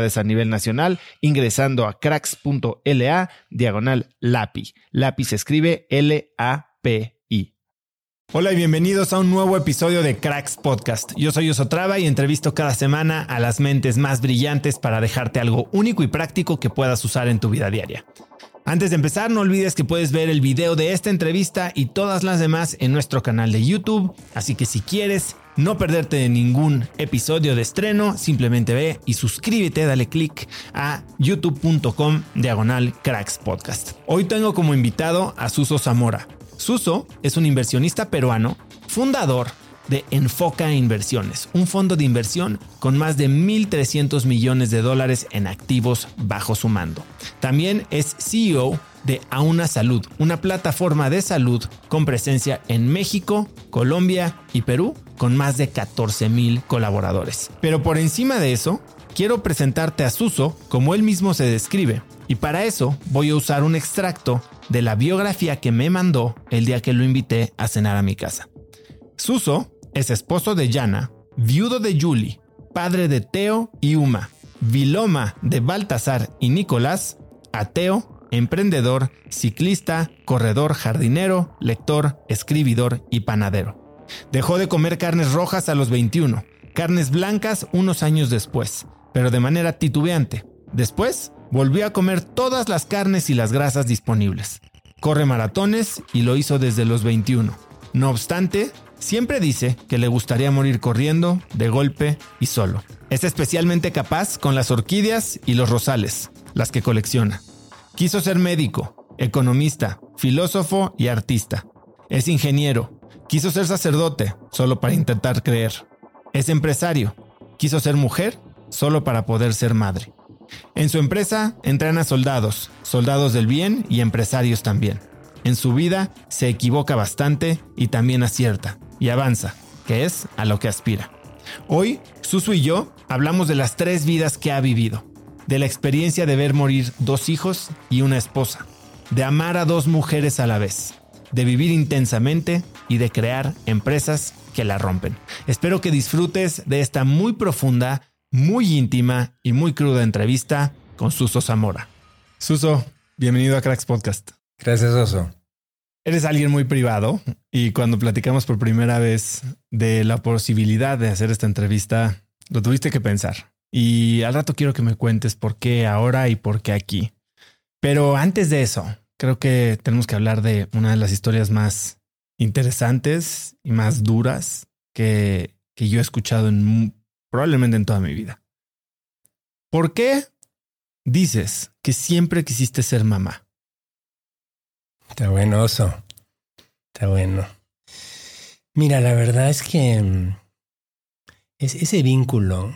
a nivel nacional ingresando a cracks.la diagonal LAPI. LAPI se escribe L-A-P-I. Hola y bienvenidos a un nuevo episodio de Cracks Podcast. Yo soy Osotrava y entrevisto cada semana a las mentes más brillantes para dejarte algo único y práctico que puedas usar en tu vida diaria. Antes de empezar, no olvides que puedes ver el video de esta entrevista y todas las demás en nuestro canal de YouTube, así que si quieres no perderte ningún episodio de estreno, simplemente ve y suscríbete, dale click a youtube.com diagonal cracks podcast. Hoy tengo como invitado a Suso Zamora. Suso es un inversionista peruano, fundador de Enfoca Inversiones, un fondo de inversión con más de 1.300 millones de dólares en activos bajo su mando. También es CEO de Auna Salud, una plataforma de salud con presencia en México, Colombia y Perú, con más de 14 mil colaboradores. Pero por encima de eso, quiero presentarte a Suso como él mismo se describe, y para eso voy a usar un extracto de la biografía que me mandó el día que lo invité a cenar a mi casa. Suso es esposo de Yana, viudo de Julie, padre de Teo y Uma, viloma de Baltasar y Nicolás, ateo emprendedor, ciclista, corredor, jardinero, lector, escribidor y panadero. Dejó de comer carnes rojas a los 21, carnes blancas unos años después, pero de manera titubeante. Después, volvió a comer todas las carnes y las grasas disponibles. Corre maratones y lo hizo desde los 21. No obstante, siempre dice que le gustaría morir corriendo, de golpe y solo. Es especialmente capaz con las orquídeas y los rosales, las que colecciona. Quiso ser médico, economista, filósofo y artista. Es ingeniero. Quiso ser sacerdote, solo para intentar creer. Es empresario. Quiso ser mujer, solo para poder ser madre. En su empresa entrena soldados, soldados del bien y empresarios también. En su vida se equivoca bastante y también acierta, y avanza, que es a lo que aspira. Hoy, Susu y yo hablamos de las tres vidas que ha vivido de la experiencia de ver morir dos hijos y una esposa, de amar a dos mujeres a la vez, de vivir intensamente y de crear empresas que la rompen. Espero que disfrutes de esta muy profunda, muy íntima y muy cruda entrevista con Suso Zamora. Suso, bienvenido a Cracks Podcast. Gracias, Oso. Eres alguien muy privado y cuando platicamos por primera vez de la posibilidad de hacer esta entrevista, lo tuviste que pensar. Y al rato quiero que me cuentes por qué ahora y por qué aquí. Pero antes de eso, creo que tenemos que hablar de una de las historias más interesantes y más duras que, que yo he escuchado en, probablemente en toda mi vida. ¿Por qué dices que siempre quisiste ser mamá? Está bueno, oso. Está bueno. Mira, la verdad es que mm, es, ese vínculo,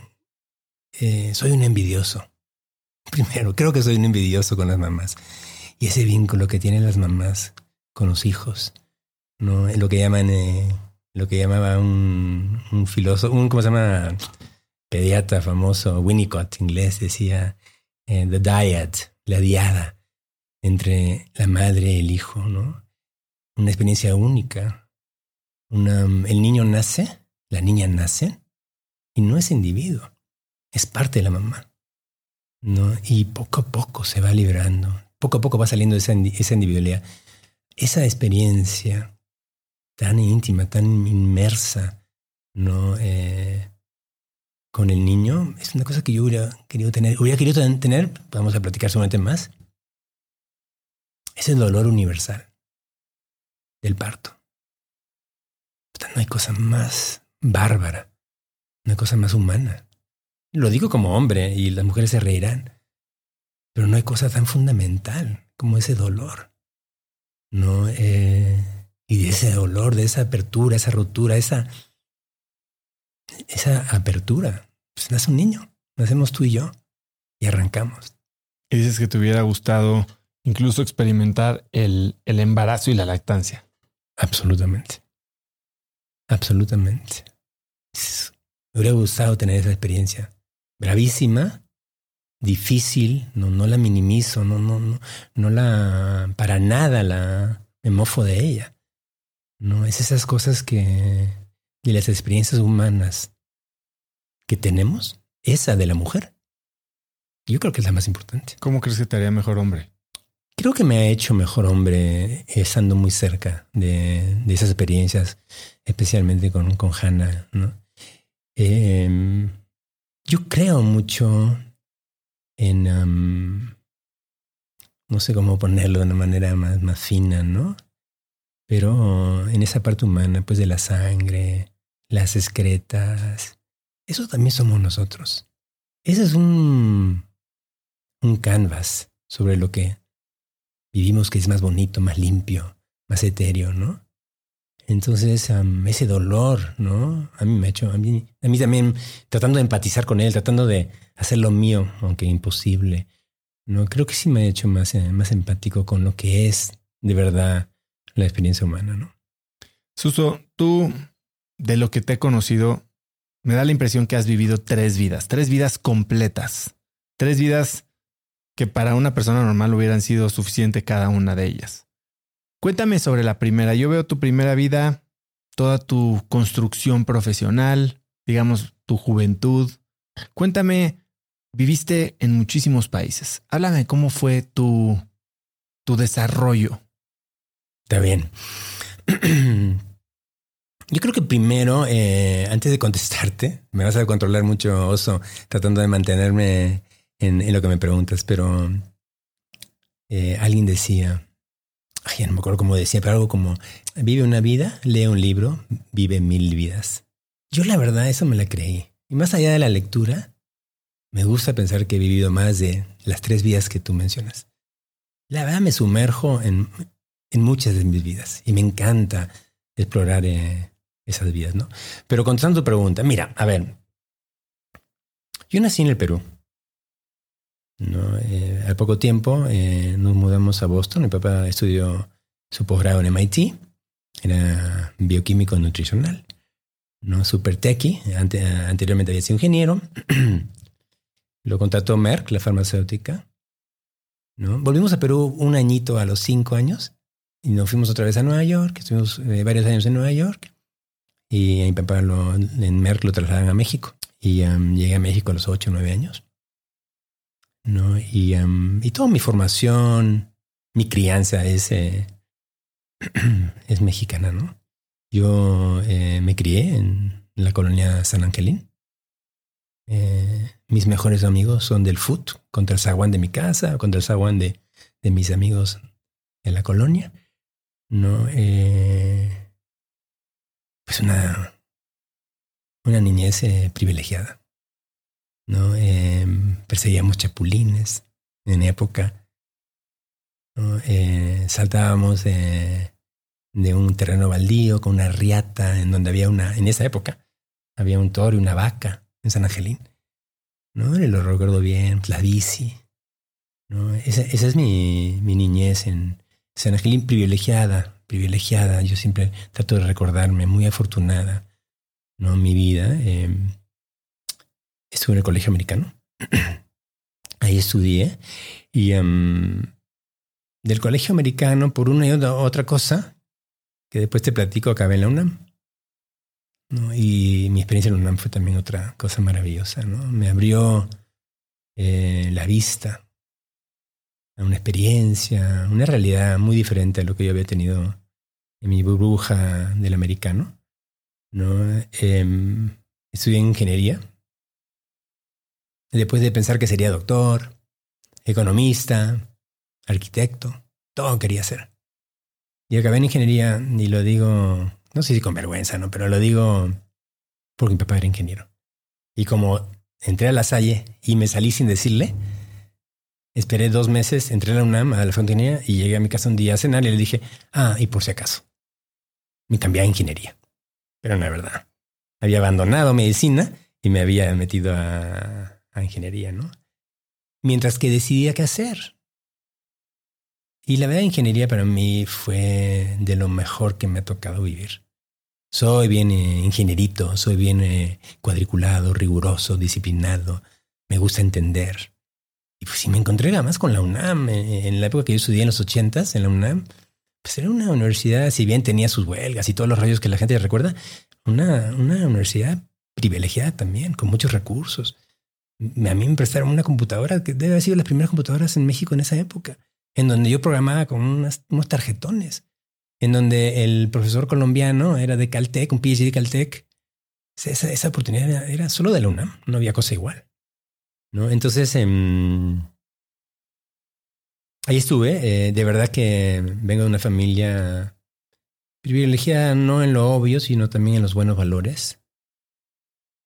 eh, soy un envidioso. Primero, creo que soy un envidioso con las mamás. Y ese vínculo que tienen las mamás con los hijos, ¿no? Lo que llaman, eh, lo que llamaba un, un filósofo, un, ¿cómo se llama? Pediatra famoso, Winnicott, inglés, decía, eh, the dyad, la diada entre la madre y el hijo, ¿no? Una experiencia única. Una, el niño nace, la niña nace, y no es individuo, es parte de la mamá. ¿no? Y poco a poco se va liberando, poco a poco va saliendo esa, esa individualidad. Esa experiencia tan íntima, tan inmersa, ¿no? Eh, con el niño, es una cosa que yo hubiera querido tener. Hubiera querido tener, vamos a platicar solamente más, es el dolor universal del parto. No hay cosa más bárbara, no hay cosa más humana. Lo digo como hombre y las mujeres se reirán, pero no hay cosa tan fundamental como ese dolor. No, eh, y de ese dolor, de esa apertura, esa rotura, esa, esa apertura. Pues nace un niño, nacemos tú y yo y arrancamos. Y dices que te hubiera gustado incluso experimentar el, el embarazo y la lactancia. Absolutamente. Absolutamente. Me hubiera gustado tener esa experiencia. Bravísima, difícil, no, no la minimizo, no, no, no, no la, para nada la, me mofo de ella. No, es esas cosas que, de las experiencias humanas que tenemos, esa de la mujer. Yo creo que es la más importante. ¿Cómo crees que te haría mejor hombre? Creo que me ha hecho mejor hombre estando muy cerca de, esas experiencias, especialmente con, con Hannah. Eh, yo creo mucho en, um, no sé cómo ponerlo de una manera más, más fina, ¿no? Pero en esa parte humana, pues de la sangre, las excretas, eso también somos nosotros. Ese es un, un canvas sobre lo que vivimos que es más bonito, más limpio, más etéreo, ¿no? Entonces, ese dolor, ¿no? A mí me ha hecho, a mí, a mí también, tratando de empatizar con él, tratando de hacer lo mío, aunque imposible, ¿no? Creo que sí me ha hecho más, eh, más empático con lo que es de verdad la experiencia humana, ¿no? Suso, tú, de lo que te he conocido, me da la impresión que has vivido tres vidas, tres vidas completas, tres vidas que para una persona normal hubieran sido suficiente cada una de ellas. Cuéntame sobre la primera. Yo veo tu primera vida, toda tu construcción profesional, digamos, tu juventud. Cuéntame, viviste en muchísimos países. Háblame cómo fue tu, tu desarrollo. Está bien. Yo creo que primero, eh, antes de contestarte, me vas a controlar mucho, Oso, tratando de mantenerme en, lo que me preguntas, pero eh, alguien decía, ay, no me acuerdo cómo decía, pero algo como, vive una vida, lee un libro, vive mil vidas. Yo la verdad eso me la creí. Y más allá de la lectura, me gusta pensar que he vivido más de las tres vidas que tú mencionas. La verdad me sumerjo en, en muchas de mis vidas y me encanta explorar eh, esas vidas, ¿no? Pero contestando tu pregunta, mira, a ver, yo nací en el Perú. ¿No? Eh, al poco tiempo eh, nos mudamos a Boston. Mi papá estudió su posgrado en MIT. Era bioquímico nutricional. ¿no? Super techy. anteriormente había sido ingeniero. Lo contrató Merck, la farmacéutica. Volvimos a Perú un añito a los cinco años. Y nos fuimos otra vez a Nueva York. Estuvimos eh, varios años en Nueva York. Y a mi papá lo, en Merck lo trasladaron a México. Y um, llegué a México a los ocho o nueve años. ¿No? Y, um, y toda mi formación, mi crianza es, eh, es mexicana, ¿no? Yo eh, me crié en la colonia San Angelín. Eh, mis mejores amigos son del FUT, contra el zaguán de mi casa, contra el zaguán de, de mis amigos en la colonia. ¿no? pues una, una niñez eh, privilegiada. ¿No? Em, perseguíamos chapulines en época. Eh, saltábamos de, de, un terreno baldío con una riata en donde había una, en esa época, había un toro y una vaca en San Angelín. ¿no? Lo recuerdo bien, la bici. ¿no? Esa, esa es mi, mi niñez en San Angelín privilegiada, privilegiada. Yo siempre trato de recordarme, muy afortunada, ¿no? Mi vida. Eh, estuve en el colegio americano. Ahí estudié. Y em, del colegio americano, por una y otra, cosa, que después te platico, acabé en la UNAM. Y mi experiencia en la UNAM fue también otra cosa maravillosa. ¿no? Me abrió eh, la vista a una experiencia, una realidad muy diferente a lo que yo había tenido en mi burbuja del americano. ¿no? Em, estudié ingeniería después de pensar que sería doctor, economista, arquitecto, todo quería ser. Y acabé en ingeniería y lo digo, no sé si con vergüenza, ¿no? Pero lo digo porque mi papá era ingeniero. Y como entré a la Salle y me salí sin decirle, esperé dos meses, entré a la UNAM, a la fontanería, y llegué a mi casa un día a cenar y le dije, ah, y por si acaso, me cambié a ingeniería. Pero no es verdad. Había abandonado medicina y me había metido a a ingeniería, ¿no? Mientras que decidía qué hacer. Y la verdad, ingeniería para mí fue de lo mejor que me ha tocado vivir. Soy bien eh, ingenierito, soy bien eh, cuadriculado, riguroso, disciplinado, me gusta entender. Y pues si me encontré más con la UNAM, eh, en la época que yo estudié en los ochentas, en la UNAM, pues era una universidad, si bien tenía sus huelgas y todos los rayos que la gente recuerda, una, una universidad privilegiada también, con muchos recursos a mí me prestaron una computadora que debe haber sido las primeras computadoras en México en esa época, en donde yo programaba con unos tarjetones, en donde el profesor colombiano era de Caltech, un PhD de Caltech. Esa, esa oportunidad era, solo de la UNAM, no había cosa igual. ¿no? Entonces, em, ahí estuve. Eh, de verdad que vengo de una familia privilegiada, no en lo obvio, sino también en los buenos valores.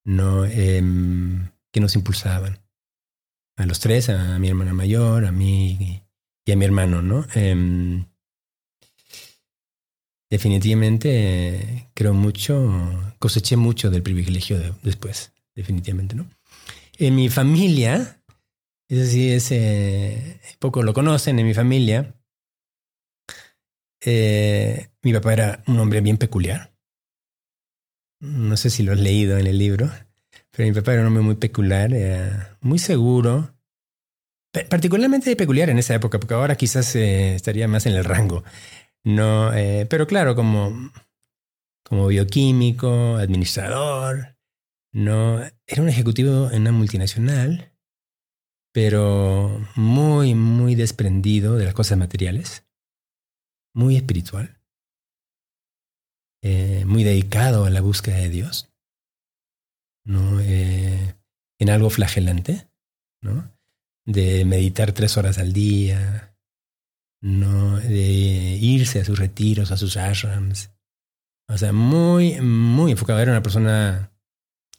No, eh, que nos impulsaban. A los tres, a mi hermana mayor, a mí y a mi hermano, ¿no? Em, definitivamente creo mucho, coseché mucho del privilegio después, definitivamente, ¿no? En mi familia, es decir, ese, poco lo conocen, en mi familia, eh, mi papá era un hombre bien peculiar. No sé si lo has leído en el libro. Pero mi papá era un hombre muy peculiar, muy seguro. Particularmente peculiar en esa época, porque ahora quizás eh, estaría más en el rango. No, eh, pero claro, como, como bioquímico, administrador, no, era un ejecutivo en una multinacional, pero muy, muy desprendido de las cosas materiales, muy espiritual, eh, muy dedicado a la búsqueda de Dios. ¿No? Eh, en algo flagelante, ¿no? De meditar tres horas al día, ¿no? De irse a sus retiros, a sus ashrams. O sea, muy, muy enfocado. Era una persona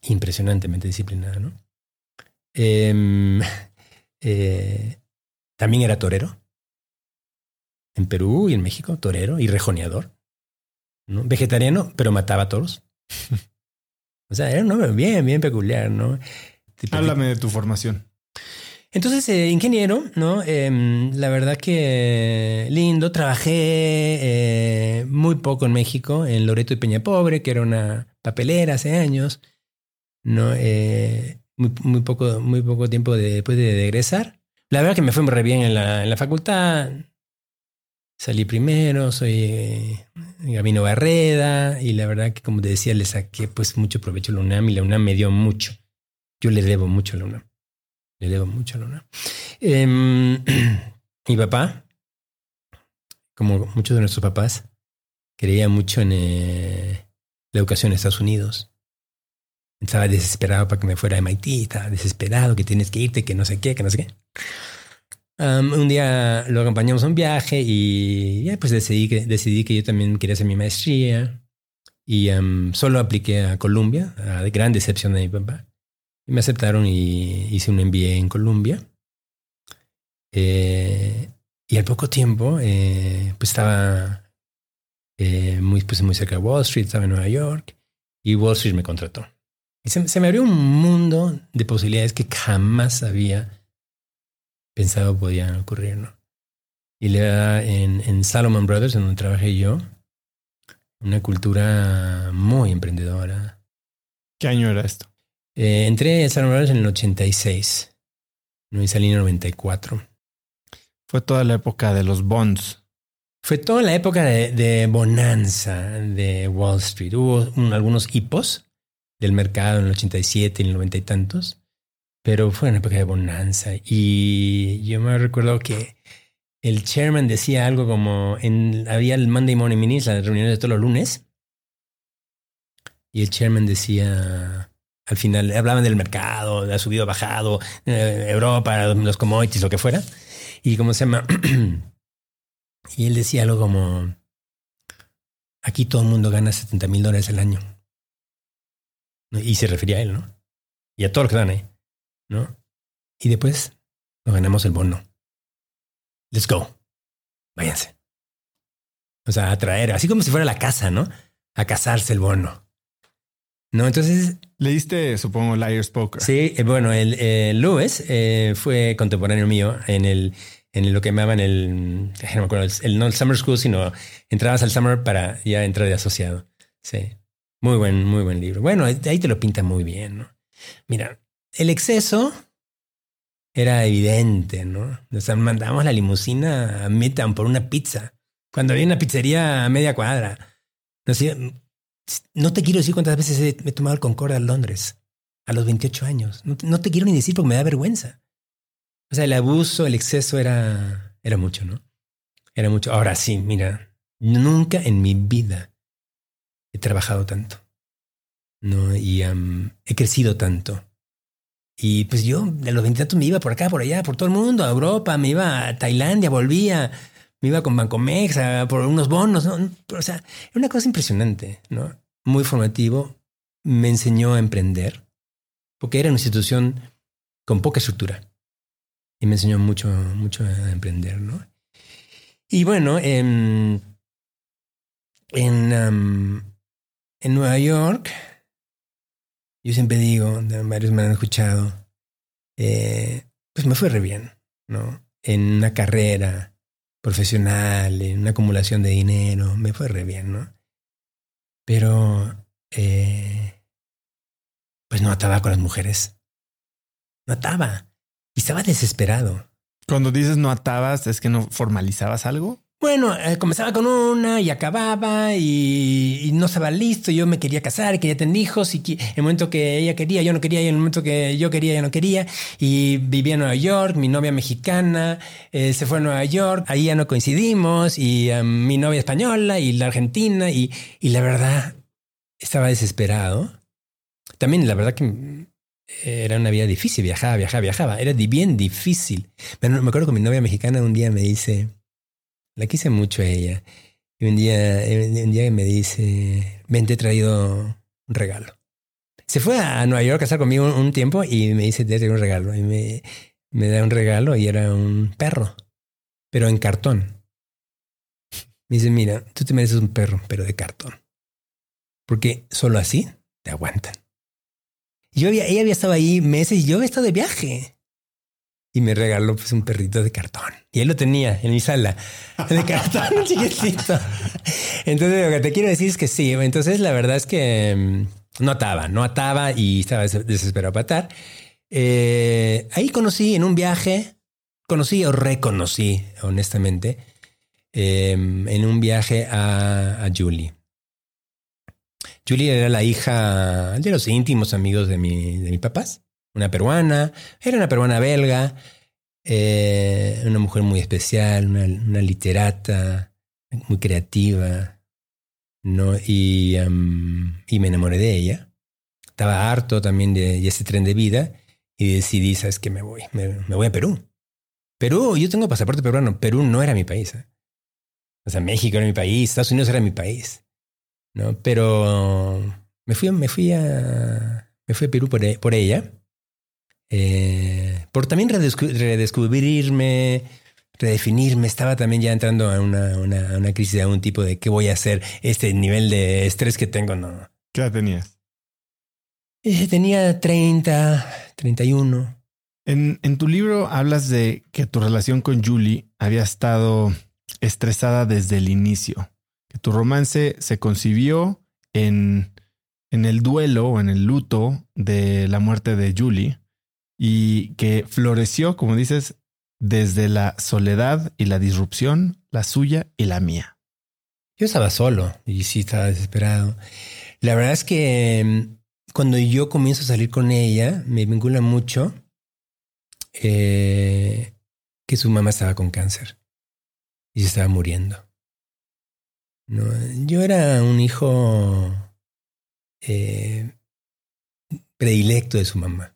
impresionantemente disciplinada, ¿no? Em, eh, también era torero. En Perú y en México, torero y rejoneador. ¿no? Vegetariano, pero mataba toros. O sea, era un nombre bien, bien peculiar, ¿no? Háblame de tu formación. Entonces, eh, ingeniero, ¿no? Em, la verdad que lindo. Trabajé eh, muy poco en México, en Loreto y Peña Pobre, que era una papelera hace años, ¿no? Eh, muy, muy, poco, muy poco tiempo después de, egresar. La verdad que me fue muy bien en la, en la facultad. Salí primero, soy eh, Gabino Barreda y la verdad que como te decía le saqué pues mucho provecho a la UNAM y la UNAM me dio mucho. Yo le debo mucho a la UNAM. Le debo mucho a la UNAM. Em, mi papá, como muchos de nuestros papás, creía mucho en eh, la educación en Estados Unidos. Estaba desesperado para que me fuera a MIT, estaba desesperado que tienes que irte, que no sé qué, que no sé qué un día lo acompañamos a un viaje y pues decidí que, decidí que yo también quería hacer mi maestría. Y solo apliqué a Columbia, a gran decepción de mi papá. Y me aceptaron y hice un MBA en Columbia. Eh, y al poco tiempo, eh, pues estaba eh, muy, pues muy cerca de Wall Street, estaba en Nueva York, y Wall Street me contrató. Y se, me abrió un mundo de posibilidades que jamás había pensado podían ocurrir, ¿no? Y le da en, en Salomon Brothers, en donde trabajé yo, una cultura muy emprendedora. ¿Qué año era esto? Eh, entré en Salomon Brothers en el 86, no y salí en el 94. Fue toda la época de los bonds. Fue toda la época de, bonanza de Wall Street. Hubo algunos hipos del mercado en el 87 y en el 90 y tantos, pero fue una época de bonanza. Y yo me recuerdo que el chairman decía algo como, en, había el Monday Morning Minutes, las reuniones de todos los lunes, y el chairman decía, al final, hablaban del mercado, ha subido, bajado, eh, Europa, los commodities, lo que fuera. Y cómo se llama. y él decía algo como: aquí todo el mundo gana 70 mil dólares al año. Y se refería a él, ¿no? Y a todo lo que dan ahí, ¿no? Y después nos ganamos el bono. Let's go. Váyanse. O sea, a traer, así como si fuera la casa, ¿no? A casarse el bono. No, entonces. Leíste, supongo, Liar's Poker. Sí, eh, bueno, el, eh, Lewis eh, fue contemporáneo mío en el en lo que llamaban el, no me acuerdo, el, no el Summer School, sino entrabas al Summer para ya entrar de asociado. Sí. Muy buen, muy buen libro. Bueno, ahí te lo pinta muy bien, ¿no? Mira, el exceso era evidente, ¿no? Nos mandamos la limusina a Midtown por una pizza. Cuando había una pizzería a media cuadra. No, te quiero decir cuántas veces he, he tomado el Concorde a Londres a los 28 años. No, te quiero ni decir porque me da vergüenza. O sea, el abuso, el exceso era, era mucho, ¿no? Era mucho. Ahora sí, mira, nunca en mi vida he trabajado tanto. ¿no? Y he crecido tanto. Y pues yo de los veintitantos me iba por acá, por allá, por todo el mundo, a Europa, me iba a Tailandia, volvía, me iba con Bancomex por unos bonos, ¿no? O sea, era una cosa impresionante, ¿no? Muy formativo. Me enseñó a emprender, porque era una institución con poca estructura. Y me enseñó mucho, mucho a emprender, ¿no? Y bueno, en, en, en Nueva York, yo siempre digo, varios me han escuchado, eh, pues me fue re bien, ¿no? En una carrera profesional, en una acumulación de dinero, me fue re bien, ¿no? Pero, eh, pues no ataba con las mujeres. No ataba. Y estaba desesperado. Cuando dices no atabas, ¿es que no formalizabas algo? Bueno, eh, comenzaba con una y acababa y, no estaba listo. Yo me quería casar, quería tener hijos y en el momento que ella quería, yo no quería y en el momento que yo quería, ella no quería. Y vivía en Nueva York, mi novia mexicana eh, se fue a Nueva York, ahí ya no coincidimos y um, mi novia española y la argentina y, y la verdad estaba desesperado. También la verdad que era una vida difícil, viajaba, viajaba, viajaba. Era bien difícil. Me acuerdo que mi novia mexicana un día me dice, la quise mucho a ella. Y un día, un día me dice, ven, he traído un regalo. Se fue a Nueva York a estar conmigo un, tiempo y me dice, te he un regalo. Y me, me da un regalo y era un perro, pero en cartón. Me dice, mira, tú te mereces un perro, pero de cartón. Porque solo así te aguantan. Yo había, ella había estado ahí meses y yo había estado de viaje y me regaló pues un perrito de cartón. Y él lo tenía en mi sala, de cartón chiquitito. Entonces lo que te quiero decir es que sí, entonces la verdad es que mm, no ataba, no ataba y estaba desesperado para atar. Eh, ahí conocí en un viaje, conocí o reconocí, honestamente, em, en un viaje a, a Julie. Julie era la hija de los íntimos amigos de, mi, de mis papás una peruana, era una peruana belga, eh, una mujer muy especial, una, literata, muy creativa, ¿no? Y, y, me enamoré de ella. Estaba harto también de, ese tren de vida y decidí, ¿sabes qué? Me voy, me, voy a Perú. Perú, yo tengo pasaporte peruano, Perú no era mi país. ¿eh? O sea, México era mi país, Estados Unidos era mi país. ¿no? Pero me fui, me fui a, me fui a Perú por, por ella. Eh, por también redescubrirme, redefinirme. Estaba también ya entrando a una, una, una, crisis de algún tipo de qué voy a hacer, este nivel de estrés que tengo, no. ¿Qué edad tenías? Eh, tenía 30, 31. En, en tu libro hablas de que tu relación con Julie había estado estresada desde el inicio, que tu romance se concibió en, en el duelo o en el luto de la muerte de Julie y que floreció, como dices, desde la soledad y la disrupción, la suya y la mía. Yo estaba solo y sí estaba desesperado. La verdad es que mm, cuando yo comienzo a salir con ella, me vincula mucho eh, que su mamá estaba con cáncer y se estaba muriendo. No, yo era un hijo eh, predilecto de su mamá.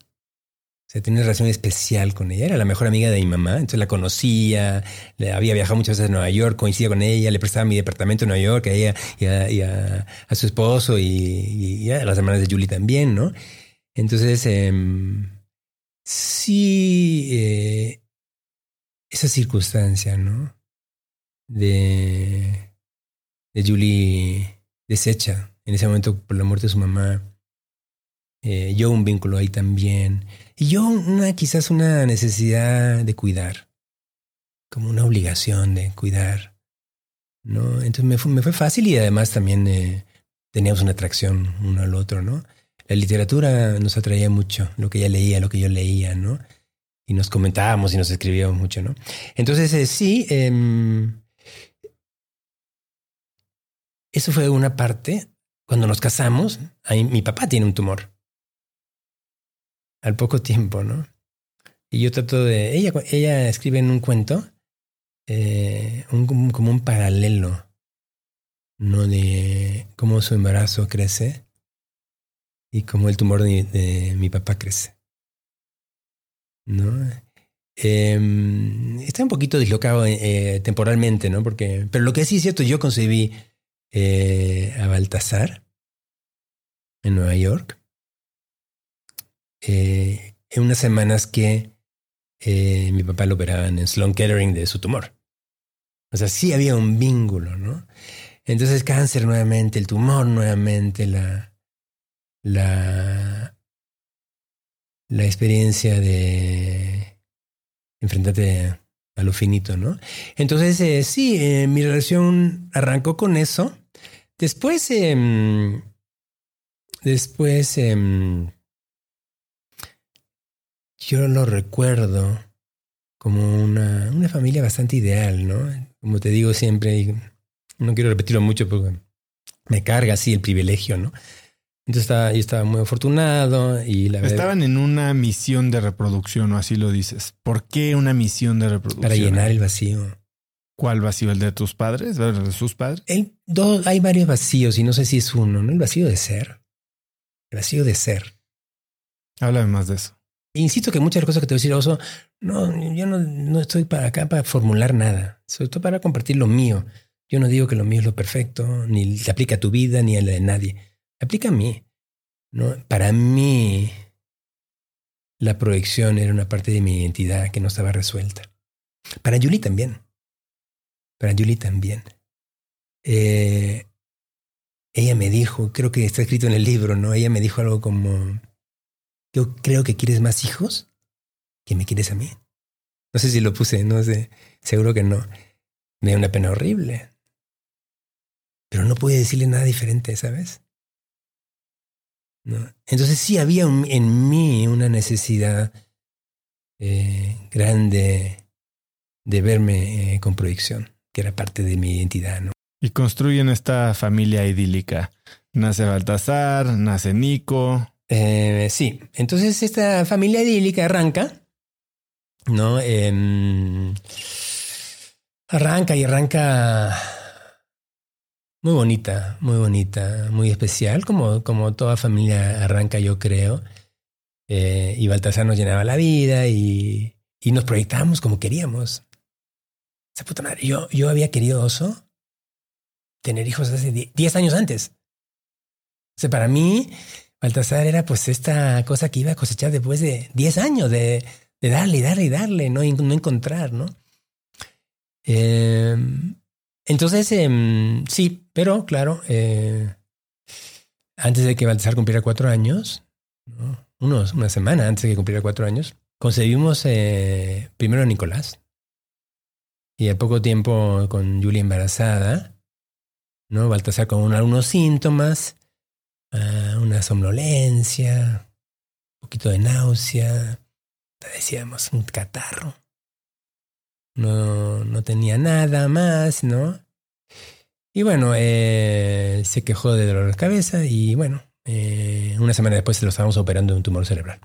Sea, tenía relación especial con ella. Era la mejor amiga de mi mamá, entonces la conocía, había viajado muchas veces a Nueva York, coincidía con ella, le prestaba mi departamento en Nueva York a ella y a, su esposo y, a las hermanas de Julie también, ¿no? Entonces, em, sí, eh, esa circunstancia, ¿no? De, de Julie deshecha en ese momento por la muerte de su mamá. Eh, yo un vínculo ahí también. Y yo una, quizás una necesidad de cuidar, como una obligación de cuidar. ¿no? Entonces me fue, me fue fácil y además también eh, teníamos una atracción uno al otro, ¿no? La literatura nos atraía mucho, lo que ella leía, lo que yo leía, ¿no? Y nos comentábamos y nos escribíamos mucho, ¿no? Entonces, eh, sí, em, eso fue una parte. Cuando nos casamos, ahí, mi papá tiene un tumor. Al poco tiempo, ¿no? Y yo trato de... Ella, ella escribe en un cuento eh, un, como un paralelo, ¿no? De cómo su embarazo crece y cómo el tumor de, mi papá crece. ¿No? Em, está un poquito dislocado eh, temporalmente, ¿no? Porque, pero lo que sí es cierto, yo concebí eh, a Baltasar en Nueva York eh, en unas semanas que mi papá lo operaban en Sloan Kettering de su tumor. O sea, sí había un vínculo, ¿no? Entonces cáncer nuevamente, el tumor nuevamente, la, la, la experiencia de enfrentarte a lo finito, ¿no? Entonces, eh, sí, eh, mi relación arrancó con eso. Después, em, después, em, yo lo recuerdo como una, una familia bastante ideal, ¿no? Como te digo siempre, y no quiero repetirlo mucho porque me carga así el privilegio, ¿no? Entonces estaba, yo estaba muy afortunado y la verdad... Estaban en una misión de reproducción, o así lo dices. ¿Por qué una misión de reproducción? Para llenar el vacío. ¿Cuál vacío? ¿El de tus padres? ¿El de sus padres? El, hay varios vacíos y no sé si es uno, ¿no? El vacío de ser. El vacío de ser. Háblame más de eso. Insisto que muchas cosas que te voy a decir, Oso, no, yo no, no estoy para acá para formular nada. Estoy para compartir lo mío. Yo no digo que lo mío es lo perfecto, ni se aplica a tu vida, ni a la de nadie aplica a mí. ¿no? Para mí, la proyección era una parte de mi identidad que no estaba resuelta. Para Julie también. Para Julie también. Eh, ella me dijo, creo que está escrito en el libro, ¿no? Ella me dijo algo como, yo creo que quieres más hijos que me quieres a mí. No sé si lo puse, no sé, seguro que no. Me da una pena horrible. Pero no pude decirle nada diferente, ¿sabes? Entonces sí había en mí una necesidad eh, grande de verme eh, con proyección, que era parte de mi identidad. ¿no? Y construyen esta familia idílica. Nace Baltasar, nace Nico. Eh, sí, entonces esta familia idílica arranca, ¿no? Em, arranca y arranca muy bonita, muy bonita, muy especial, como, como toda familia arranca, yo creo. Eh, y Baltasar nos llenaba la vida y, y nos proyectábamos como queríamos. Esa puta madre. Yo, yo había querido oso tener hijos hace 10 años antes. O sea, para mí, Baltasar era pues esta cosa que iba a cosechar después de 10 años de, darle y darle y darle, no, no encontrar, ¿no? Eh, entonces, eh, sí, pero claro, eh, antes de que Baltasar cumpliera cuatro años, ¿no? Unos, una semana antes de que cumpliera cuatro años, concebimos eh, primero a Nicolás y a poco tiempo con Julia embarazada, ¿no? Baltasar con algunos síntomas, uh, una somnolencia, un poquito de náusea, decíamos un catarro. No, no tenía nada más, ¿no? Y bueno, eh, se quejó de dolor de cabeza y bueno, eh, una semana después se lo estábamos operando de un tumor cerebral.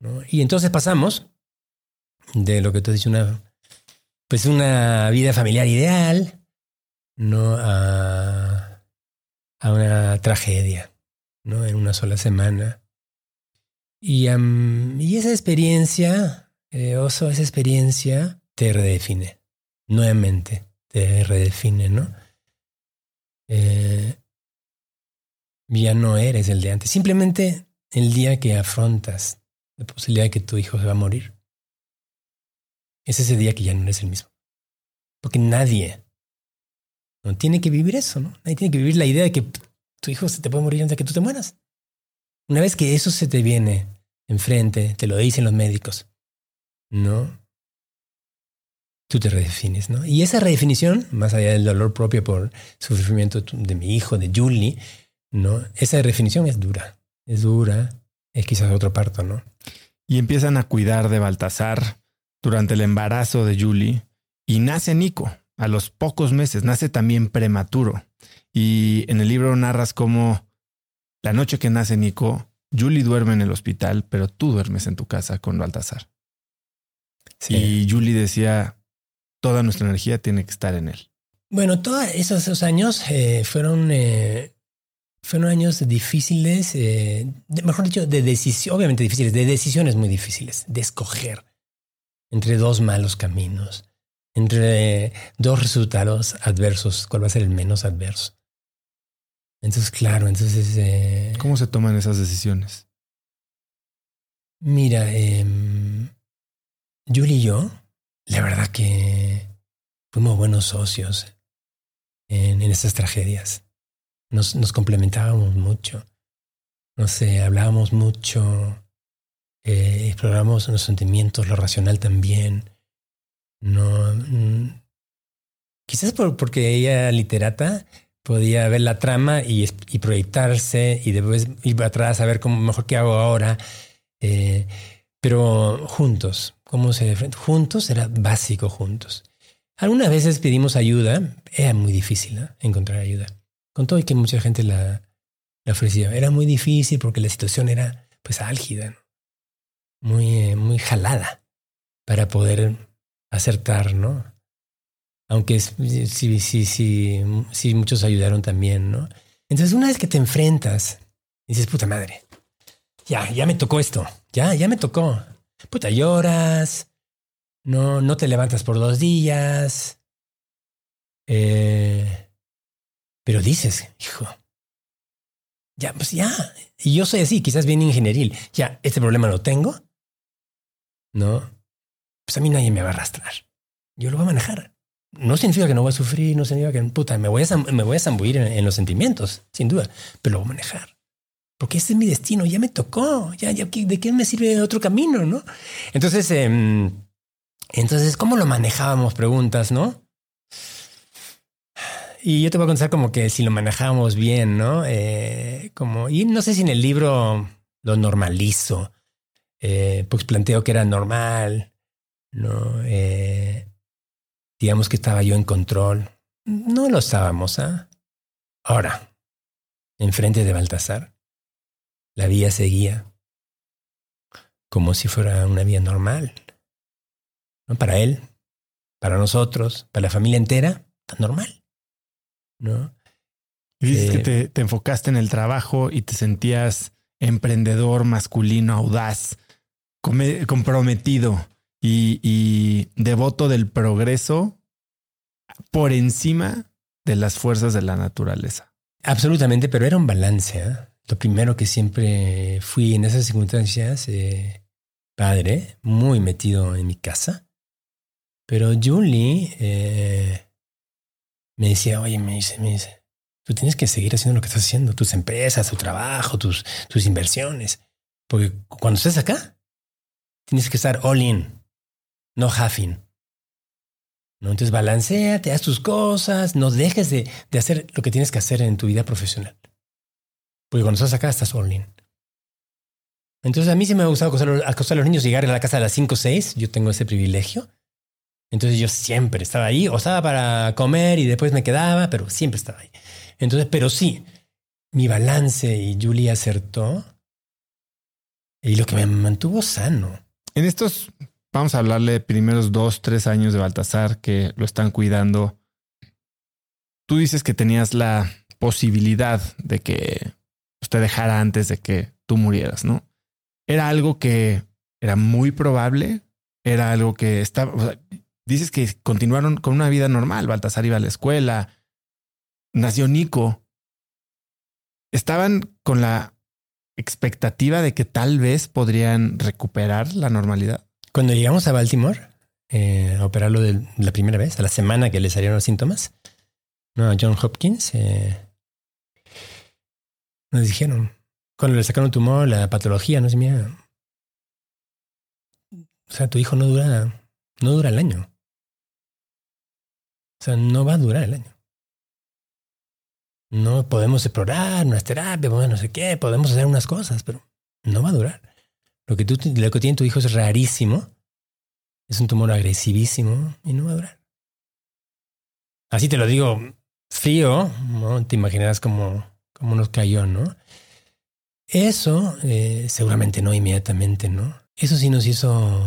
¿no? Y entonces pasamos de lo que tú dices, una, pues una vida familiar ideal, ¿no? A, a una tragedia, ¿no? En una sola semana. Y, y esa experiencia, eh, Oso, esa experiencia te redefine. Nuevamente, te redefine, ¿no? Eh, ya no eres el de antes. Simplemente el día que afrontas la posibilidad de que tu hijo se va a morir, es ese día que ya no eres el mismo. Porque nadie no tiene que vivir eso, ¿no? Nadie tiene que vivir la idea de que tu hijo se te puede morir antes de que tú te mueras. Una vez que eso se te viene enfrente, te lo dicen los médicos, ¿no? Tú te redefines, ¿no? Y esa redefinición, más allá del dolor propio por sufrimiento de mi hijo, de Julie, ¿no? Esa redefinición es dura, es dura, es quizás otro parto, ¿no? Y empiezan a cuidar de Baltasar durante el embarazo de Julie y nace Nico. A los pocos meses nace también prematuro. Y en el libro narras cómo la noche que nace Nico, Julie duerme en el hospital, pero tú duermes en tu casa con Baltasar. Sí. Y Julie decía, toda nuestra energía tiene que estar en él. Bueno, todos esos, esos años eh, fueron, eh, fueron años difíciles, eh, de, mejor dicho, de decisión, obviamente difíciles, de decisiones muy difíciles, de escoger entre dos malos caminos, entre dos resultados adversos, cuál va a ser el menos adverso. Entonces, claro, entonces... Eh, ¿Cómo se toman esas decisiones? Mira, eh, y yo, la verdad que fuimos buenos socios en, en estas tragedias. Nos, nos, complementábamos mucho. No sé, hablábamos mucho, eh, exploramos los sentimientos, lo racional también. No, mm, quizás por, porque ella literata podía ver la trama y, proyectarse y después ir atrás a ver cómo mejor qué hago ahora. Eh, pero juntos, ¿cómo se Juntos era básico juntos. Algunas veces pedimos ayuda, era muy difícil encontrar ayuda. Con todo y que mucha gente la, la ofrecía. Era muy difícil porque la situación era pues álgida, ¿no? muy, eh, muy jalada para poder acertar, ¿no? Aunque sí, sí, sí, sí, muchos ayudaron también, ¿no? Entonces, una vez que te enfrentas, dices, puta madre, ya, ya me tocó esto, ya, ya me tocó. Puta, lloras, no, no te levantas por dos días. Eh, pero dices, hijo, ya, pues ya. Y yo soy así, quizás bien ingenieril. Ya, este problema lo tengo. No, pues a mí nadie me va a arrastrar. Yo lo voy a manejar no significa que no voy a sufrir, no significa que puta, me voy a, me voy a zambuir en, los sentimientos, sin duda, pero lo voy a manejar. Porque este es mi destino, ya me tocó, ya, ya ¿de qué me sirve otro camino, no? Entonces, eh, entonces, ¿cómo lo manejábamos? Preguntas, ¿no? Y yo te voy a contar como que si lo manejábamos bien, ¿no? Eh, como, y no sé si en el libro lo normalizo, eh, pues planteo que era normal, ¿no? Eh, digamos que estaba yo en control. No lo estábamos, ¿ah? Ahora, enfrente de Baltasar, la vía seguía como si fuera una vía normal. ¿No? Para él, para nosotros, para la familia entera, tan normal. ¿No? Y dices eh, que te, te, enfocaste en el trabajo y te sentías emprendedor, masculino, audaz, comprometido y, devoto del progreso por encima de las fuerzas de la naturaleza. absolutamente, pero era un balance. ¿eh? Lo primero que siempre fui en esas circunstancias, eh, padre, muy metido en mi casa. Pero Julie eh, me decía, oye, me dice, me dice, tú tienes que seguir haciendo lo que estás haciendo, tus empresas, tu trabajo, tus, tus inversiones. Porque cuando estés acá, tienes que estar all in, no half in. ¿no? Entonces te haz tus cosas, no dejes de, de, hacer lo que tienes que hacer en tu vida profesional. Porque cuando estás acá estás all in. Entonces a mí sí me ha gustado acostar, a los niños, llegar a la casa a las 5 o 6, yo tengo ese privilegio. Entonces yo siempre estaba ahí, o estaba para comer y después me quedaba, pero siempre estaba ahí. Entonces, pero sí, mi balance y Julie acertó y lo que me mantuvo sano. En estos Vamos a hablarle de primeros dos, tres años de Baltasar que lo están cuidando. Tú dices que tenías la posibilidad de que usted dejara antes de que tú murieras, ¿no? Era algo que era muy probable, era algo que estaba, dices que continuaron con una vida normal, Baltasar iba a la escuela, nació Nico. Estaban con la expectativa de que tal vez podrían recuperar la normalidad. Cuando llegamos a Baltimore eh, a operarlo de la primera vez, a la semana que le salieron los síntomas, no, a John Hopkins, eh, nos dijeron, cuando le sacaron tumor, la patología, no sé, mira, o sea, tu hijo no dura, no dura el año. O sea, no va a durar el año. No podemos explorar unas terapias, no sé qué, podemos hacer unas cosas, pero no va a durar. Lo que, tú, lo que tiene tu hijo es rarísimo. Es un tumor agresivísimo y no va a durar. Así te lo digo frío, ¿no? Te imaginarás cómo nos cayó, ¿no? Eso, eh, seguramente no inmediatamente, ¿no? Eso sí nos hizo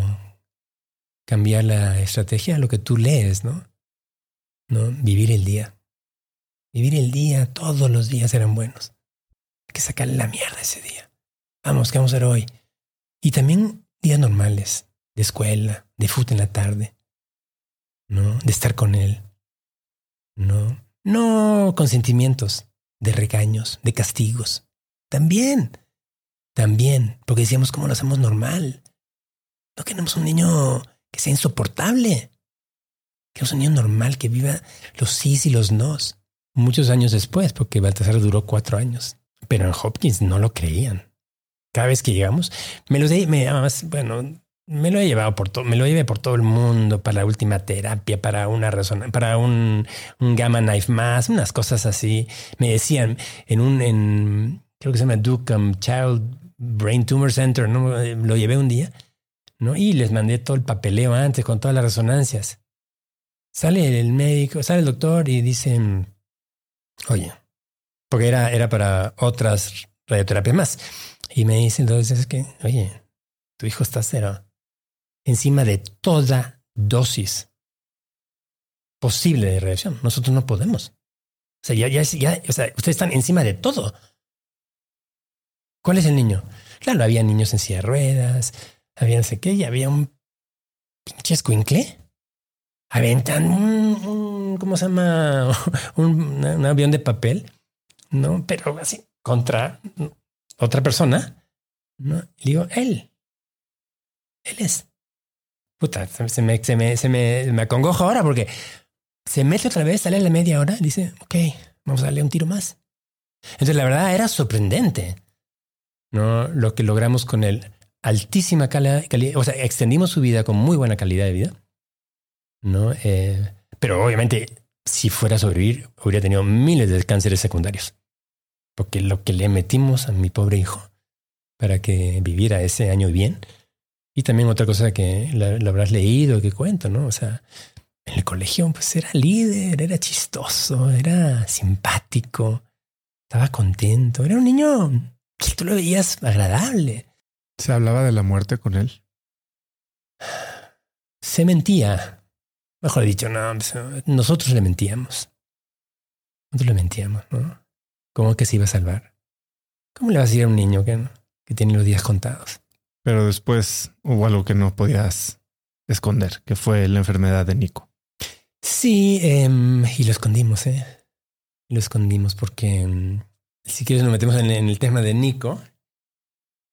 cambiar la estrategia, lo que tú lees, ¿no? ¿no? Vivir el día. Vivir el día, todos los días eran buenos. Hay que sacarle la mierda ese día. Vamos, ¿qué vamos a hacer hoy? Y también días normales, de escuela, de fútbol en la tarde, ¿no? De estar con él, ¿no? No con sentimientos de regaños, de castigos. También, también, porque decíamos cómo lo hacemos normal. No queremos un niño que sea insoportable. Queremos un niño normal que viva los sís y los nos. Muchos años después, porque Baltasar duró cuatro años. Pero en Hopkins no lo creían cada vez que llegamos, me los me, bueno, me lo he llevado por todo, me lo llevé por todo el mundo para la última terapia, para una resonancia, para un, un, gamma knife más, unas cosas así. Me decían en un, en, creo que se llama Duke Child Brain Tumor Center, ¿no? Lo llevé un día, ¿no? Y les mandé todo el papeleo antes con todas las resonancias. Sale el médico, sale el doctor y dice, oye, porque era, era para otras radioterapias más. Y me dice entonces que, oye, tu hijo está cero. Encima de toda dosis posible de reacción. Nosotros no podemos. O sea, ya, ya, ya, o sea, ustedes están encima de todo. ¿Cuál es el niño? Claro, había niños en silla ruedas, había no sé qué, y había un pinche escuincle. Aventan un, un, ¿cómo se llama? Un, un avión de papel, ¿no? Pero así, contra otra persona, ¿no? digo, él. Él es. Puta, se me, se me, se me, me acongojo ahora porque se mete otra vez, sale a la media hora, dice, ok, vamos a darle un tiro más. Entonces, la verdad era sorprendente, ¿no? Lo que logramos con él. Altísima calidad, o sea, extendimos su vida con muy buena calidad de vida, ¿no? Eh, pero obviamente, si fuera a sobrevivir, hubiera tenido miles de cánceres secundarios porque lo que le metimos a mi pobre hijo para que viviera ese año bien. Y también otra cosa que lo, habrás leído, que cuento, ¿no? O sea, en el colegio pues era líder, era chistoso, era simpático, estaba contento, era un niño que tú lo veías agradable. ¿Se hablaba de la muerte con él? Se mentía. Mejor dicho, no, pues, nosotros le mentíamos. Nosotros le mentíamos, ¿no? ¿Cómo que se iba a salvar? ¿Cómo le vas a decir a un niño que, que tiene los días contados? Pero después hubo algo que no podías esconder, que fue la enfermedad de Nico. Sí, em, y lo escondimos, ¿eh? Lo escondimos porque, mm, si quieres, nos metemos en, en el tema de Nico.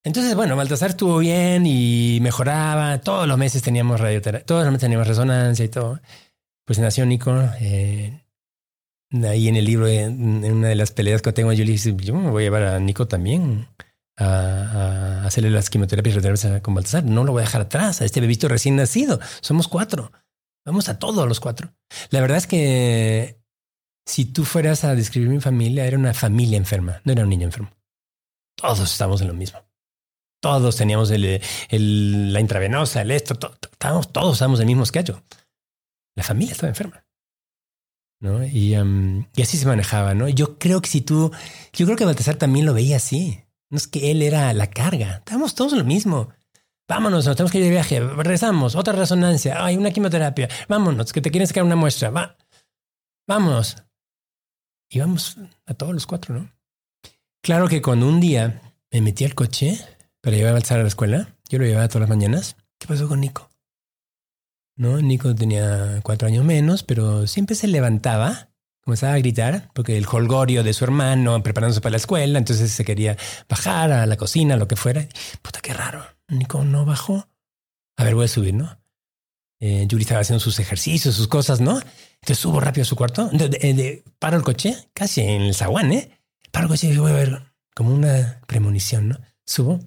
Entonces, bueno, Baltasar estuvo bien y mejoraba. Todos los meses teníamos radioterapia, todos los meses teníamos resonancia y todo. Pues nació Nico. Eh, ahí en el libro, en una de las peleas que tengo, yo le dije, yo me voy a llevar a Nico también a, a hacerle las quimioterapias radioterapia con Baltasar. No lo voy a dejar atrás a este bebito recién nacido. Somos cuatro. Vamos a todos los cuatro. La verdad es que si tú fueras a describir mi familia, era una familia enferma, no era un niño enfermo. Todos estamos en lo mismo. Todos teníamos la intravenosa, el esto, to, to, estábamos, todos estábamos en el mismo escacho. La familia estaba enferma. ¿No? Y, um, y, así se manejaba, ¿no? Yo creo que si tú, yo creo que Baltasar también lo veía así. No es que él era la carga. Estábamos todos lo mismo. Vámonos, nos tenemos que ir de viaje. Regresamos, otra resonancia. Hay una quimioterapia. Vámonos, que te quieren sacar una muestra. Va. Vámonos. Y vamos a todos los cuatro, ¿no? Claro que cuando un día me metí al coche para llevar a Baltasar a la escuela. Yo lo llevaba todas las mañanas. ¿Qué pasó con Nico? No, Nico tenía cuatro años menos, pero siempre se levantaba, comenzaba a gritar, porque el holgorio de su hermano preparándose para la escuela, entonces se quería bajar a la cocina, lo que fuera. Puta, qué raro. Nico no bajó. A ver, voy a subir, ¿no? Eh, Yuri estaba haciendo sus ejercicios, sus cosas, ¿no? Entonces subo rápido a su cuarto, de, paro el coche, casi en el zaguán, ¿eh? Paro el coche y voy a ver como una premonición, ¿no? Subo,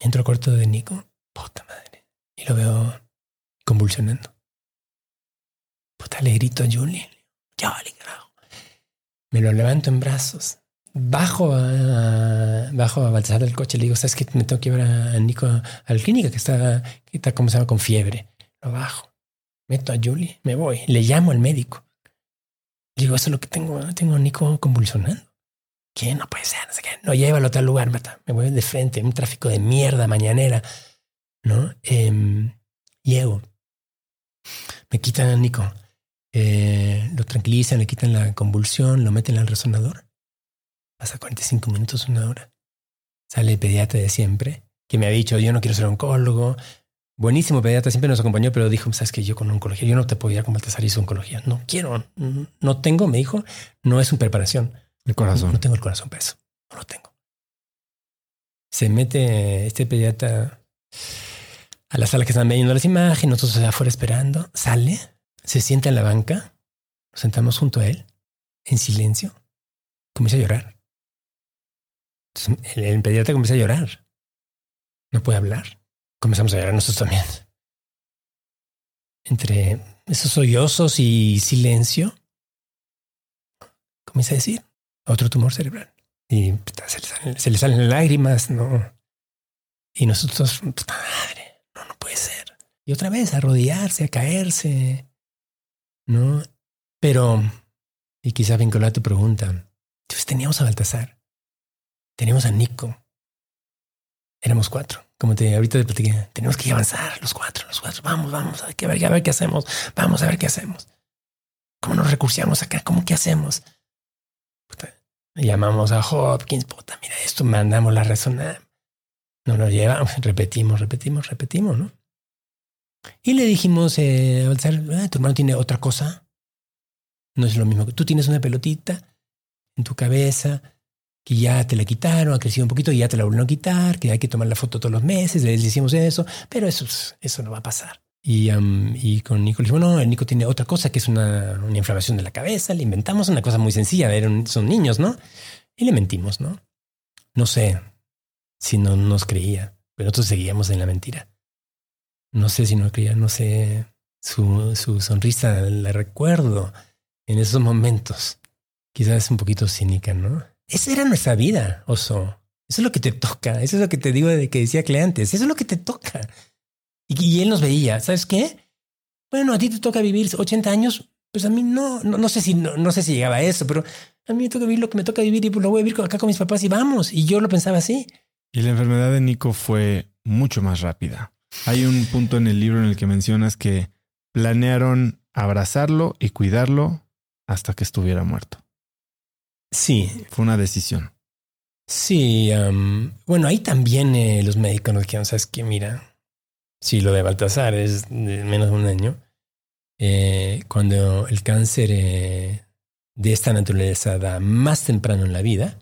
Entro al cuarto de Nico, puta madre, y lo veo convulsionando. Puta, le grito a Julie. Julie, carajo. Me lo levanto en brazos. Bajo a, bajo a del coche. Le digo, ¿sabes qué? Me tengo que llevar a Nico a, la clínica que está, que está como se llama, con fiebre. Lo bajo. Meto a Julie. Me voy. Le llamo al médico. Le digo, eso es lo que tengo. Tengo a Nico convulsionando. ¿Qué? No puede ser, no sé qué. No, llévalo a tal lugar. Me voy de frente, un tráfico de mierda mañanera, ¿no? Eh, llego. Me quitan Nico. Eh, lo tranquilizan, le quitan la convulsión, lo meten al resonador. Pasa 45 minutos, una hora. Sale el pediatra de siempre, que me ha dicho, yo no quiero ser oncólogo. Buenísimo pediatra, siempre nos acompañó, pero dijo, sabes que yo con oncología, yo no te puedo ir a con Baltasar y su oncología. No quiero, no tengo, me dijo, no es una preparación. El corazón. No, no tengo el corazón para eso. No lo tengo. Se mete este pediatra a la sala que están viendo las imágenes, nosotros afuera esperando. Sale, se sienta en la banca, nos sentamos junto a él, en silencio. Comienza a llorar. El, el pediatra comienza a llorar. No puede hablar. Comenzamos a llorar nosotros también. Entre esos sollozos y silencio, comienza a decir, otro tumor cerebral. Y se, le salen, lágrimas, ¿no? Y nosotros, madre, no, puede ser. Y otra vez, a rodearse, a caerse, ¿no? Pero, y quizá vinculado a tu pregunta, pues teníamos a Baltasar, teníamos a Nico, éramos cuatro. Como te ahorita te platiqué, tenemos que avanzar, los cuatro, los cuatro, vamos, vamos, que ver, a ver qué hacemos, vamos a ver qué hacemos. ¿Cómo nos recursiamos acá? ¿Cómo qué hacemos? Llamamos a Hopkins, puta, mira esto, mandamos la resonancia. Nos lo llevamos, repetimos, repetimos, repetimos, ¿no? Y le dijimos, eh, ah, tu hermano tiene otra cosa. No es lo mismo que tú tienes una pelotita en tu cabeza que ya te la quitaron, ha crecido un poquito y ya te la volvieron a quitar, que hay que tomar la foto todos los meses, le decimos eso, pero eso, eso no va a pasar. Y, um, y con Nico le dijimos, no, el Nico tiene otra cosa que es una, una inflamación de la cabeza. Le inventamos una cosa muy sencilla. Eran, son niños, ¿no? Y le mentimos, ¿no? No sé si no nos creía, pero nosotros seguíamos en la mentira. No sé si nos creía, no sé. Su, su sonrisa la recuerdo en esos momentos. Quizás un poquito cínica, ¿no? Esa era nuestra vida, oso. Eso es lo que te toca. Eso es lo que te digo de que decía Cleantes. Eso es lo que te toca. Y, y, él nos veía, ¿sabes qué? Bueno, a ti te toca vivir 80 años, pues a mí no, no, no sé si no, no, sé si llegaba a eso, pero a mí me toca vivir lo que me toca vivir y pues lo voy a vivir acá con mis papás y vamos. Y yo lo pensaba así. Y la enfermedad de Nico fue mucho más rápida. Hay un punto en el libro en el que mencionas que planearon abrazarlo y cuidarlo hasta que estuviera muerto. Sí. Fue una decisión. Sí. Um, bueno, ahí también eh, los médicos nos dijeron, sabes que mira, si lo de Baltasar es de menos de un año, eh, cuando el cáncer eh, de esta naturaleza da más temprano en la vida,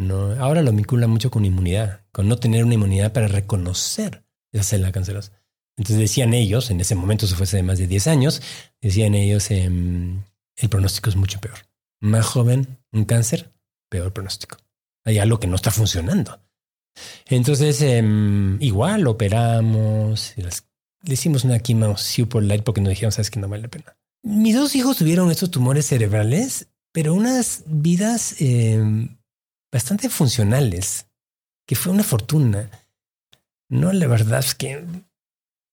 no, ahora lo vincula mucho con inmunidad, con no tener una inmunidad para reconocer esa célula cancerosa. Entonces decían ellos, en ese momento, eso fue hace más de 10 años, decían ellos, em, el pronóstico es mucho peor. Más joven, un cáncer, peor pronóstico. Hay algo que no está funcionando. Entonces, em, igual operamos, le hicimos una quimio super light porque nos dijeron, sabes que no vale la pena. Mis dos hijos tuvieron estos tumores cerebrales, pero unas vidas em, bastante funcionales, que fue una fortuna. No, la verdad es que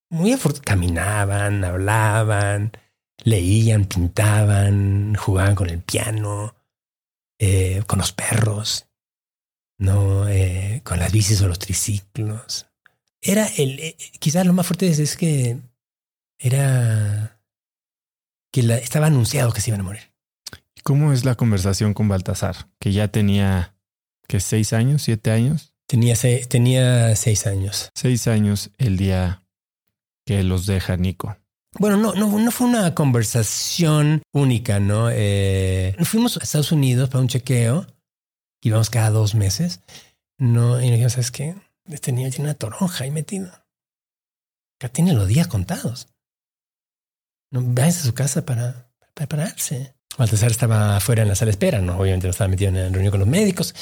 muy caminaban, hablaban, leían, pintaban, jugaban con el piano, eh, con los perros, no, eh, con las bicis o los triciclos. Era el, eh, quizás lo más fuerte es, que era que estaba anunciado que se iban a morir. ¿Cómo es la conversación con Baltasar? Que ya tenía que seis años, siete años. Tenía, tenía seis años. Seis años el día que los deja Nico. Bueno, no, no, no fue una conversación única, ¿no? Eh, fuimos a Estados Unidos para un chequeo. Íbamos cada dos meses. No, y nos dijimos, ¿sabes qué? Este niño tiene una toronja ahí metido. Ya tiene los días contados. No, váyanse a su casa para, prepararse. Baltasar estaba afuera en la sala de espera, ¿no? Obviamente no estaba metido en la reunión con los médicos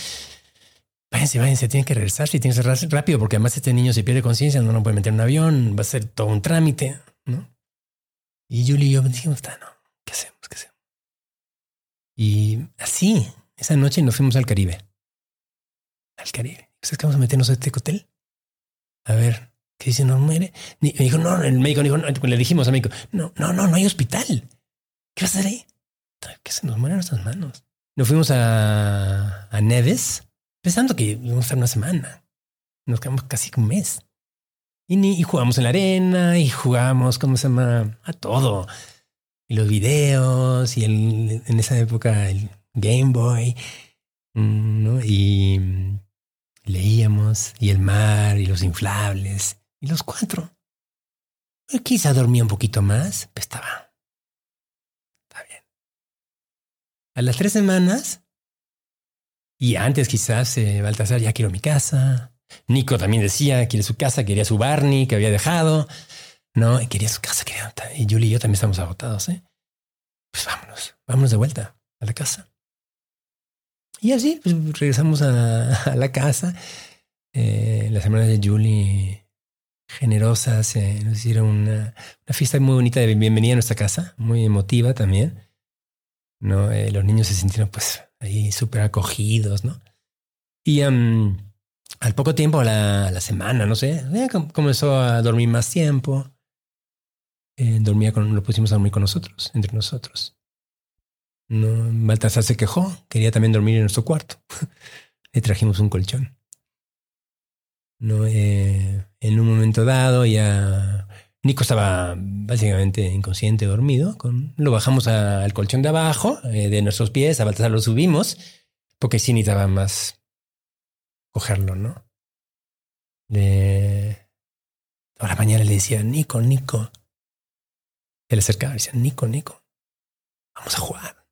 váyanse, váyanse, tienen que regresarse y tienen que cerrarse rápido porque además este niño se pierde conciencia, no lo puede meter en un avión, va a ser todo un trámite, ¿no? Y Julie y yo dijimos, no, ¿qué hacemos? ¿Qué hacemos? Y así, esa noche nos fuimos al Caribe. Al Caribe. ¿Sabes que vamos a meternos a este hotel? A ver, ¿qué dice? ¿No muere? me dijo, no, el médico dijo, no, le dijimos al médico, no, no, no, no hay hospital. ¿Qué va a hacer ahí? Que se nos mueren nuestras manos. Nos fuimos a, a Neves, pensando que íbamos a estar una semana. Nos quedamos casi un mes. Y, jugamos en la arena y jugamos, ¿cómo se llama? A todo. Y los videos y el, en esa época el Game Boy. Mm, ¿no? Y leíamos y el mar y los inflables y los cuatro. quizá dormía un poquito más, pero estaba. Está bien. A las tres semanas y antes quizás eh, Baltasar ya quiero mi casa. Nico también decía, quiere su casa, quería su Barney que había dejado. No, quería su casa. Quería... Y Julie y yo también estamos agotados. ¿eh? Pues vámonos, vámonos de vuelta a la casa. Y así pues, regresamos a, la casa. Eh, las hermanas de Julie, generosas, eh, nos hicieron una, una, fiesta muy bonita de bienvenida a nuestra casa, muy emotiva también. ¿no? Eh, los niños se sintieron pues ahí súper acogidos, ¿no? Y al poco tiempo, a la, semana, no sé, eh, comenzó a dormir más tiempo. Eh, dormía con, lo pusimos a dormir con nosotros, entre nosotros. No, Baltasar se quejó, quería también dormir en nuestro cuarto. Le trajimos un colchón. No, eh, en un momento dado ya Nico estaba básicamente inconsciente, dormido. Lo bajamos al colchón de abajo, eh, de nuestros pies, a Baltasar lo subimos, porque sí necesitaba más cogerlo, ¿no? A la mañana le decía, Nico, Nico. Se le acercaba y decía, Nico, Nico, vamos a jugar.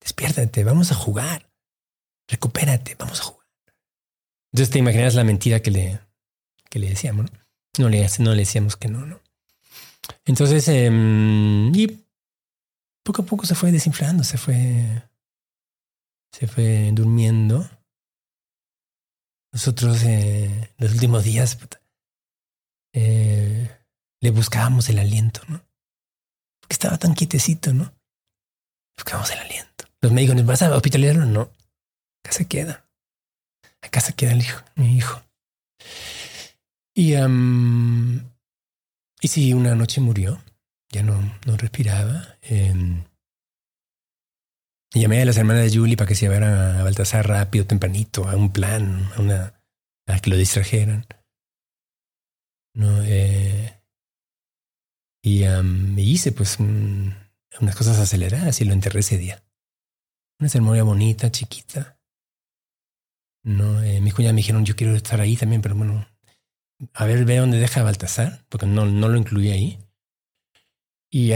Despiértate, vamos a jugar. Recupérate, vamos a jugar. Entonces te imaginas la mentira que le, que le decíamos, ¿no? No le, no le decíamos que no, ¿no? Entonces, em, y poco a poco se fue desinflando, se fue, se fue durmiendo. Nosotros, eh, los últimos días, eh, le buscábamos el aliento, ¿no? Porque estaba tan quietecito, ¿no? Buscábamos el aliento. Los médicos nos vas a hospitalizarlo, no. Acá se queda. Acá se queda el hijo, mi hijo. Y, y sí, una noche murió, ya no, no respiraba. Eh, llamé a las hermanas de Julie para que se llevaran a Baltasar rápido, tempranito, a un plan, a, una, a que lo distrajeran. No, eh, y me hice pues unas cosas aceleradas y lo enterré ese día. Una ceremonia bonita, chiquita. No, eh, mis cuñadas me dijeron, yo quiero estar ahí también, pero bueno, a ver, ve dónde deja Baltasar, porque no, no lo incluí ahí. Y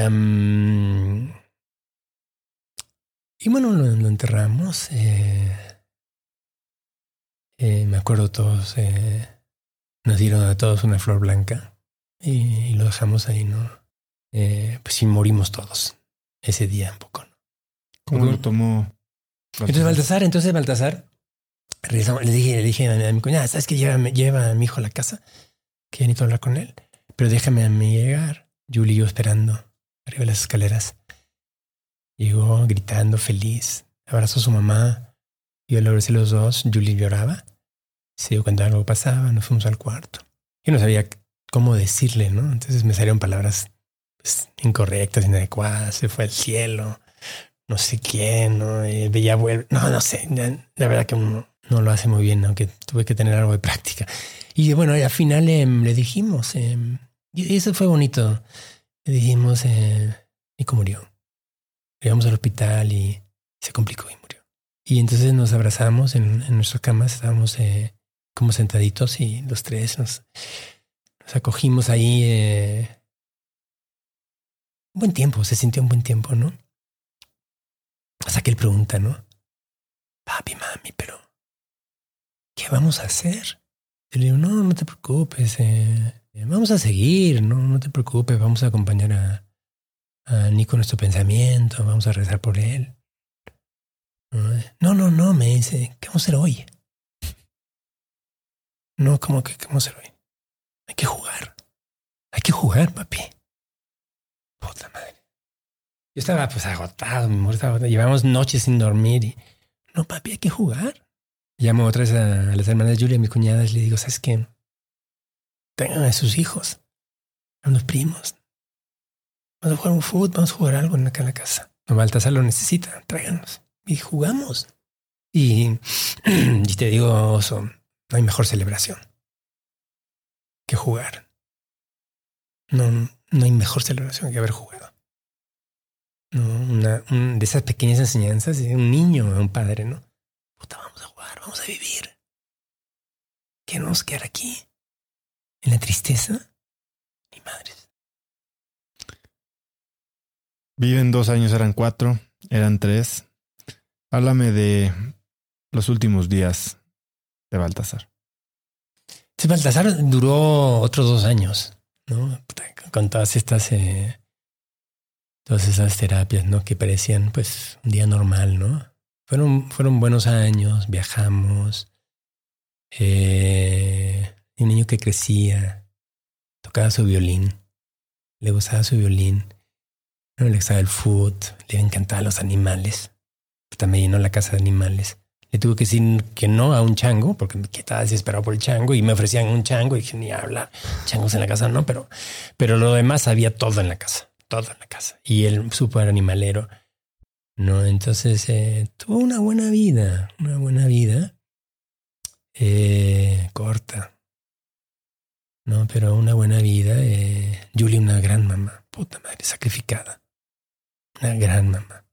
y bueno, lo, enterramos. Eh, eh, me acuerdo todos, eh, nos dieron a todos una flor blanca y, lo dejamos ahí, ¿no? pues sí, morimos todos ese día un poco. ¿no? ¿Cómo lo tomó? Entonces Baltasar, entonces Baltasar, le dije, le dije a mi cuñada, ¿sabes que lleva, a mi hijo a la casa? Que necesito hablar con él, pero déjame a mí llegar. Julie y yo esperando arriba de las escaleras. Llegó gritando, feliz. Abrazó a su mamá. Yo lo abracé los dos. Julie lloraba. Se dio cuenta de algo pasaba. Nos fuimos al cuarto. Yo no sabía cómo decirle, ¿no? Entonces me salieron palabras pues, incorrectas, inadecuadas. Se fue al cielo. No sé quién, ¿no? Bella vuelve. No, no sé. La verdad que no, lo hace muy bien, aunque tuve que tener algo de práctica. Y bueno, al final em, le dijimos, em, y eso fue bonito. Le dijimos, eh, Nico murió. Llegamos al hospital y se complicó y murió. Y entonces nos abrazamos en, nuestras camas, estábamos eh, como sentaditos y los tres nos, nos acogimos ahí. Eh, un buen tiempo, se sintió un buen tiempo, ¿no? Hasta que él pregunta, ¿no? Papi, mami, pero ¿qué vamos a hacer? Y le digo, no, no te preocupes, eh, vamos a seguir, no, no te preocupes, vamos a acompañar a, a Nico nuestro pensamiento, vamos a rezar por él. No, no, no, me dice, ¿qué vamos a hacer hoy? No, ¿cómo que qué vamos a hacer hoy? Hay que jugar. Hay que jugar, papi. Puta madre. Yo estaba pues agotado, mi amor estaba agotado. Llevamos noches sin dormir y... No, papi, hay que jugar. Llamo otra vez a, las hermanas Julia, mis cuñadas, y le digo, ¿sabes qué? Tengan a sus hijos, a los primos, Vamos a jugar un fútbol, vamos a jugar algo en acá en la casa. No, Baltasar lo necesita, tráiganos. Y jugamos. Y, y te digo, Oso, no hay mejor celebración que jugar. No, no hay mejor celebración que haber jugado. No, una, de esas pequeñas enseñanzas de un niño a un padre, ¿no? Puta, vamos vamos a vivir. ¿Qué nos quedar aquí? ¿En la tristeza? Ni madres. Viven dos años, eran cuatro, eran tres. Háblame de los últimos días de Baltasar. Sí, Baltasar duró otros dos años, ¿no? Con todas estas, eh, todas esas terapias, ¿no? Que parecían, pues, un día normal, ¿no? Fueron, fueron buenos años, viajamos. Eh, un niño que crecía, tocaba su violín, le gustaba su violín le gustaba el food, le encantaban los animales. También llenó la casa de animales. Le tuve que decir que no a un chango, porque estaba desesperado por el chango y me ofrecían un chango y dije, ni hablar, changos en la casa no, pero, pero lo demás había todo en la casa, todo en la casa. Y él súper animalero, ¿no? Entonces eh, tuvo una buena vida, una buena vida, eh, corta, ¿no? Pero una buena vida. Eh, Julie, una gran mamá, puta madre, sacrificada. Una gran mamá.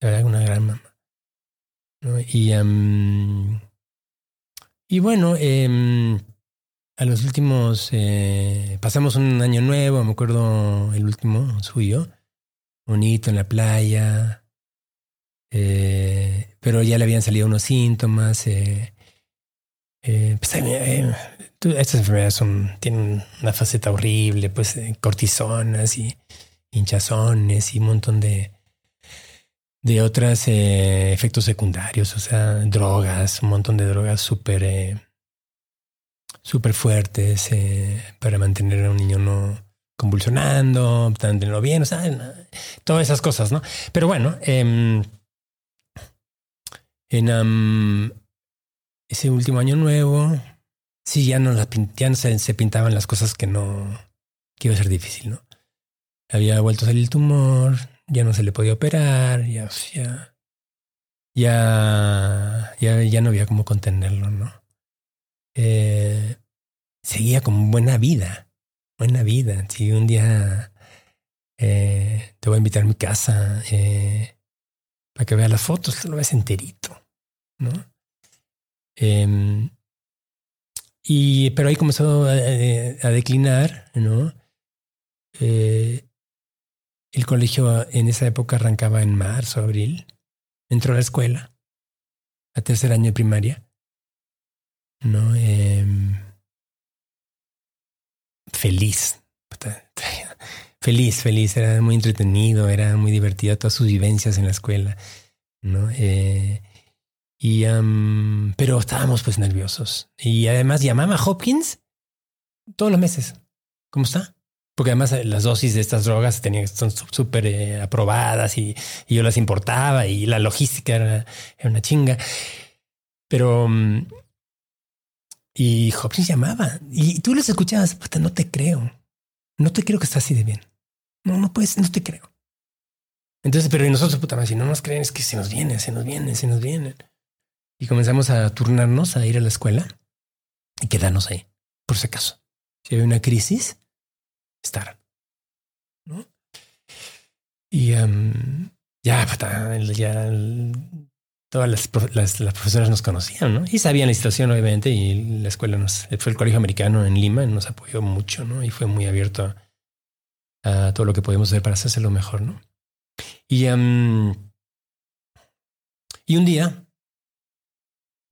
La verdad, una gran mamá. Y, y bueno, em, a los últimos, eh, pasamos un año nuevo, me acuerdo el último suyo, bonito en la playa, eh, pero ya le habían salido unos síntomas. Eh, pues, estas enfermedades son, tienen una faceta horrible, pues cortisonas y hinchazones y un montón de, de otros eh, efectos secundarios, o sea, drogas, un montón de drogas súper eh, super fuertes eh, para mantener a un niño no convulsionando, mantenerlo bien, o sea, todas esas cosas, ¿no? Pero bueno, en ese último año nuevo, sí, ya no, no se, pintaban las cosas que no, que iba a ser difícil, ¿no? había vuelto a salir el tumor, ya no se le podía operar, ya, ya, ya, ya, no había cómo contenerlo, ¿no? Eh, seguía con buena vida, buena vida. Si un día eh, te voy a invitar a mi casa eh, para que veas las fotos, lo ves enterito, ¿no? Em, y, pero ahí comenzó a, declinar, ¿no? Eh, el colegio en esa época arrancaba en marzo, abril. entró a la escuela, a tercer año de primaria, ¿no? Em, feliz. Feliz, feliz, era muy entretenido, era muy divertido todas sus vivencias en la escuela, ¿no? Eh, y, pero estábamos pues nerviosos. Y además llamaba a Hopkins todos los meses. ¿Cómo está? Porque además eh, las dosis de estas drogas tenían, son súper eh, aprobadas y, yo las importaba y la logística era, una chinga. Pero... Mm, y Hopkins llamaba y tú les escuchabas, no te creo. No te creo que está así de bien. No, no puedes, no te creo. Entonces, pero nosotros, puta si no nos creen, es que se nos viene, se nos viene, se nos vienen. Y comenzamos a turnarnos a ir a la escuela y quedarnos ahí, por si acaso. Si hay una crisis, estar. ¿no? Y ya, ya todas las, profesoras nos conocían, ¿no? Y sabían la situación, obviamente, y la escuela nos, fue el colegio americano en Lima, nos apoyó mucho, ¿no? Y fue muy abierto a, todo lo que podíamos hacer para hacerse lo mejor, ¿no? Y, y un día,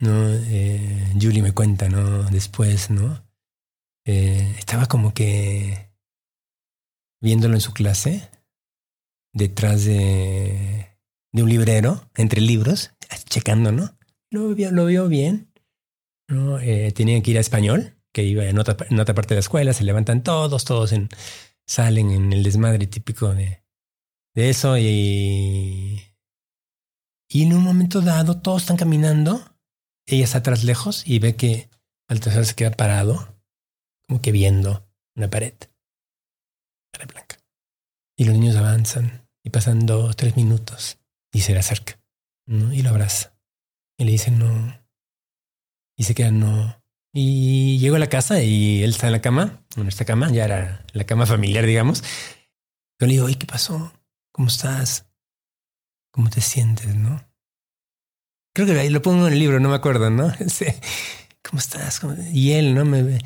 ¿no? Eh, Julie me cuenta, ¿no? Después, ¿no? Eh, estaba como que viéndolo en su clase, detrás de, de un librero, entre libros, checando, ¿no? Lo vio, lo vio bien. ¿no? Eh, que ir a español, que iba en otra, otra parte de la escuela, se levantan todos, todos en, salen en el desmadre típico de, de eso y, y en un momento dado todos están caminando, ella está atrás lejos y ve que al tercer se queda parado, como que viendo una pared blanca. Y los niños avanzan y pasan dos, tres minutos y se le acerca ¿no? y lo abraza. Y le dice no. Y se queda no. Y llego a la casa y él está en la cama, en esta cama, ya era la cama familiar, digamos. Yo le digo, ¿y qué pasó? ¿Cómo estás? ¿Cómo te sientes? ¿No? Creo que lo pongo en el libro, no me acuerdo, ¿no? ¿Cómo estás? Y él, ¿no? Me,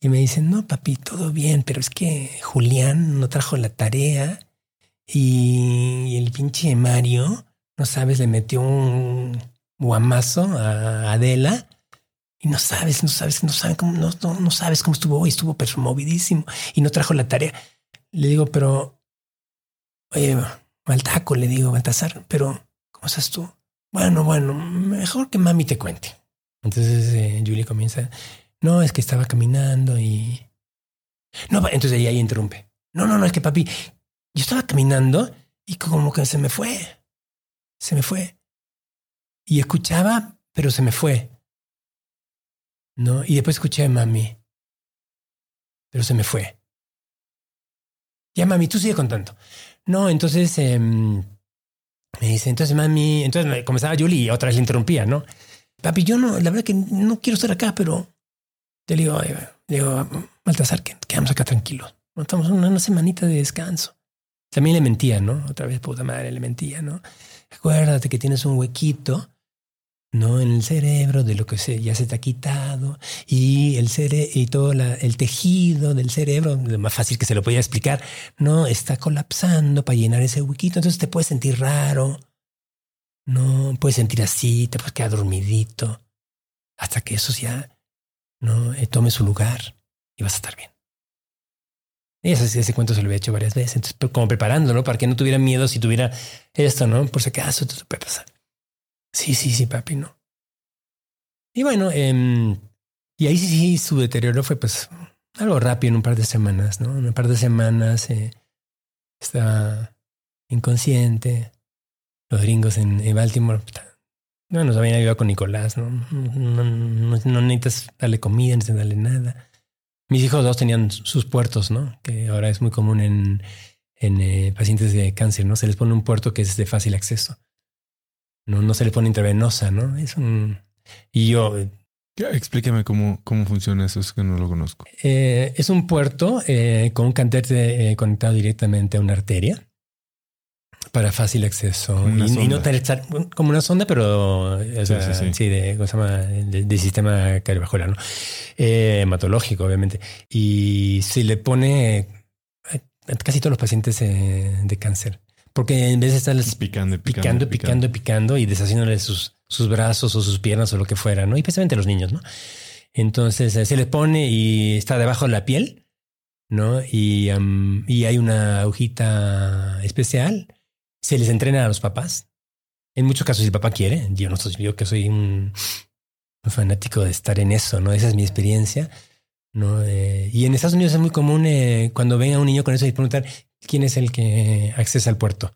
y me dicen, no, papi, todo bien, pero es que Julián no trajo la tarea y el pinche Mario, no sabes, le metió un guamazo a Adela y no sabes, no sabes, no sabes cómo, no, no, sabes cómo estuvo hoy, estuvo movidísimo y no trajo la tarea. Le digo, pero, oye, Maltaco, le digo, Baltasar, pero, ¿cómo estás tú? Bueno, bueno, mejor que mami te cuente. Entonces eh, Julie comienza, no, es que estaba caminando y... No, entonces ahí, ahí interrumpe. No, no, no, es que papi, yo estaba caminando y como que se me fue. Se me fue. Y escuchaba, pero se me fue. ¿No? Y después escuché a mami. Pero se me fue. Ya, mami, tú sigue contando. No, entonces em, me dice, entonces mami, entonces comenzaba Julie y otra vez le interrumpía, ¿no? Papi, yo no, la verdad que no quiero estar acá, pero le digo, le digo, Baltasar, que quedamos acá tranquilos. Estamos una, una semanita de descanso. También le mentía, ¿no? Otra vez, puta madre, le mentía, ¿no? Acuérdate que tienes un huequito, ¿no? En el cerebro de lo que se, ya se te ha quitado y el cere y todo el tejido del cerebro, lo más fácil que se lo podía explicar, no está colapsando para llenar ese huequito. Entonces te puedes sentir raro, no puedes sentir así, te puedes quedar dormidito hasta que eso ya ¿no? Eh, tome su lugar y vas a estar bien. Y ese, ese cuento se lo había hecho varias veces, entonces como preparándolo para que no tuviera miedo si tuviera esto, ¿no? Por si acaso, puede pasar. Sí, sí, sí, papi, no. Y bueno, em, y ahí sí, su deterioro fue pues algo rápido en un par de semanas, ¿no? En un par de semanas eh, estaba inconsciente. Los gringos en, en Baltimore no, nos habían ayudado con Nicolás, ¿no? No, no, necesitas darle comida, necesitas darle nada. Mis hijos dos tenían sus puertos, ¿no? Que ahora es muy común en, en eh, pacientes de cáncer, ¿no? Se les pone un puerto que es de fácil acceso. No, no se le pone intravenosa, ¿no? Es un... Y yo... Explíqueme cómo, cómo funciona eso, es que no lo conozco. Eh, es un puerto eh, con un cantete conectado directamente a una arteria para fácil acceso y, no tener como una sonda, pero sí, de, de, sistema cardiovascular, ¿no? Eh, hematológico, obviamente. Y se le pone a casi todos los pacientes eh, de cáncer. Porque en vez de estarles Picando, y picando, picando, picando y deshaciéndole sus, sus brazos o sus piernas o lo que fuera, ¿no? Y especialmente los niños, ¿no? Entonces eh, se les pone y está debajo de la piel, ¿no? Y, am, y hay una agujita especial. Se les entrena a los papás. En muchos casos, si el papá quiere, yo no soy yo que soy un, un fanático de estar en eso, ¿no? Esa es mi experiencia, ¿no? Eh, y en Estados Unidos es muy común eh, cuando ven a un niño con eso y preguntar quién es el que accesa al puerto.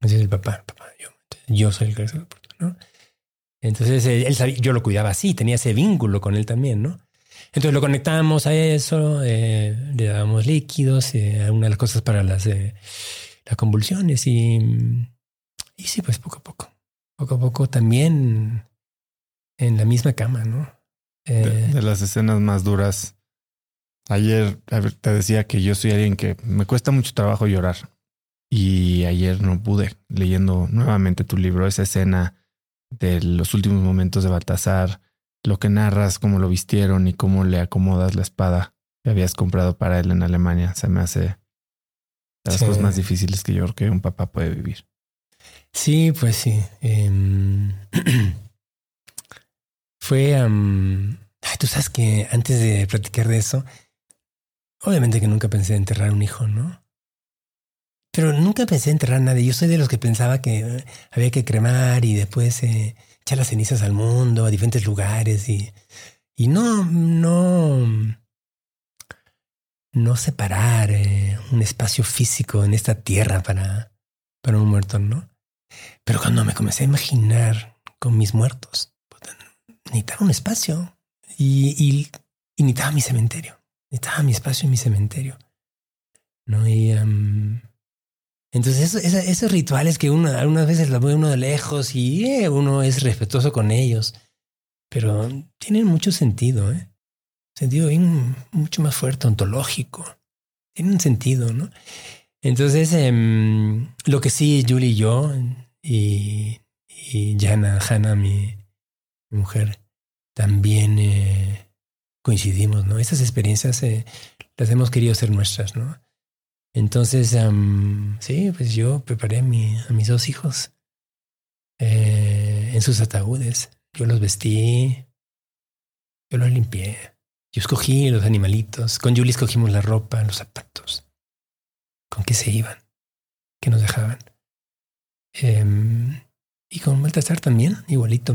Así es el papá, papá, yo, yo soy el que accesa al puerto, ¿no? Entonces él sabía, yo lo cuidaba así, tenía ese vínculo con él también, ¿no? Entonces lo conectábamos a eso, eh, le dábamos líquidos, eh, una de las cosas para las, eh, las convulsiones y, y sí, pues poco a poco, poco a poco también en la misma cama, ¿no? De, Eh, de las escenas más duras. Ayer te decía que yo soy alguien que me cuesta mucho trabajo llorar. Y ayer no pude, leyendo nuevamente tu libro, esa escena de los últimos momentos de Baltasar, lo que narras, cómo lo vistieron y cómo le acomodas la espada que habías comprado para él en Alemania, se me hace de las Sí. cosas más difíciles que yo creo que un papá puede vivir. Sí, pues sí. Em, fue... ay, tú sabes que antes de platicar de eso, obviamente que nunca pensé en enterrar un hijo, ¿no? Pero nunca pensé en enterrar a nadie. Yo soy de los que pensaba que eh, había que cremar y después eh, echar las cenizas al mundo, a diferentes lugares y, y no, no, no separar eh, un espacio físico en esta tierra para, para un muerto, ¿no? Pero cuando me comencé a imaginar con mis muertos, necesitaba un espacio y, y, y necesitaba mi cementerio. Necesitaba mi espacio en mi cementerio. ¿No? Y am, entonces esos rituales que uno algunas veces los ve uno de lejos y eh, uno es respetuoso con ellos, pero tienen mucho sentido, ¿eh? Sentido bien, mucho más fuerte, ontológico. Tienen sentido, ¿no? Entonces, em, lo que sí, Julie y yo, y, y Jana, Hannah, mi, mi mujer, también eh, coincidimos, ¿no? Esas experiencias eh, las hemos querido hacer nuestras, ¿no? Entonces, am, sí, pues yo preparé a, mi- a mis dos hijos eh, en sus ataúdes. Yo los vestí, yo los limpié, yo escogí los animalitos. Con Julie escogimos la ropa, los zapatos con qué se iban, qué nos dejaban. Em, y con Baltasar también, igualito.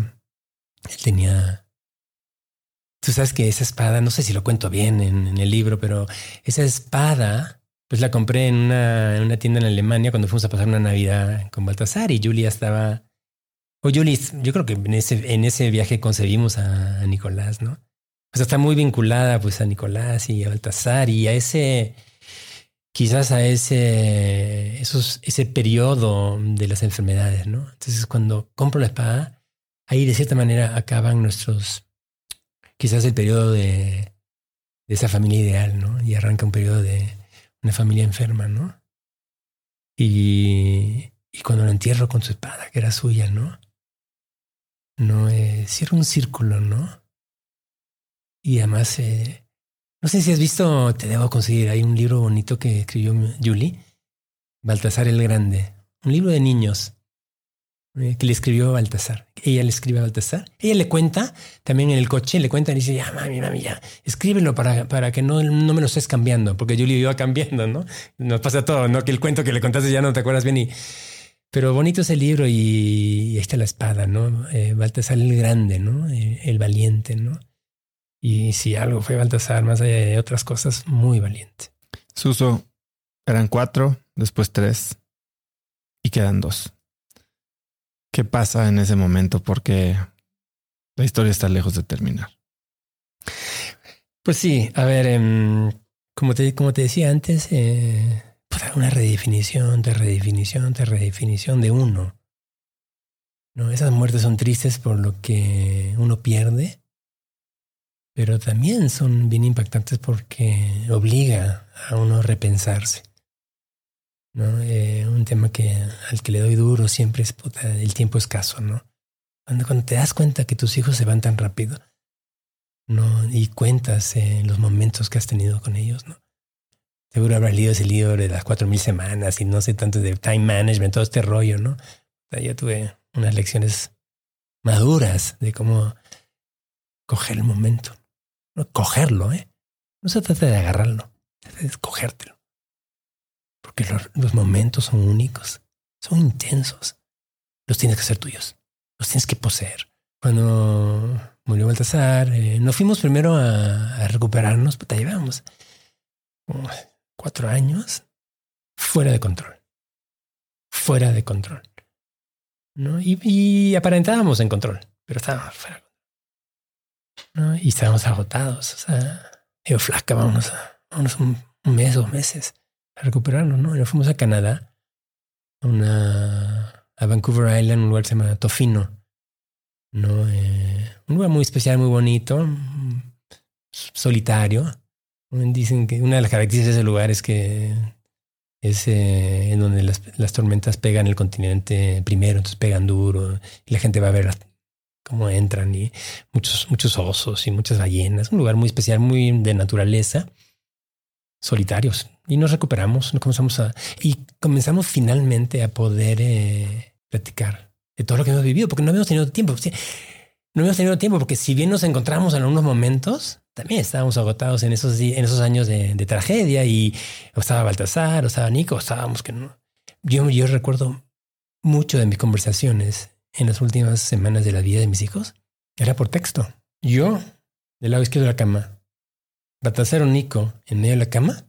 Él tenía. Tú sabes que esa espada, no sé si lo cuento bien en, el libro, pero esa espada, pues la compré en una, en una tienda en Alemania cuando fuimos a pasar una Navidad con Baltasar y Julia estaba. O Julie, yo creo que en ese, en ese viaje concebimos a, a Nicolás, ¿no? O sea, está muy vinculada pues a Nicolás y a Baltasar y a ese quizás a ese, esos, ese periodo de las enfermedades, ¿no? Entonces, cuando compro la espada, ahí de cierta manera acaban nuestros, quizás el periodo de, esa familia ideal, ¿no? Y arranca un periodo de una familia enferma, ¿no? Y, y cuando lo entierro con su espada, que era suya, ¿no? No, eh, cierra un círculo, ¿no? Y además, eh, no sé si has visto, te debo conseguir, hay un libro bonito que escribió Julie, Baltasar el Grande, un libro de niños que le escribió a Baltasar. Ella le escribe a Baltasar. Ella le cuenta, también en el coche, le cuenta y dice, ya, mami, mami, ya, escríbelo para, para que no, no me lo estés cambiando, porque Julie iba cambiando, ¿no? Nos pasa todo, ¿no? Que el cuento que le contaste ya no te acuerdas bien y... Pero bonito es el libro y, y ahí está la espada, ¿no? Eh, Baltasar el Grande, ¿no? Eh, el valiente, ¿no? Y si algo fue Baltasar, más allá de otras cosas, muy valiente. Suso, eran cuatro, después tres y quedan dos. ¿Qué pasa en ese momento? Porque la historia está lejos de terminar. Pues sí, a ver, em, como, te, como te decía antes, eh, pues una redefinición, de redefinición, de redefinición de uno. ¿No? Esas muertes son tristes por lo que uno pierde, pero también son bien impactantes porque obliga a uno a repensarse. ¿No? Eh, un tema que al que le doy duro siempre es puta, el tiempo escaso, ¿no? Cuando, cuando te das cuenta que tus hijos se van tan rápido, ¿no? Y cuentas eh, los momentos que has tenido con ellos, ¿no? Seguro habrás leído ese libro de las cuatro mil semanas y no sé tanto de time management, todo este rollo, ¿no? O sea, tuve unas lecciones maduras de cómo coger el momento. No, cogerlo, ¿eh? No se trata de agarrarlo, de cogértelo. Porque los, los momentos son únicos, son intensos. Los tienes que hacer tuyos, los tienes que poseer. Cuando murió Baltasar, eh, nos fuimos primero a, a recuperarnos, puta, llevamos como cuatro años fuera de control. Fuera de control. ¿no? Y, y aparentábamos en control, pero estábamos fuera. ¿no? Y estábamos agotados. O sea, yo flaca, vámonos, vámonos un, un mes, dos meses a recuperarnos, ¿no? Nos fuimos a Canadá, a, una, a Vancouver Island, un lugar que se llama Tofino, ¿no? Eh, un lugar muy especial, muy bonito, solitario. Dicen que una de las características de ese lugar es que es eh, en donde las, las, tormentas pegan el continente primero, entonces pegan duro y la gente va a ver cómo entran y muchos, muchos osos y muchas ballenas. Un lugar muy especial, muy de naturaleza, solitarios. Y nos recuperamos, nos comenzamos a y comenzamos finalmente a poder eh, platicar de todo lo que hemos vivido, porque no habíamos tenido tiempo. No habíamos tenido tiempo, porque si bien nos encontramos en algunos momentos, también estábamos agotados en esos, en esos años de, tragedia y o estaba Baltasar, o estaba Nico, o estábamos que no. Yo, yo recuerdo mucho de mis conversaciones en las últimas semanas de la vida de mis hijos. Era por texto. Yo, del lado izquierdo de la cama, Baltasar o Nico en medio de la cama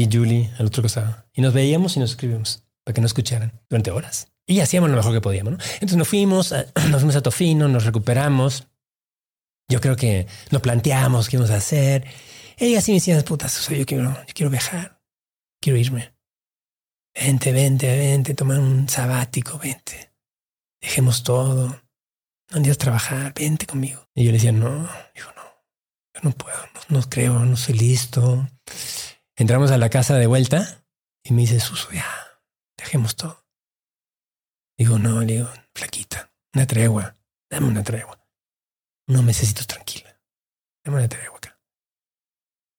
y Julie al otro costado. Y nos veíamos y nos escribíamos para que no escucharan durante horas. Y hacíamos lo mejor que podíamos. ¿no? Entonces nos fuimos, a, nos fuimos a Tofino, nos recuperamos. Yo creo que nos planteamos qué íbamos a hacer. Ella sí me decía, putas, o sea, yo quiero, yo quiero viajar, quiero irme. Vente, vente, vente, tomar un sabático, vente. Dejemos todo. Un día a trabajar, vente conmigo. Y yo le decía, no, dijo, no, yo no puedo, no, no creo, no soy listo. Entramos a la casa de vuelta y me dice, Suso, ya, dejemos todo. Digo, no, le digo, flaquita, una tregua, dame una tregua. Unos mesecitos tranquila, dame una tregua acá.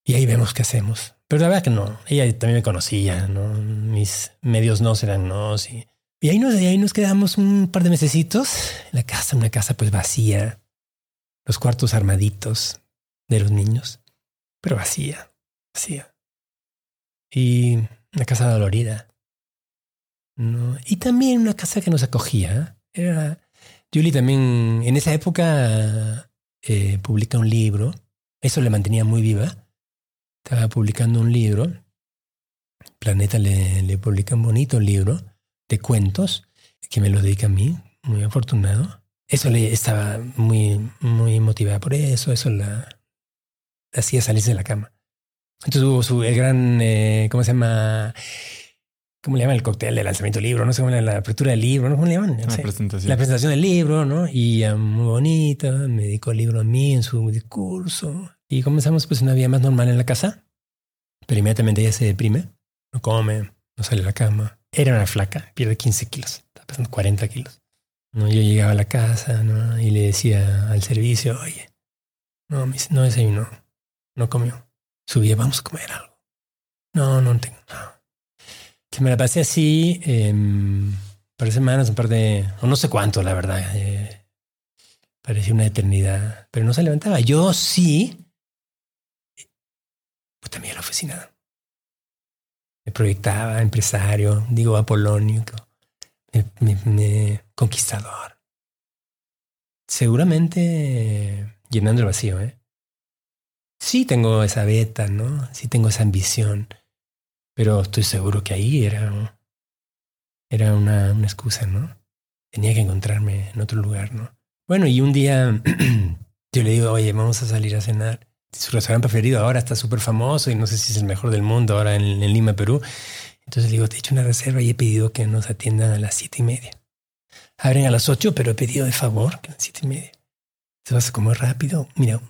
Y ahí vemos qué hacemos. Pero la verdad que no, ella también me conocía, ¿no? Mis medios no eran no. Y, y ahí, nos, ahí nos quedamos un par de mesecitos en la casa, una casa pues vacía, los cuartos armaditos de los niños, pero vacía, vacía. Y una casa dolorida. ¿no? Y también una casa que nos acogía. Era, Julie también en esa época eh, publica un libro. Eso le mantenía muy viva. Estaba publicando un libro. Planeta le, le publica un bonito libro de cuentos que me lo dedica a mí. Muy afortunado. Eso le estaba muy, muy motivada por eso. Eso la, la hacía salirse de la cama. Entonces hubo su, el gran, eh, ¿cómo se llama? ¿Cómo le llaman el cóctel de lanzamiento del libro? No sé cómo le llaman la apertura del libro, ¿no? ¿Cómo le llaman? No La sé. presentación. La presentación del libro, ¿no? Y um, muy bonita, me dedicó el libro a mí en su discurso. Y comenzamos pues una vida más normal en la casa. Pero inmediatamente ella se deprime, no come, no sale a la cama. Era una flaca, pierde 15 kilos, está pesando 40 kilos. ¿no? Yo llegaba a la casa ¿no? y le decía al servicio, oye, no, no desayunó, no comió. Subía, vamos a comer algo. No, no tengo. No. Que me la pasé así eh, par semanas, un par de, o no sé cuánto, la verdad. Eh, parecía una eternidad, pero no se levantaba. Yo sí, pues también a la oficina. Me proyectaba, empresario, digo apolónico, me, me- conquistador. Seguramente eh, llenando el vacío, ¿eh? Sí tengo esa beta, ¿no? Sí tengo esa ambición, pero estoy seguro que ahí era, era una, una excusa, ¿no? Tenía que encontrarme en otro lugar, ¿no? Bueno, y un día yo le digo, oye, vamos a salir a cenar. Su restaurante preferido ahora está súper famoso y no sé si es el mejor del mundo ahora en, Lima, Perú. Entonces le digo, te he hecho una reserva y he pedido que nos atiendan a las siete y media. Abren a las ocho, pero he pedido de favor que a las siete y media. Se vas a comer rápido. Mira,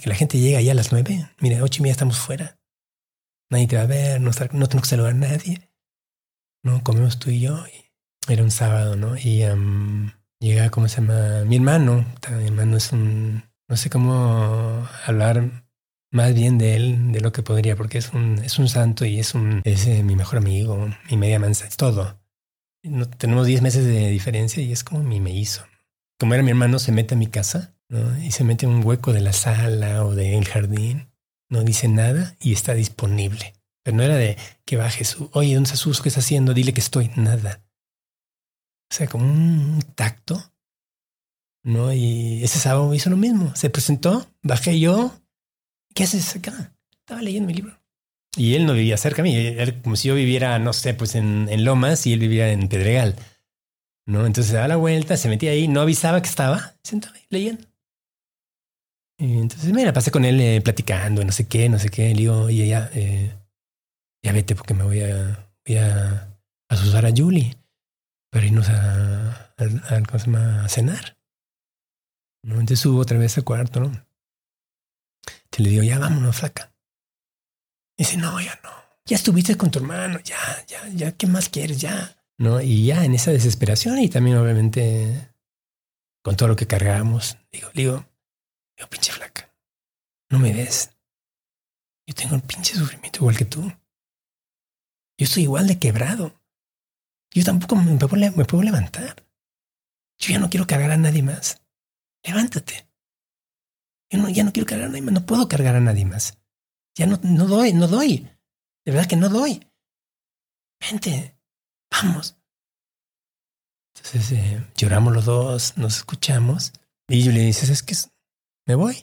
que la gente llega ya a las nueve. Mira, ocho y media estamos fuera. Nadie te va a ver, no, no tengo que saludar a nadie. No, comemos tú y yo. Era un sábado, ¿no? Y llega, ¿cómo se llama? Mi hermano. Mi hermano es un, no sé cómo hablar más bien de él de lo que podría, porque es un, es un santo y es un es eh, mi mejor amigo, mi media mansa, es todo. Tenemos 10 meses de diferencia y es como mi me hizo. Como era mi hermano, se mete a mi casa y se mete en un hueco de la sala o del jardín, no dice nada y está disponible. Pero no era de que va Jesús, oye, ¿dónde está Jesús? ¿Qué está haciendo? Dile que estoy, nada. O sea, como un tacto, ¿no? Y ese sábado hizo lo mismo. Se presentó, bajé yo. ¿Qué haces acá? Estaba leyendo mi libro. Y él no vivía cerca de mí, era como si yo viviera, no sé, pues en, en Lomas y él vivía en Pedregal. ¿No? Entonces se daba la vuelta, se metía ahí, no avisaba que estaba, sentaba ahí leyendo. Entonces me la pasé con él eh, platicando, no sé qué, no sé qué. Le digo, oye, ya, eh, ya vete porque me voy a, voy a, a asustar a Julie para irnos a, a, a, cenar. ¿No? Entonces subo otra vez al cuarto, ¿no? Te le digo, ya vámonos, flaca. Dice, no, ya no. Ya estuviste con tu hermano, ya, ya, ya, ¿qué más quieres? Ya. ¿No? Y ya en esa desesperación y también obviamente con todo lo que cargábamos, digo, digo, digo, pinche flaca, no me ves. Yo tengo un pinche sufrimiento igual que tú. Yo estoy igual de quebrado. Yo tampoco me puedo, levantar. Yo ya no quiero cargar a nadie más. Levántate. Yo no, ya no quiero cargar a nadie más. No puedo cargar a nadie más. Ya no, no doy, no doy. De verdad que no doy. Vente, vamos. Entonces eh, lloramos los dos, nos escuchamos. Y yo le dice, es que me voy.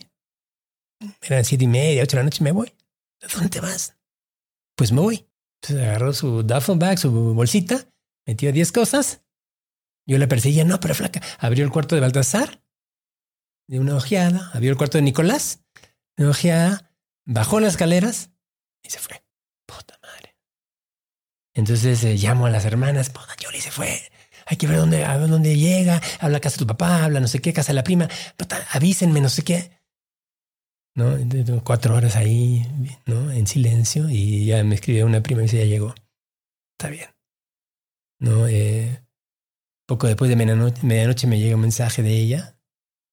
Eran siete y media, ocho de la noche, me voy. ¿A dónde te vas? Pues me voy. Entonces agarró su duffel bag, su bolsita, metió diez cosas. Yo la perseguía, no, pero flaca. Abrió el cuarto de Baltasar, de una ojeada. Abrió el cuarto de Nicolás, de una ojeada. Bajó las escaleras y se fue. Puta madre. Entonces eh, llamo a las hermanas. Puta, Yoli se fue. Hay que ver dónde, a ver dónde llega. Habla casa de tu papá, habla no sé qué, casa de la prima. Avísenme, no sé qué. ¿no? Cuatro horas ahí, ¿no? En silencio y ya me escribió una prima y dice, ya llegó. Está bien. ¿No? Eh, poco después de medianoche, medianoche, me llega un mensaje de ella,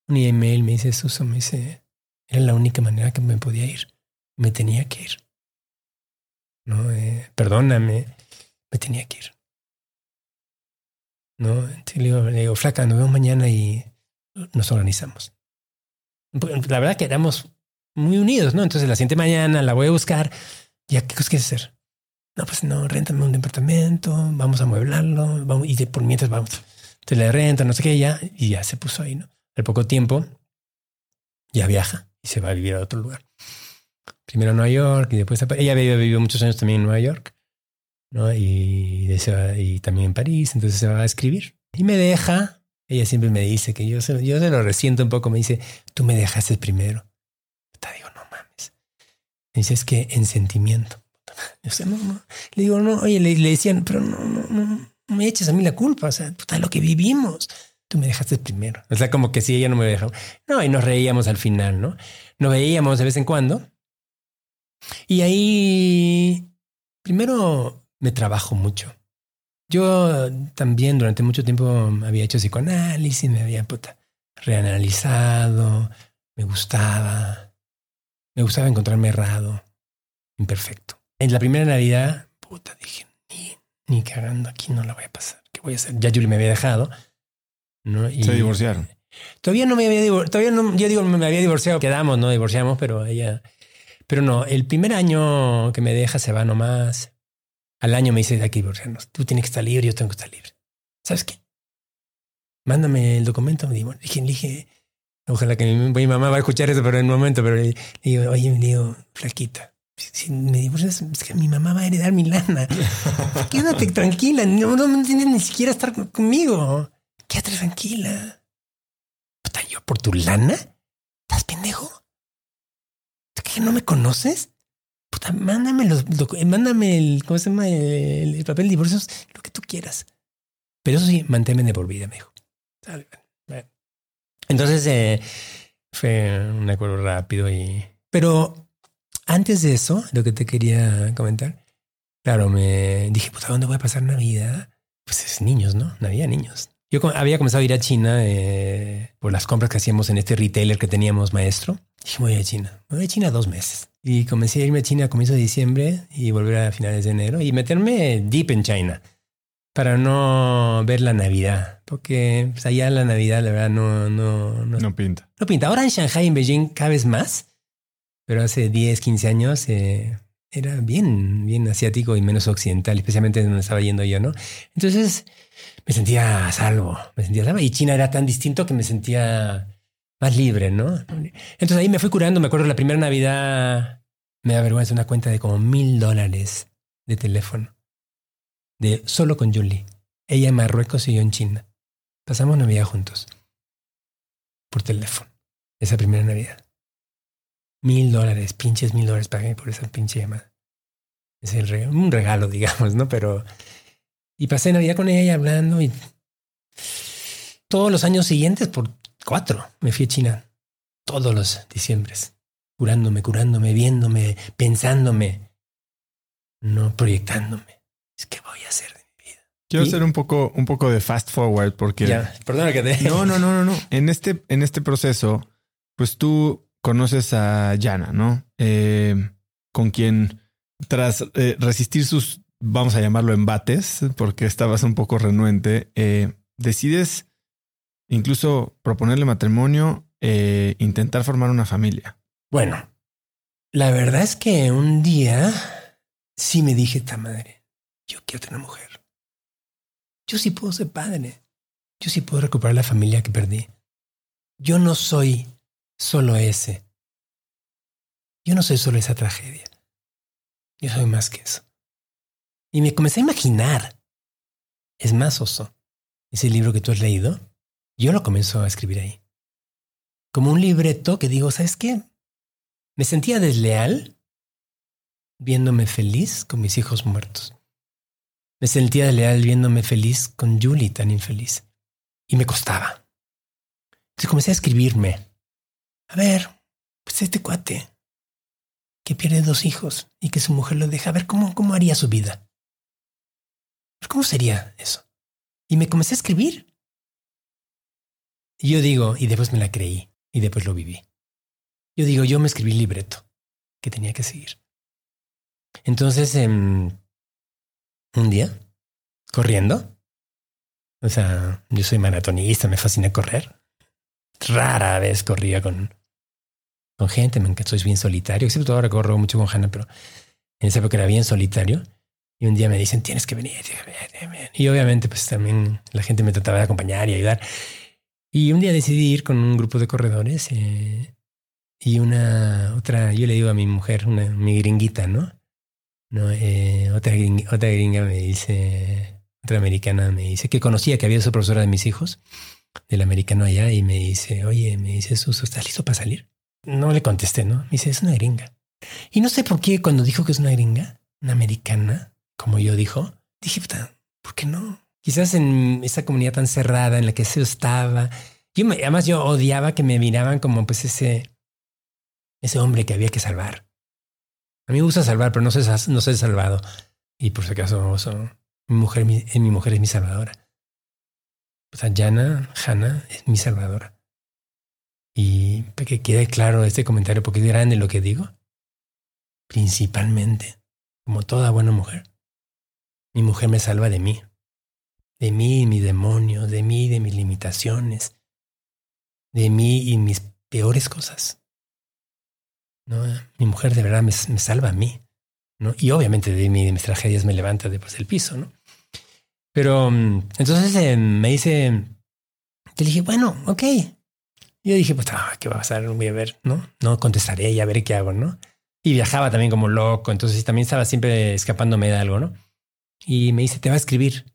un email, me dice, Suso, me dice, era la única manera que me podía ir. Me tenía que ir. ¿No? Eh, perdóname, me tenía que ir. ¿No? Entonces le digo, le digo, flaca, nos vemos mañana y nos organizamos. La verdad que éramos muy unidos, ¿no? Entonces la siguiente mañana la voy a buscar. ¿Ya qué cosas quieres hacer? No, pues no, réntame un departamento, vamos a amueblarlo, vamos, y de, por mientras vamos, te le renta, no sé qué, ya, y ya se puso ahí, ¿no? Al poco tiempo ya viaja y se va a vivir a otro lugar. Primero a Nueva York y después a, ella había vivido muchos años también en Nueva York, ¿no? Y, y también en París, entonces se va a escribir. Y me deja, ella siempre me dice que yo se, yo se lo resiento un poco, me dice, tú me dejaste primero digo, no mames. dice, es que en sentimiento. O sea, no, no. Le digo, no, oye, le, le decían, pero no, no, no, no me eches a mí la culpa. O sea, puta, lo que vivimos. Tú me dejaste primero. O sea, como que si ella no me dejaba. No, y nos reíamos al final, ¿no? Nos veíamos de vez en cuando. Y ahí, primero me trabajo mucho. Yo también durante mucho tiempo había hecho psicoanálisis, me había puta, reanalizado, me gustaba, me gustaba encontrarme errado, imperfecto. En la primera Navidad, puta, dije, ni, ni cagando aquí no la voy a pasar. ¿Qué voy a hacer? Ya Julie me había dejado. ¿no? Y Se divorciaron. Todavía no me había divorciado. Todavía no, yo digo, me había divorciado. Quedamos, no divorciamos, pero ella. Pero no, el primer año que me deja se va nomás. Al año me dice, hay que divorciarnos. Tú tienes que estar libre, yo tengo que estar libre. ¿Sabes qué? Mándame el documento. Me dije, dije, Ojalá que mi, mamá va a escuchar eso, pero en un momento, pero le digo, oye, me digo, flaquita, si me divorcias, es que mi mamá va a heredar mi lana. Quédate tranquila, no, no, tienes ni siquiera estar conmigo. Quédate tranquila. Yo por tu lana, ¿estás pendejo? ¿Que no me conoces? Puta, mándame los, mándame el, ¿cómo se llama? El, papel de divorcios, lo que tú quieras. Pero eso sí, manténme de por vida, me dijo. Entonces eh, fue un acuerdo rápido y... Pero antes de eso, lo que te quería comentar, claro, me dije, pues, ¿a dónde voy a pasar Navidad? Pues es niños, ¿no? Navidad, niños. Yo había comenzado a ir a China eh, por las compras que hacíamos en este retailer que teníamos maestro. Dije, voy a China. voy a China dos meses. Y comencé a irme a China a comienzos de diciembre y volver a finales de enero y meterme deep en China para no ver la Navidad. Porque pues, allá la Navidad, la verdad, no, no, no, No pinta. no pinta. Ahora en Shanghai, en Beijing, cada vez más. Pero hace 10, 15 años eh, era bien, bien asiático y menos occidental, especialmente donde estaba yendo yo, ¿no? Entonces me sentía a salvo, me sentía a salvo. Y China era tan distinto que me sentía más libre, ¿no? Entonces ahí me fui curando. Me acuerdo la primera Navidad, me da vergüenza, una cuenta de como mil dólares de teléfono. De solo con Julie. Ella en Marruecos y yo en China. Pasamos Navidad juntos. Por teléfono. Esa primera Navidad. Mil dólares, pinches mil dólares pagué por esa pinche llamada. Es el un regalo, digamos, ¿no? Pero. Y pasé Navidad con ella hablando y. Todos los años siguientes, por cuatro, me fui a China. Todos los diciembres. Curándome, curándome, viéndome, pensándome. No proyectándome. Es que voy a hacer de mi vida. Quiero ¿Y? hacer un poco, un poco de fast forward porque Ya, perdona que te. No, no, no, no, no. En este, en este proceso, pues tú conoces a Yana, ¿no? Eh, con quien, tras eh, resistir sus, vamos a llamarlo embates, porque estabas un poco renuente, eh, decides incluso proponerle matrimonio, eh, intentar formar una familia. Bueno, la verdad es que un día sí me dije, esta madre, yo quiero tener mujer. Yo sí puedo ser padre. Yo sí puedo recuperar la familia que perdí. Yo no soy solo ese. Yo no soy solo esa tragedia. Yo soy más que eso. Y me comencé a imaginar. Es más, Oso, ese libro que tú has leído, yo lo comienzo a escribir ahí. Como un libreto que digo, ¿sabes qué? Me sentía desleal viéndome feliz con mis hijos muertos. Me sentía desleal viéndome feliz con Julie tan infeliz. Y me costaba. Entonces comencé a escribirme. A ver, pues este cuate que pierde dos hijos y que su mujer lo deja, a ver cómo, cómo haría su vida. ¿Cómo sería eso? Y me comencé a escribir. Y yo digo, y después me la creí, y después lo viví. Yo digo, yo me escribí el libreto que tenía que seguir. Entonces, em, un día, corriendo, o sea, yo soy maratonista, me fascina correr. Rara vez corría con, con gente, me encanta, soy bien solitario, excepto ahora corro mucho con Hannah, pero en esa época era bien solitario. Y un día me dicen, tienes que venir, tienes que venir, tienes que venir. Y obviamente, pues también la gente me trataba de acompañar y ayudar. Y un día decidí ir con un grupo de corredores eh, y una otra, yo le digo a mi mujer, una, mi gringuita, ¿no? no eh, otra, gring- otra gringa me dice, otra americana me dice que conocía que había sido profesora de mis hijos, del americano allá, y me dice, oye, me dice, Suso, ¿estás listo para salir? No le contesté, ¿no? Me dice, es una gringa. Y no sé por qué cuando dijo que es una gringa, una americana, como yo dijo, dije, puta, ¿por qué no? Quizás en esa comunidad tan cerrada en la que se estaba. Yo me- además yo odiaba que me miraban como pues ese, ese hombre que había que salvar. A mí me gusta salvar, pero no sé, no salvado. Y por si acaso, so- mi mujer, mi, eh, mi mujer es mi salvadora. O sea, Jana, Hannah es mi salvadora. Y para que quede claro este comentario, porque es grande lo que digo, principalmente, como toda buena mujer, mi mujer me salva de mí, de mí y mis demonios, de mí y de mis limitaciones, de mí y mis peores cosas. ¿No? Mi mujer de verdad me, me salva a mí. ¿no? Y obviamente de mí y de mis tragedias me levanta después del piso, ¿no? Pero mm, entonces eh, me dice, te dije, bueno, ok. Yo dije, pues, ah, ¿qué va a pasar? Voy a ver, ¿no? No contestaré y a ver qué hago, ¿no? Y viajaba también como loco, entonces también estaba siempre escapándome de algo, ¿no? Y me dice, te va a escribir.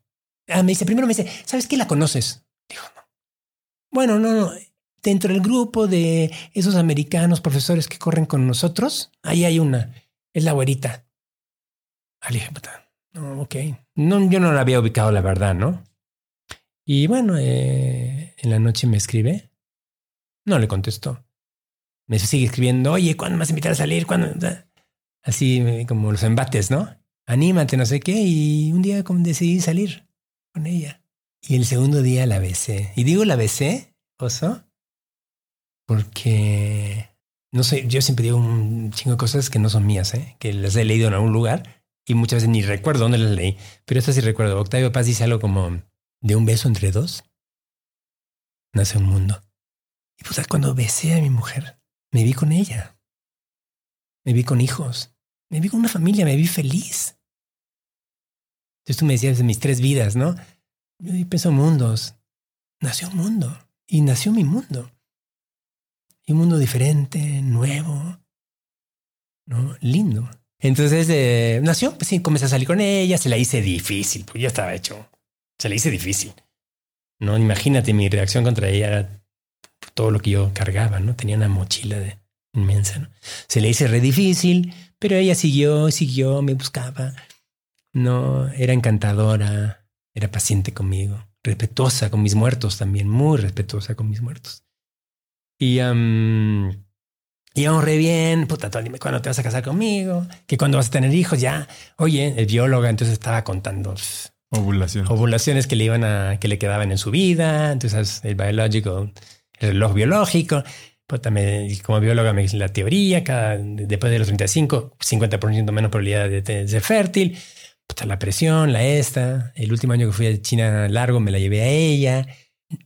Ah, me dice, primero me dice, ¿sabes qué la conoces? Dijo, no. Bueno, no, no. Dentro del grupo de esos americanos profesores que corren con nosotros, ahí hay una. Es la güerita. Ah, dije, no, ok. Yo no la había ubicado, la verdad, ¿no? Y bueno, eh, en la noche me escribe. No le contestó. Me sigue escribiendo, oye, ¿cuándo me vas a invitar a salir? ¿Cuándo? Así como los embates, ¿no? Anímate, no sé qué. Y un día decidí salir con ella. Y el segundo día la besé. Y digo la besé, oso, porque no sé, yo siempre digo un chingo de cosas que no son mías, ¿eh? que las he leído en algún lugar y muchas veces ni recuerdo dónde las leí, pero esta sí recuerdo. Octavio Paz dice algo como de un beso entre dos nace un mundo. Y pues cuando besé a mi mujer, me vi con ella. Me vi con hijos. Me vi con una familia, me vi feliz. Entonces tú me decías de mis tres vidas, ¿no? Yo pienso mundos. Nació un mundo. Y nació mi mundo. Y un mundo diferente, nuevo, ¿no? Lindo. Entonces eh, nació, pues sí, comencé a salir con ella, se la hice difícil, pues ya estaba hecho. Se la hice difícil. No, imagínate mi reacción contra ella era todo lo que yo cargaba, ¿no? Tenía una mochila de, inmensa, ¿no? Se le hice re difícil, pero ella siguió, siguió, me buscaba. No, era encantadora, era paciente conmigo, respetuosa con mis muertos también, muy respetuosa con mis muertos. Y um, íbamos re bien, puta, dime cuándo te vas a casar conmigo, que cuando vas a tener hijos, ya. Oye, el biólogo entonces estaba contando ovulaciones, ovulaciones que le iban a, que le quedaban en su vida, entonces el biológico, el reloj biológico. Puta, como bióloga me la teoría, cada, después de los 35, 50% menos probabilidad de, ser fértil. Puta, la presión, la esta. El último año que fui a China largo me la llevé a ella.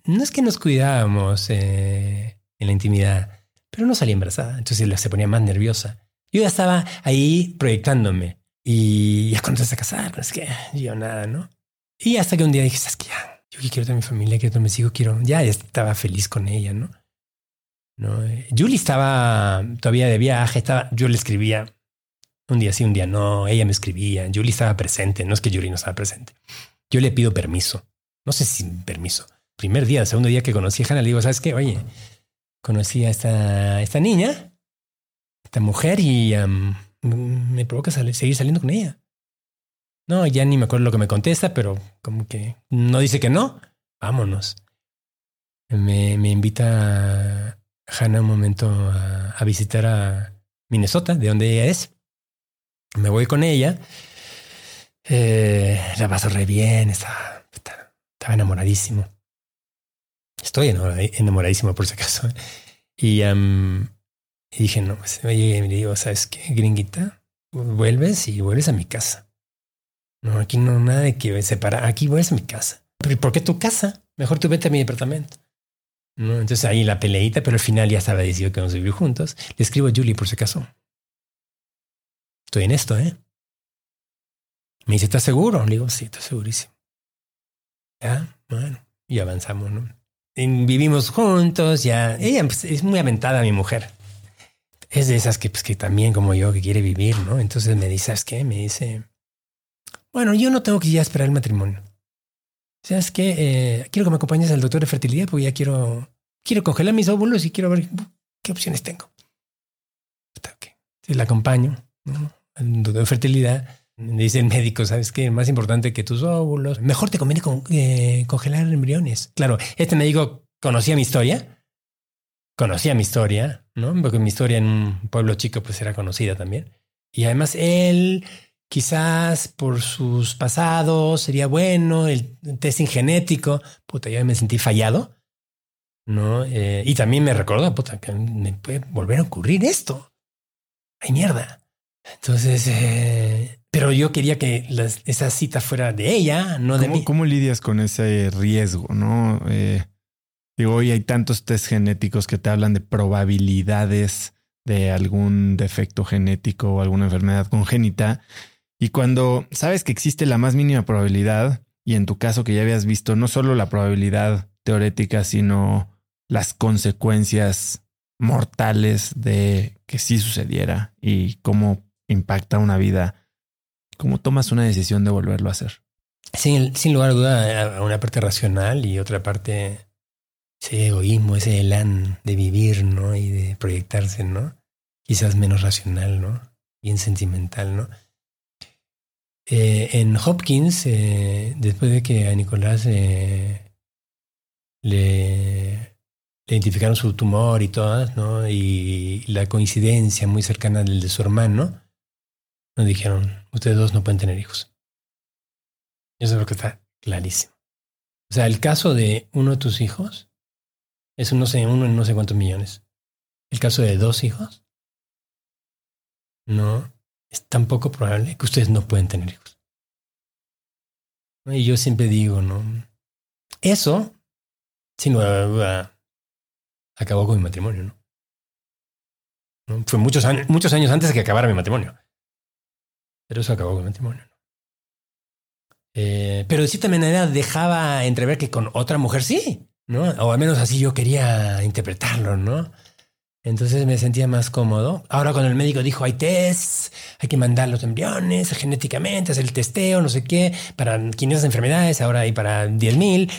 No es que nos cuidábamos eh, en la intimidad, pero no salía embarazada. Entonces se ponía más nerviosa. Yo ya estaba ahí proyectándome. Y ya cuando a casar, es que yo nada, ¿no? Y hasta que un día dije, ¿sabes qué? Yo quiero tener mi familia, quiero tener mis hijos, quiero... Ya, ya estaba feliz con ella, ¿no? ¿no? Julie estaba todavía de viaje, estaba, yo le escribía un día sí, un día no, ella me escribía, Julie estaba presente, no es que Julie no estaba presente. Yo le pido permiso, no sé si permiso. Primer día, segundo día que conocí a Hannah, le digo, ¿sabes qué? Oye, conocí a esta, esta niña, esta mujer y me provoca seguir saliendo con ella. No, ya ni me acuerdo lo que me contesta, pero como que no dice que no, vámonos. Me, me invita Hannah un momento a, visitar a Minnesota, de donde ella es. Me voy con ella. Eh, la paso re bien, estaba, enamoradísimo. Estoy enamoradísimo por si acaso. Y, dije, no, pues, oye, me digo, ¿sabes qué, gringuita? Vuelves y vuelves a mi casa. No, aquí no nada de que separar. Aquí vuelves a mi casa. ¿Pero por qué tu casa? Mejor tú vete a mi departamento. ¿no? Entonces ahí la peleita, pero al final ya estaba decidido que vamos a vivir juntos. Le escribo a Julie por si acaso. Estoy en esto, ¿eh? Me dice, ¿estás seguro? Le digo, sí, estoy segurísimo. Ya, bueno, y avanzamos, ¿no? vivimos juntos, ya. Ella pues, es muy aventada, mi mujer. Es de esas que, pues, que también, como yo, que quiere vivir, ¿no? Entonces me dice, ¿sabes qué? Me dice, bueno, yo no tengo que ya esperar el matrimonio. ¿Sabes qué? Eh, quiero que me acompañes al doctor de fertilidad porque ya quiero, quiero congelar mis óvulos y quiero ver qué opciones tengo. la acompaño doctor de fertilidad. Me dice el médico, ¿sabes qué? Más importante que tus óvulos. Mejor te conviene eh, congelar embriones. Claro, este médico conocía mi historia. Conocía mi historia, ¿no? Porque mi historia en un pueblo chico pues era conocida también. Y además él quizás por sus pasados sería bueno, el testing genético, puta, yo me sentí fallado, ¿no? Eh, y también me recordó, puta, que me puede volver a ocurrir esto. Ay, mierda. Entonces, eh, pero yo quería que esa cita fuera de ella, no de mí. ¿Cómo lidias con ese riesgo, no? Eh, digo, hoy hay tantos test genéticos que te hablan de probabilidades de algún defecto genético o alguna enfermedad congénita y cuando sabes que existe la más mínima probabilidad, y en tu caso que ya habías visto no solo la probabilidad teórica, sino las consecuencias mortales de que sí sucediera y cómo impacta una vida, ¿cómo tomas una decisión de volverlo a hacer? Sin, lugar a duda, una parte racional y otra parte ese egoísmo, ese elán de vivir, ¿no? Y de proyectarse, ¿no? Quizás menos racional, ¿no? Bien sentimental, ¿no? Eh, en Hopkins, eh, después de que a Nicolás eh, le, identificaron su tumor y todas, ¿no? Y la coincidencia muy cercana del de su hermano, nos dijeron, ustedes dos no pueden tener hijos. Eso es lo que está clarísimo. O sea, el caso de uno de tus hijos es uno, uno en no sé cuántos millones. el caso de dos hijos, no es tan poco probable que ustedes no pueden tener hijos. Y yo siempre digo, ¿no? Eso, sin duda, acabó con mi matrimonio, ¿no? Fue muchos años, muchos años antes de que acabara mi matrimonio. Pero eso acabó con mi matrimonio. Eh, pero de cierta manera dejaba entrever que con otra mujer sí, ¿no? O al menos así yo quería interpretarlo, ¿no? Entonces me sentía más cómodo. Ahora cuando el médico dijo hay tests, hay que mandar los embriones genéticamente, hacer el testeo, no sé qué, para 500 enfermedades, ahora hay para 10.000.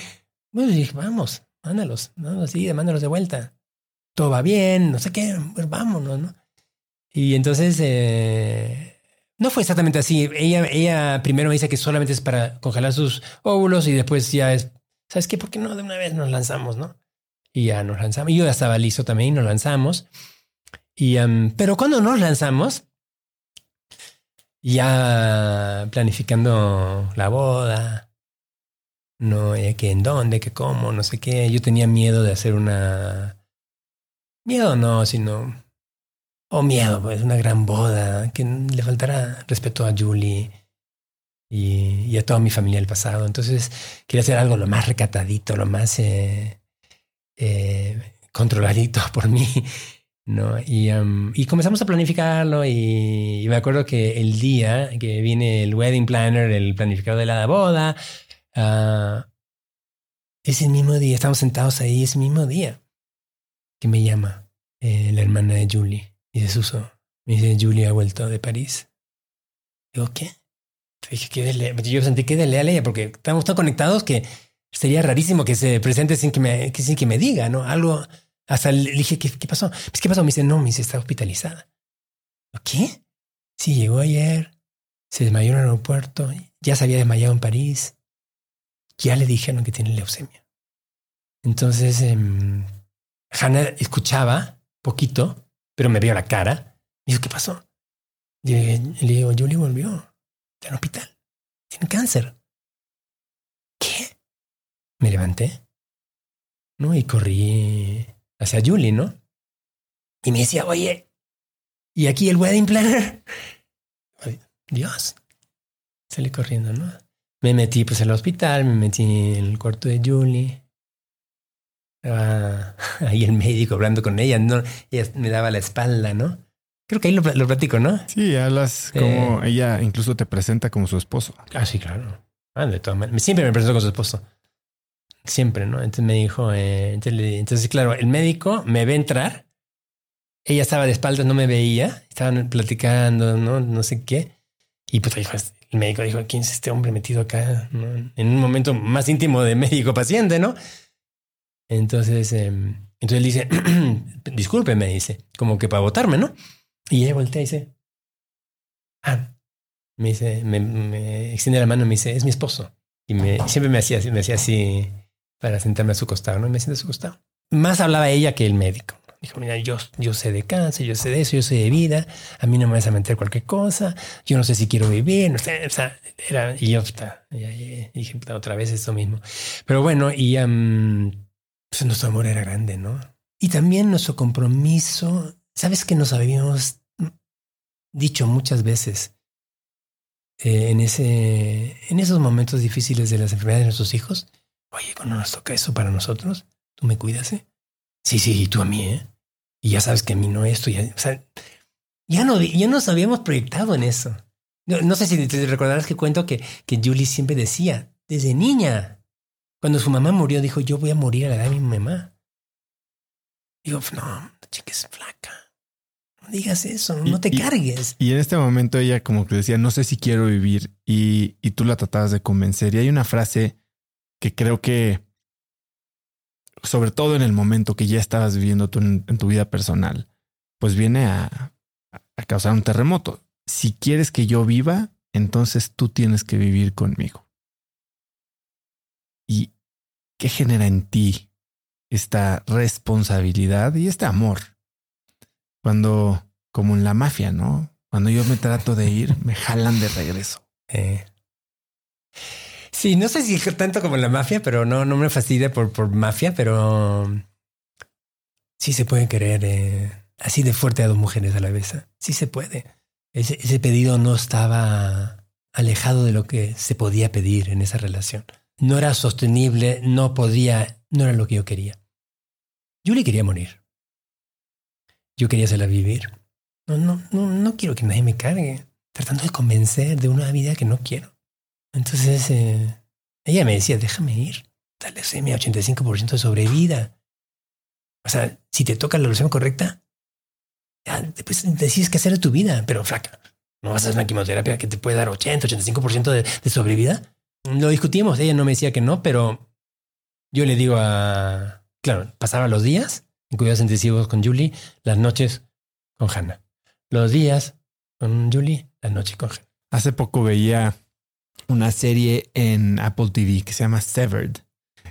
Bueno, dije, vamos, mándalos, ¿no? Así, mándalos de vuelta. Todo va bien, no sé qué, pues vámonos, ¿no? Y entonces, eh, no fue exactamente así. Ella, ella primero me dice que solamente es para congelar sus óvulos y después ya es, ¿sabes qué? ¿Por qué no de una vez nos lanzamos, no? Y ya nos lanzamos. Yo ya estaba listo también y nos lanzamos. Y, pero cuando nos lanzamos, ya planificando la boda, no, eh, que en dónde, que cómo, no sé qué. Yo tenía miedo de hacer una... Miedo no, sino... O miedo, pues una gran boda, que le faltara respeto a Julie y, a toda mi familia del pasado. Entonces quería hacer algo lo más recatadito, lo más... Eh, eh, controladito por mí. ¿no? Y, y, comenzamos a planificarlo y, me acuerdo que el día que viene el wedding planner, el planificador de la boda, uh, ese mismo día, estamos sentados ahí, ese mismo día que me llama eh, la hermana de Julie y de Suso. Me dice, Julie ha vuelto de París. Digo, ¿qué? Dije, ¿qué Yo sentí que de leal ella porque estamos tan conectados que sería rarísimo que se presente sin que me, sin que me diga, ¿no? Algo. Hasta le dije, ¿qué, qué pasó? Pues, ¿qué pasó? Me dice, no, me dice, está hospitalizada. ¿Qué? Sí, llegó ayer, se desmayó en el aeropuerto, ya se había desmayado en París. Ya le dijeron que tiene leucemia. Entonces, eh, Hannah escuchaba poquito, pero me vio la cara. Me dijo, ¿qué pasó? Le, digo, Julie volvió. Está en hospital. Tiene cáncer. Me levanté, ¿no? Y corrí hacia Julie, ¿no? Y me decía, oye, ¿y aquí el wedding planner? Dios. Salí corriendo, ¿no? Me metí pues al hospital, me metí en el cuarto de Julie. ahí el médico hablando con ella, ¿no? Ella me daba la espalda, ¿no? Creo que ahí lo, lo platico, ¿no? Sí, hablas como eh, ella incluso te presenta como su esposo. Ah, sí, claro. Ah, de todas maneras. Siempre me presento con su esposo. Siempre, ¿no? Entonces me dijo, eh, entonces, claro, el médico me ve entrar. Ella estaba de espaldas, no me veía. Estaban platicando, ¿no? No sé qué. Y pues el médico dijo, ¿quién es este hombre metido acá? En un momento más íntimo de médico-paciente, ¿no? Entonces, em, entonces dice, disculpe, me dice, como que para votarme, ¿no? Y ella voltea y dice, ah, me dice, me, me extiende la mano y me dice, es mi esposo. Y me, siempre me hacía, me hacía así, para sentarme a su costado, ¿no? Y me siento a su costado. Más hablaba ella que el médico. Dijo, mira, yo, yo sé de cáncer, yo sé de eso, yo sé de vida, a mí no me vas a meter cualquier cosa, yo no sé si quiero vivir, no sé, o sea, era, y yo, y, dije, otra vez esto mismo. Pero bueno, y pues nuestro amor era grande, ¿no? Y también nuestro compromiso, ¿sabes que nos habíamos dicho muchas veces eh, en, ese, en esos momentos difíciles de las enfermedades de nuestros hijos? Oye, cuando nos toca eso para nosotros, ¿tú me cuidas, eh? Sí, sí, y tú a mí, ¿eh? Y ya sabes que a mí no esto, ya, o sea, ya, no, ya nos habíamos proyectado en eso. No, sé si te recordarás que cuento que, que Julie siempre decía, desde niña, cuando su mamá murió, dijo, yo voy a morir a la edad de mi mamá. Digo, no, la chica es flaca. No digas eso, no te cargues. Y en este momento ella como que decía, no sé si quiero vivir y, y tú la tratabas de convencer. Y hay una frase que creo que, sobre todo en el momento que ya estabas viviendo tú en, tu vida personal, pues viene a, a causar un terremoto. Si quieres que yo viva, entonces tú tienes que vivir conmigo. ¿Y qué genera en ti esta responsabilidad y este amor? Cuando, como en la mafia, ¿no? Cuando yo me trato de ir, me jalan de regreso. Eh. Sí, no sé si tanto como la mafia, pero no, no me fastidia por, mafia, pero sí se puede querer eh, así de fuerte a dos mujeres a la vez. ¿eh? Sí se puede. Ese pedido no estaba alejado de lo que se podía pedir en esa relación. No era sostenible, no podía, no era lo que yo quería. Julie quería morir. Yo quería hacerla vivir. No, no, no, no quiero que nadie me cargue, tratando de convencer de una vida que no quiero. Entonces, eh, ella me decía, déjame ir, dale mi 85% de sobrevida. O sea, si te toca la relación correcta, ya después decides qué hacer de tu vida, pero flaca, no vas a hacer una quimioterapia que te puede dar 80, 85% de, de sobrevida. Lo discutimos, ella no me decía que no, pero yo le digo a... Claro, pasaba los días en cuidados intensivos con Julie, las noches con Hannah. Los días con Julie, las noches con Hannah. Hace poco veía una serie en Apple TV que se llama Severed.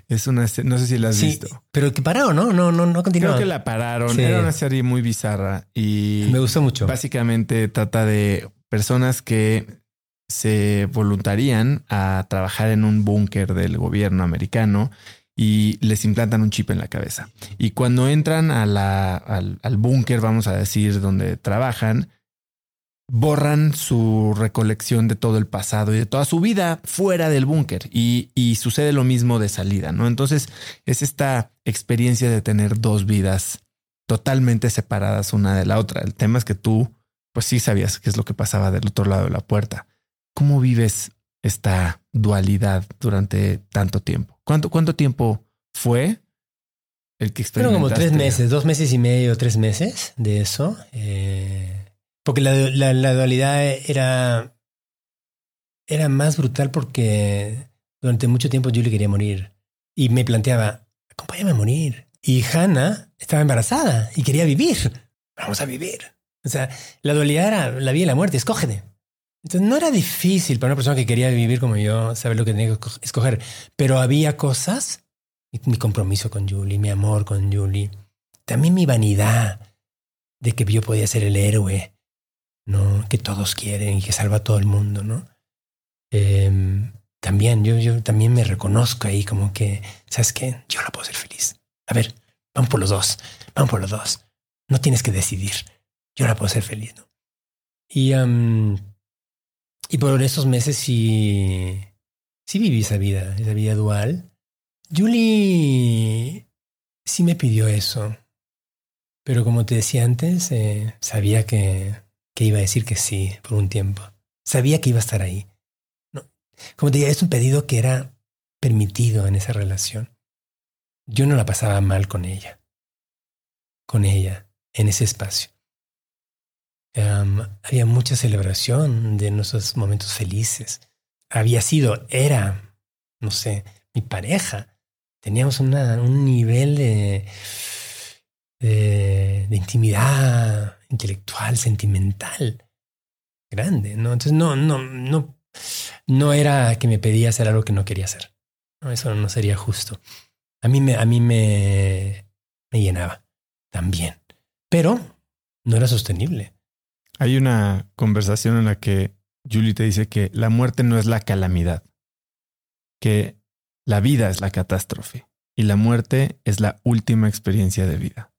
Es una, no sé si la has Sí, visto. pero que paró, ¿no? No, no, no continuó. Creo que la pararon. Sí. Era una serie muy bizarra y Me gustó mucho. básicamente trata de personas que se voluntarían a trabajar en un búnker del gobierno americano y les implantan un chip en la cabeza. Y cuando entran al, al búnker, vamos a decir, donde trabajan, borran su recolección de todo el pasado y de toda su vida fuera del búnker. Y, y sucede lo mismo de salida, ¿no? Entonces es esta experiencia de tener dos vidas totalmente separadas una de la otra. El tema es que tú, pues sí sabías qué es lo que pasaba del otro lado de la puerta. ¿Cómo vives esta dualidad durante tanto tiempo? ¿Cuánto, cuánto tiempo fue el que Fueron como tres meses, dos meses y medio, tres meses de eso. Eh, porque la, la, la dualidad era, era más brutal porque durante mucho tiempo Julie quería morir y me planteaba, acompáñame a morir. Y Hannah estaba embarazada y quería vivir. Vamos a vivir. O sea, la dualidad era la vida y la muerte, escógete. Entonces no era difícil para una persona que quería vivir como yo saber lo que tenía que esco- escoger, pero había cosas, mi, mi compromiso con Julie, mi amor con Julie, también mi vanidad de que yo podía ser el héroe, ¿no? Que todos quieren y que salva a todo el mundo, ¿no? Em, también, yo, yo también me reconozco ahí como que, ¿sabes qué? Yo la puedo hacer feliz. A ver, vamos por los dos, vamos por los dos. No tienes que decidir. Yo la puedo hacer feliz, ¿no? Y, am, y por esos meses sí, sí viví esa vida, esa vida dual. Julie sí me pidió eso. Pero como te decía antes, eh, sabía que, que iba a decir que sí por un tiempo. Sabía que iba a estar ahí. No. Como te decía, es un pedido que era permitido en esa relación. Yo no la pasaba mal con ella. Con ella, en ese espacio. Am, había mucha celebración de nuestros momentos felices. Había sido, era, no sé, mi pareja. Teníamos una, un nivel de, de, intimidad intelectual, sentimental, grande, ¿no? Entonces no, no, no, no era que me pedía hacer algo que no quería hacer. Eso no sería justo. A mí me, a mí me, me llenaba también, pero no era sostenible. Hay una conversación en la que Julie te dice que la muerte no es la calamidad, que la vida es la catástrofe y la muerte es la última experiencia de vida.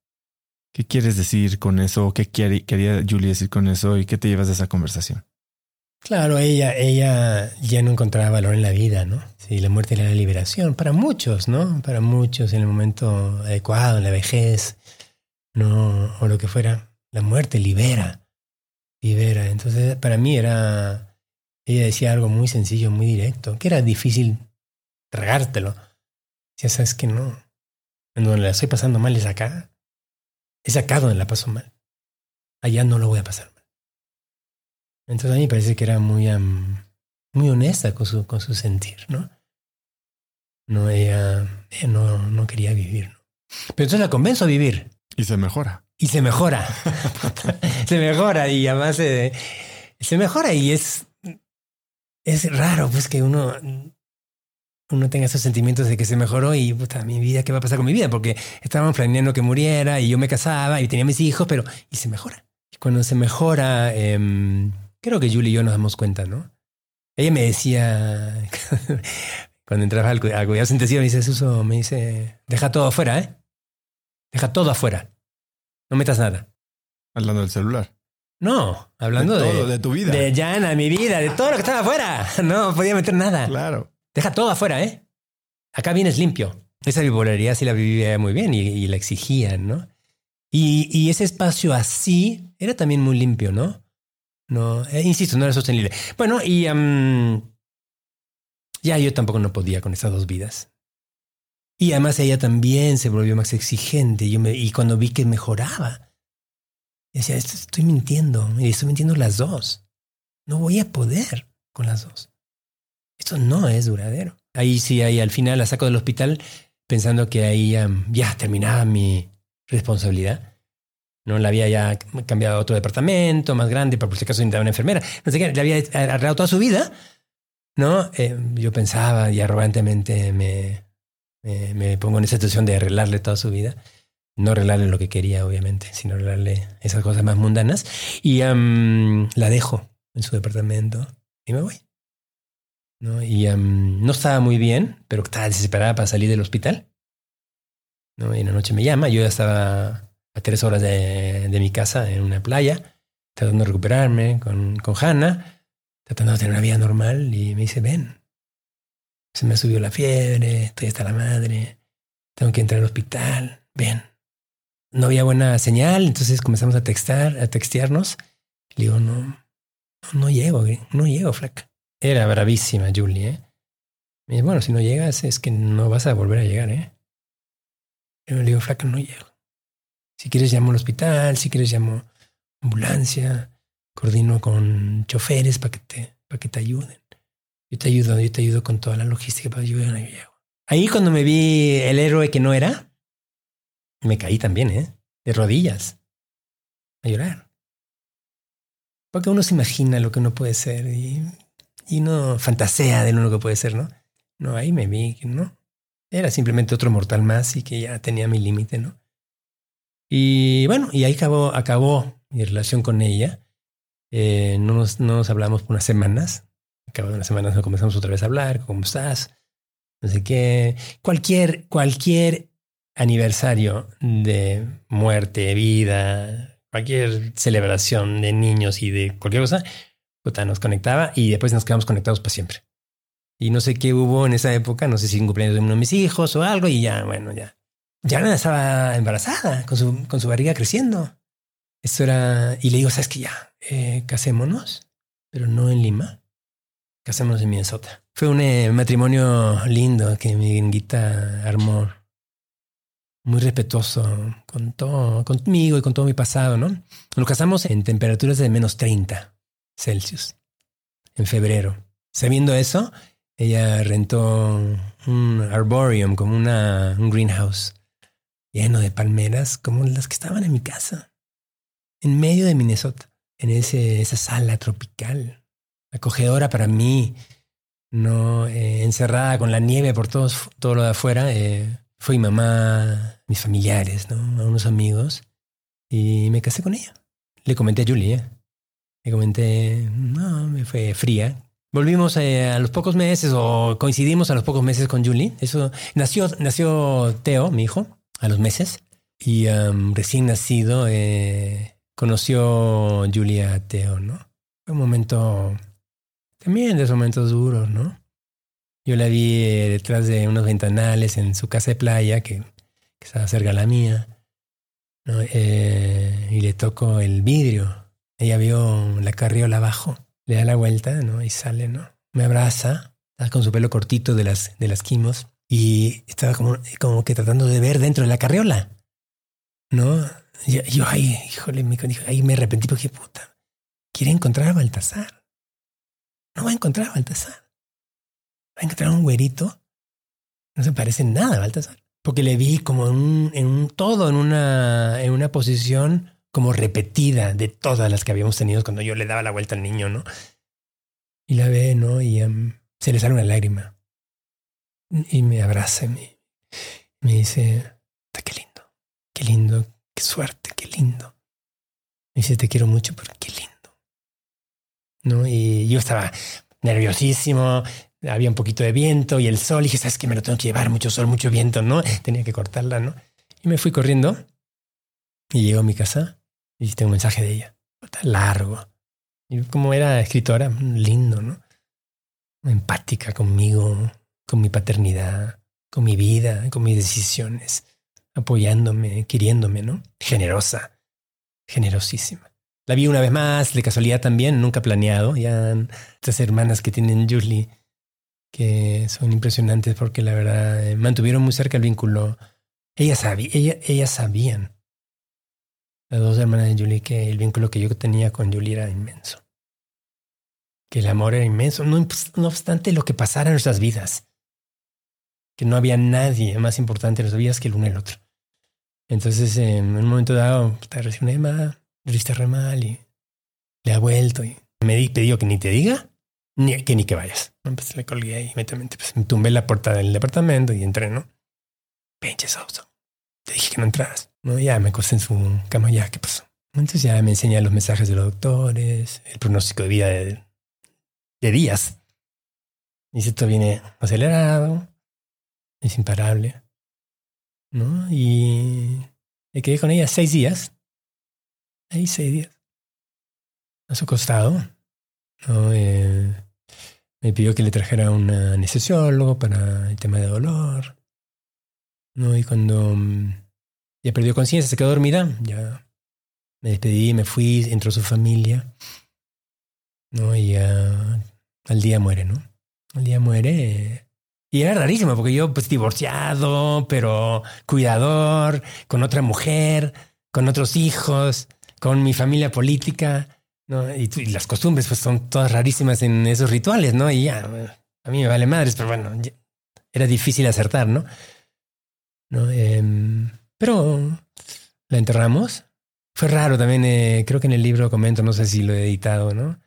¿Qué quieres decir con eso? ¿Qué quería Julie decir con eso? ¿Y qué te llevas de esa conversación? Claro, ella, ella ya no encontraba valor en la vida, ¿no? Sí, la muerte era la liberación para muchos, ¿no? Para muchos en el momento adecuado, en la vejez, ¿no? O lo que fuera. La muerte libera, Entonces, para mí era, ella decía algo muy sencillo, muy directo, que era difícil tragártelo. Ya sabes que no. En donde la estoy pasando mal es acá. Es acá donde la paso mal. Allá no lo voy a pasar mal. Entonces a mí me parece que era muy, am, muy honesta con su, con su sentir, ¿no? No, ella, ella no, no quería vivir, ¿no? Pero entonces la convenzo a vivir Y se mejora. Y se mejora. se mejora y además eh, se mejora y es, es raro pues que uno, uno tenga esos sentimientos de que se mejoró y puta, mi vida, ¿qué va a pasar con mi vida? Porque estábamos planeando que muriera y yo me casaba y tenía mis hijos, pero y se mejora. Y cuando se mejora, em, creo que Julie y yo nos damos cuenta, ¿no? Ella me decía, cuando entraba al, cu- al cuidado intensivo, me dice, Suso, me dice, deja todo afuera, ¿eh? Deja todo afuera. No metas nada. Hablando del celular. No, hablando de, todo, de tu vida. de Yana, mi vida, de todo lo que estaba afuera. No podía meter nada. Claro. Deja todo afuera, ¿eh? Acá vienes limpio. Esa bipolaridad sí la vivía muy bien y, y la exigían, ¿no? Y, y ese espacio así era también muy limpio, ¿no? No, eh, insisto, no era sostenible. Bueno, y am, ya yo tampoco no podía con esas dos vidas. Y además ella también se volvió más exigente. Yo me, y cuando vi que mejoraba, decía, "Esto- estoy mintiendo. Y estoy mintiendo las dos. No voy a poder con las dos. Esto no es duradero. Ahí sí, ahí al final la saco del hospital pensando que ahí am, ya terminaba mi responsabilidad. No la había ya cambiado a otro departamento más grande, para por si acaso necesitaba una enfermera. No sé qué, le había arreglado toda su vida. No, Eh, yo pensaba y arrogantemente me, me, me pongo en esa situación de arreglarle toda su vida. No arreglarle lo que quería, obviamente, sino arreglarle esas cosas más mundanas. Y am, la dejo en su departamento y me voy. ¿no? Y am, no estaba muy bien, pero estaba desesperada para salir del hospital. ¿no? Y en la noche me llama, yo ya estaba a tres horas de, de mi casa en una playa, tratando de recuperarme con, con Hannah, tratando de tener una vida normal, y me dice, ven, se me subió la fiebre, estoy hasta la madre, tengo que entrar al hospital, ven. No había buena señal, entonces comenzamos a textar, a textearnos. Le digo, no, no, no llego, no llego, flaca. Era bravísima Julie, ¿eh? Me dice, bueno, si no llegas es que no vas a volver a llegar, ¿eh? Yo le digo, flaca, no llego. Si quieres llamo al hospital, si quieres llamo ambulancia, coordino con choferes para que te, para que te ayuden. Yo te ayudo, yo te ayudo con toda la logística para ayudar a. Ahí cuando me vi el héroe que no era, me caí también, ¿eh? De rodillas. A llorar. Porque uno se imagina lo que uno puede ser y, y uno fantasea de lo que puede ser, ¿no? No, ahí me vi que no. Era simplemente otro mortal más y que ya tenía mi límite, ¿no? Y bueno, y ahí acabó, acabó mi relación con ella. Eh, no, nos, no nos hablamos por unas semanas. Acabó unas semanas nos comenzamos otra vez a hablar. ¿Cómo estás? No sé qué. Cualquier, cualquier aniversario de muerte, vida, cualquier celebración de niños y de cualquier cosa, puta, nos conectaba y después nos quedamos conectados para siempre. Y no sé qué hubo en esa época, no sé si un cumpleaños de uno de mis hijos o algo, y ya, bueno, ya. Ya estaba embarazada, con su, con su barriga creciendo. Esto era. Y le digo, ¿sabes qué? Ya, eh, casémonos, pero no en Lima. Casémonos en Minnesota. Fue un eh, matrimonio lindo que mi gringuita armó. Muy respetuoso con todo, conmigo y con todo mi pasado, ¿no? Nos casamos en temperaturas de menos 30 Celsius en febrero. Sabiendo eso, ella rentó un arboreum, como una, un greenhouse lleno de palmeras, como las que estaban en mi casa, en medio de Minnesota, en ese, esa sala tropical, acogedora para mí, no eh, encerrada con la nieve por todos, todo lo de afuera. Eh, fue mi mamá, mis familiares, ¿no? A unos amigos, y me casé con ella. Le comenté a Julie, ¿eh? le comenté, no, me fue fría, Volvimos eh, a los pocos meses o coincidimos a los pocos meses con Julie. Eso nació, nació Teo, mi hijo, a los meses y recién nacido conoció Julia a Teo, ¿no? Fue un momento también de momentos duros, ¿no? Yo la vi eh, detrás de unos ventanales en su casa de playa que, que estaba cerca de la mía, ¿no? Eh, y le tocó el vidrio. Ella vio la carriola abajo le da la vuelta, ¿no? Y sale, ¿no? Me abraza, con su pelo cortito de las, de las quimos y estaba como, como que tratando de ver dentro de la carriola, ¿no? Yo, yo ay, híjole, me, ahí me arrepentí porque puta, quiere encontrar a Baltasar. No va a encontrar a Baltasar. Va a encontrar a un güerito. No se parece nada a Baltasar. Porque le vi como en un, en un todo, en una, en una posición como repetida de todas las que habíamos tenido cuando yo le daba la vuelta al niño, ¿no? Y la ve, ¿no? Y um, se le sale una lágrima. Y me abraza y me, me dice, qué lindo, qué lindo, qué suerte, qué lindo. Me dice, te quiero mucho, pero qué lindo. ¿No? Y yo estaba nerviosísimo, había un poquito de viento y el sol, y dije, ¿sabes qué? Me lo tengo que llevar, mucho sol, mucho viento, ¿no? Tenía que cortarla, ¿no? Y me fui corriendo y llego a mi casa Y tengo un mensaje de ella. Largo. Y como era escritora, lindo, ¿no? Empática conmigo, con mi paternidad, con mi vida, con mis decisiones, apoyándome, queriéndome, ¿no? Generosa, generosísima. La vi una vez más, de casualidad también, nunca planeado. Ya estas hermanas que tienen Julie, que son impresionantes porque la verdad eh, mantuvieron muy cerca el vínculo. Ellas, sabían, ellas sabían, las dos hermanas de Julie, que el vínculo que yo tenía con Julie era inmenso. Que el amor era inmenso, no, obstante lo que pasara en nuestras vidas. Que no había nadie más importante en nuestras vidas que el uno y el otro. Entonces, en un momento dado, te Emma, lo re mal y le ha vuelto y me pidió que ni te diga, ni que ni que vayas. Pues le colgué ahí inmediatamente. Pues me tumbé la puerta del departamento y entré, ¿no? Pinche Sousa. Te dije que no entras. No, ya me acosté en su cama, ya, ¿qué pasó? Entonces ya me enseña los mensajes de los doctores, el pronóstico de vida de, de días. Dice, esto viene acelerado, es imparable. ¿No? Y me quedé con ella seis días. Ahí seis días. A su costado. ¿no? Eh, me pidió que le trajera un anestesiólogo para el tema de dolor. ¿no? Y cuando mm, ya perdió conciencia, se quedó dormida, ya me despedí, me fui, entró su familia. ¿no? Y ya al día muere, ¿no? Al día muere. Y era rarísimo, porque yo, pues, divorciado, pero cuidador, con otra mujer, con otros hijos, con mi familia política, ¿no? Y, las costumbres, pues, son todas rarísimas en esos rituales, ¿no? Y ya, a mí me vale madres, pero bueno, era difícil acertar, ¿no? ¿No? Em, pero la enterramos. Fue raro también, eh, creo que en el libro comento, no sé si lo he editado, ¿no?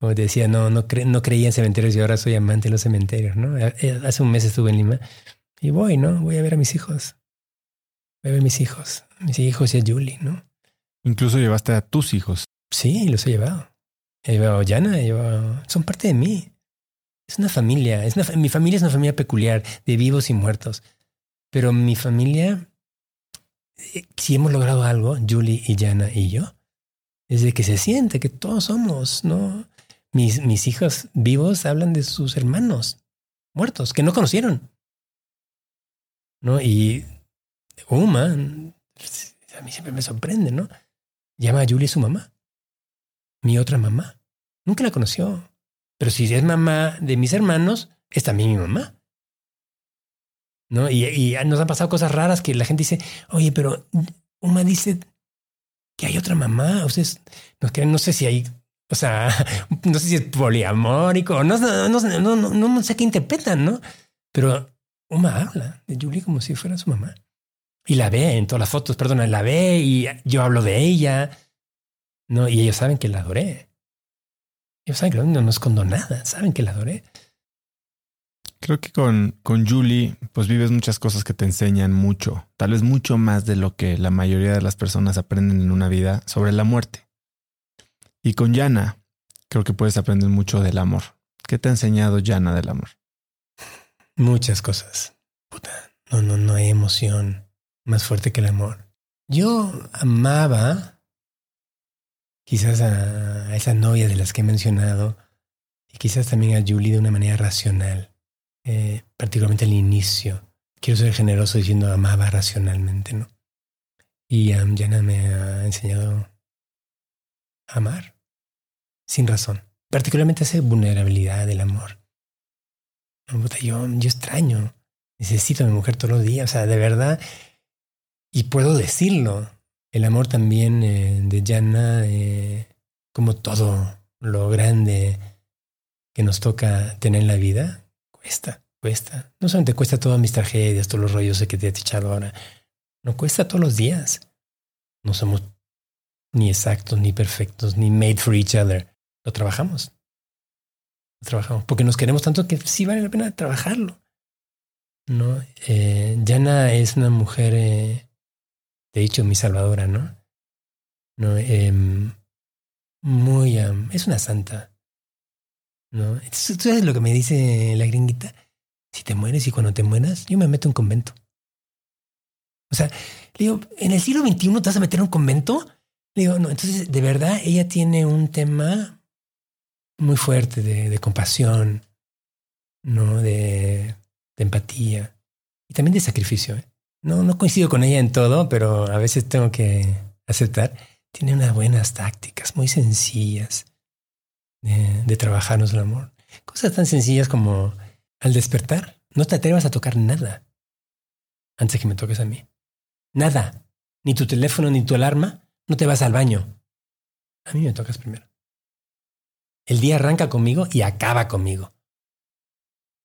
Como te decía, no, no, no creía en cementerios y ahora soy amante de los cementerios, ¿no? Eh, eh, hace un mes estuve en Lima y voy, ¿no? Voy a ver a mis hijos. Voy a ver a mis hijos, mis hijos y a Julie, ¿no? Incluso llevaste a tus hijos. Sí, los he llevado. He llevado a Yana, he llevado... Son parte de mí. Es una familia. Es una... Mi familia es una familia peculiar, de vivos y muertos. Pero mi familia, eh, si hemos logrado algo, Julie y Yana y yo, es de que se siente que todos somos, ¿no? Mis, mis hijos vivos hablan de sus hermanos muertos que no conocieron. ¿No? Y Uma, a mí siempre me sorprende, ¿no? Llama a Julie su mamá. Mi otra mamá. Nunca la conoció. Pero si es mamá de mis hermanos, es también mi mamá. ¿No? Y, nos han pasado cosas raras que la gente dice, oye, pero Uma dice que hay otra mamá. Ustedes no sé si hay o sea, no sé si es poliamórico, no, no, no sé qué interpretan, ¿no? Pero Uma habla de Julie como si fuera su mamá. Y la ve en todas las fotos, perdona, la ve y yo hablo de ella, ¿no? Y ellos saben que la adoré. Ellos saben que no, no escondo nada, saben que la adoré. Creo que con, con Julie, pues vives muchas cosas que te enseñan mucho, tal vez mucho más de lo que la mayoría de las personas aprenden en una vida sobre la muerte. Y con Yana, creo que puedes aprender mucho del amor. ¿Qué te ha enseñado Yana del amor? Muchas cosas. Puta, no, no, no hay emoción más fuerte que el amor. Yo amaba quizás a, esa novia de las que he mencionado y quizás también a Julie de una manera racional, eh, particularmente al inicio. Quiero ser generoso diciendo amaba racionalmente, ¿no? Y Yana me ha enseñado a amar sin razón. Particularmente esa vulnerabilidad del amor. Yo, yo extraño, necesito a mi mujer todos los días, o sea, de verdad, y puedo decirlo. El amor también eh, de Jana, eh, como todo lo grande que nos toca tener en la vida, cuesta, cuesta. No solamente cuesta todas mis tragedias, todos los rollos que te he echado ahora, no cuesta todos los días. No somos ni exactos, ni perfectos, ni made for each other lo trabajamos. Lo trabajamos. Porque nos queremos tanto que sí vale la pena trabajarlo. ¿No? Eh, Yana es una mujer, eh, de hecho, mi salvadora, ¿no? ¿No? Em, muy, es una santa. ¿No? ¿Tú sabes lo que me dice la gringuita? Si te mueres y cuando te mueras, yo me meto en un convento. O sea, le digo, en el siglo XXI te vas a meter en un convento. digo, no, entonces de verdad ella tiene un tema muy fuerte de, de compasión, ¿no? De, de, empatía y también de sacrificio. ¿eh? No, no coincido con ella en todo, pero a veces tengo que aceptar. Tiene unas buenas tácticas muy sencillas de, de trabajarnos el amor. Cosas tan sencillas como al despertar, no te atrevas a tocar nada antes de que me toques a mí. Nada. Ni tu teléfono, ni tu alarma. No te vas al baño. A mí me tocas primero. El día arranca conmigo y acaba conmigo.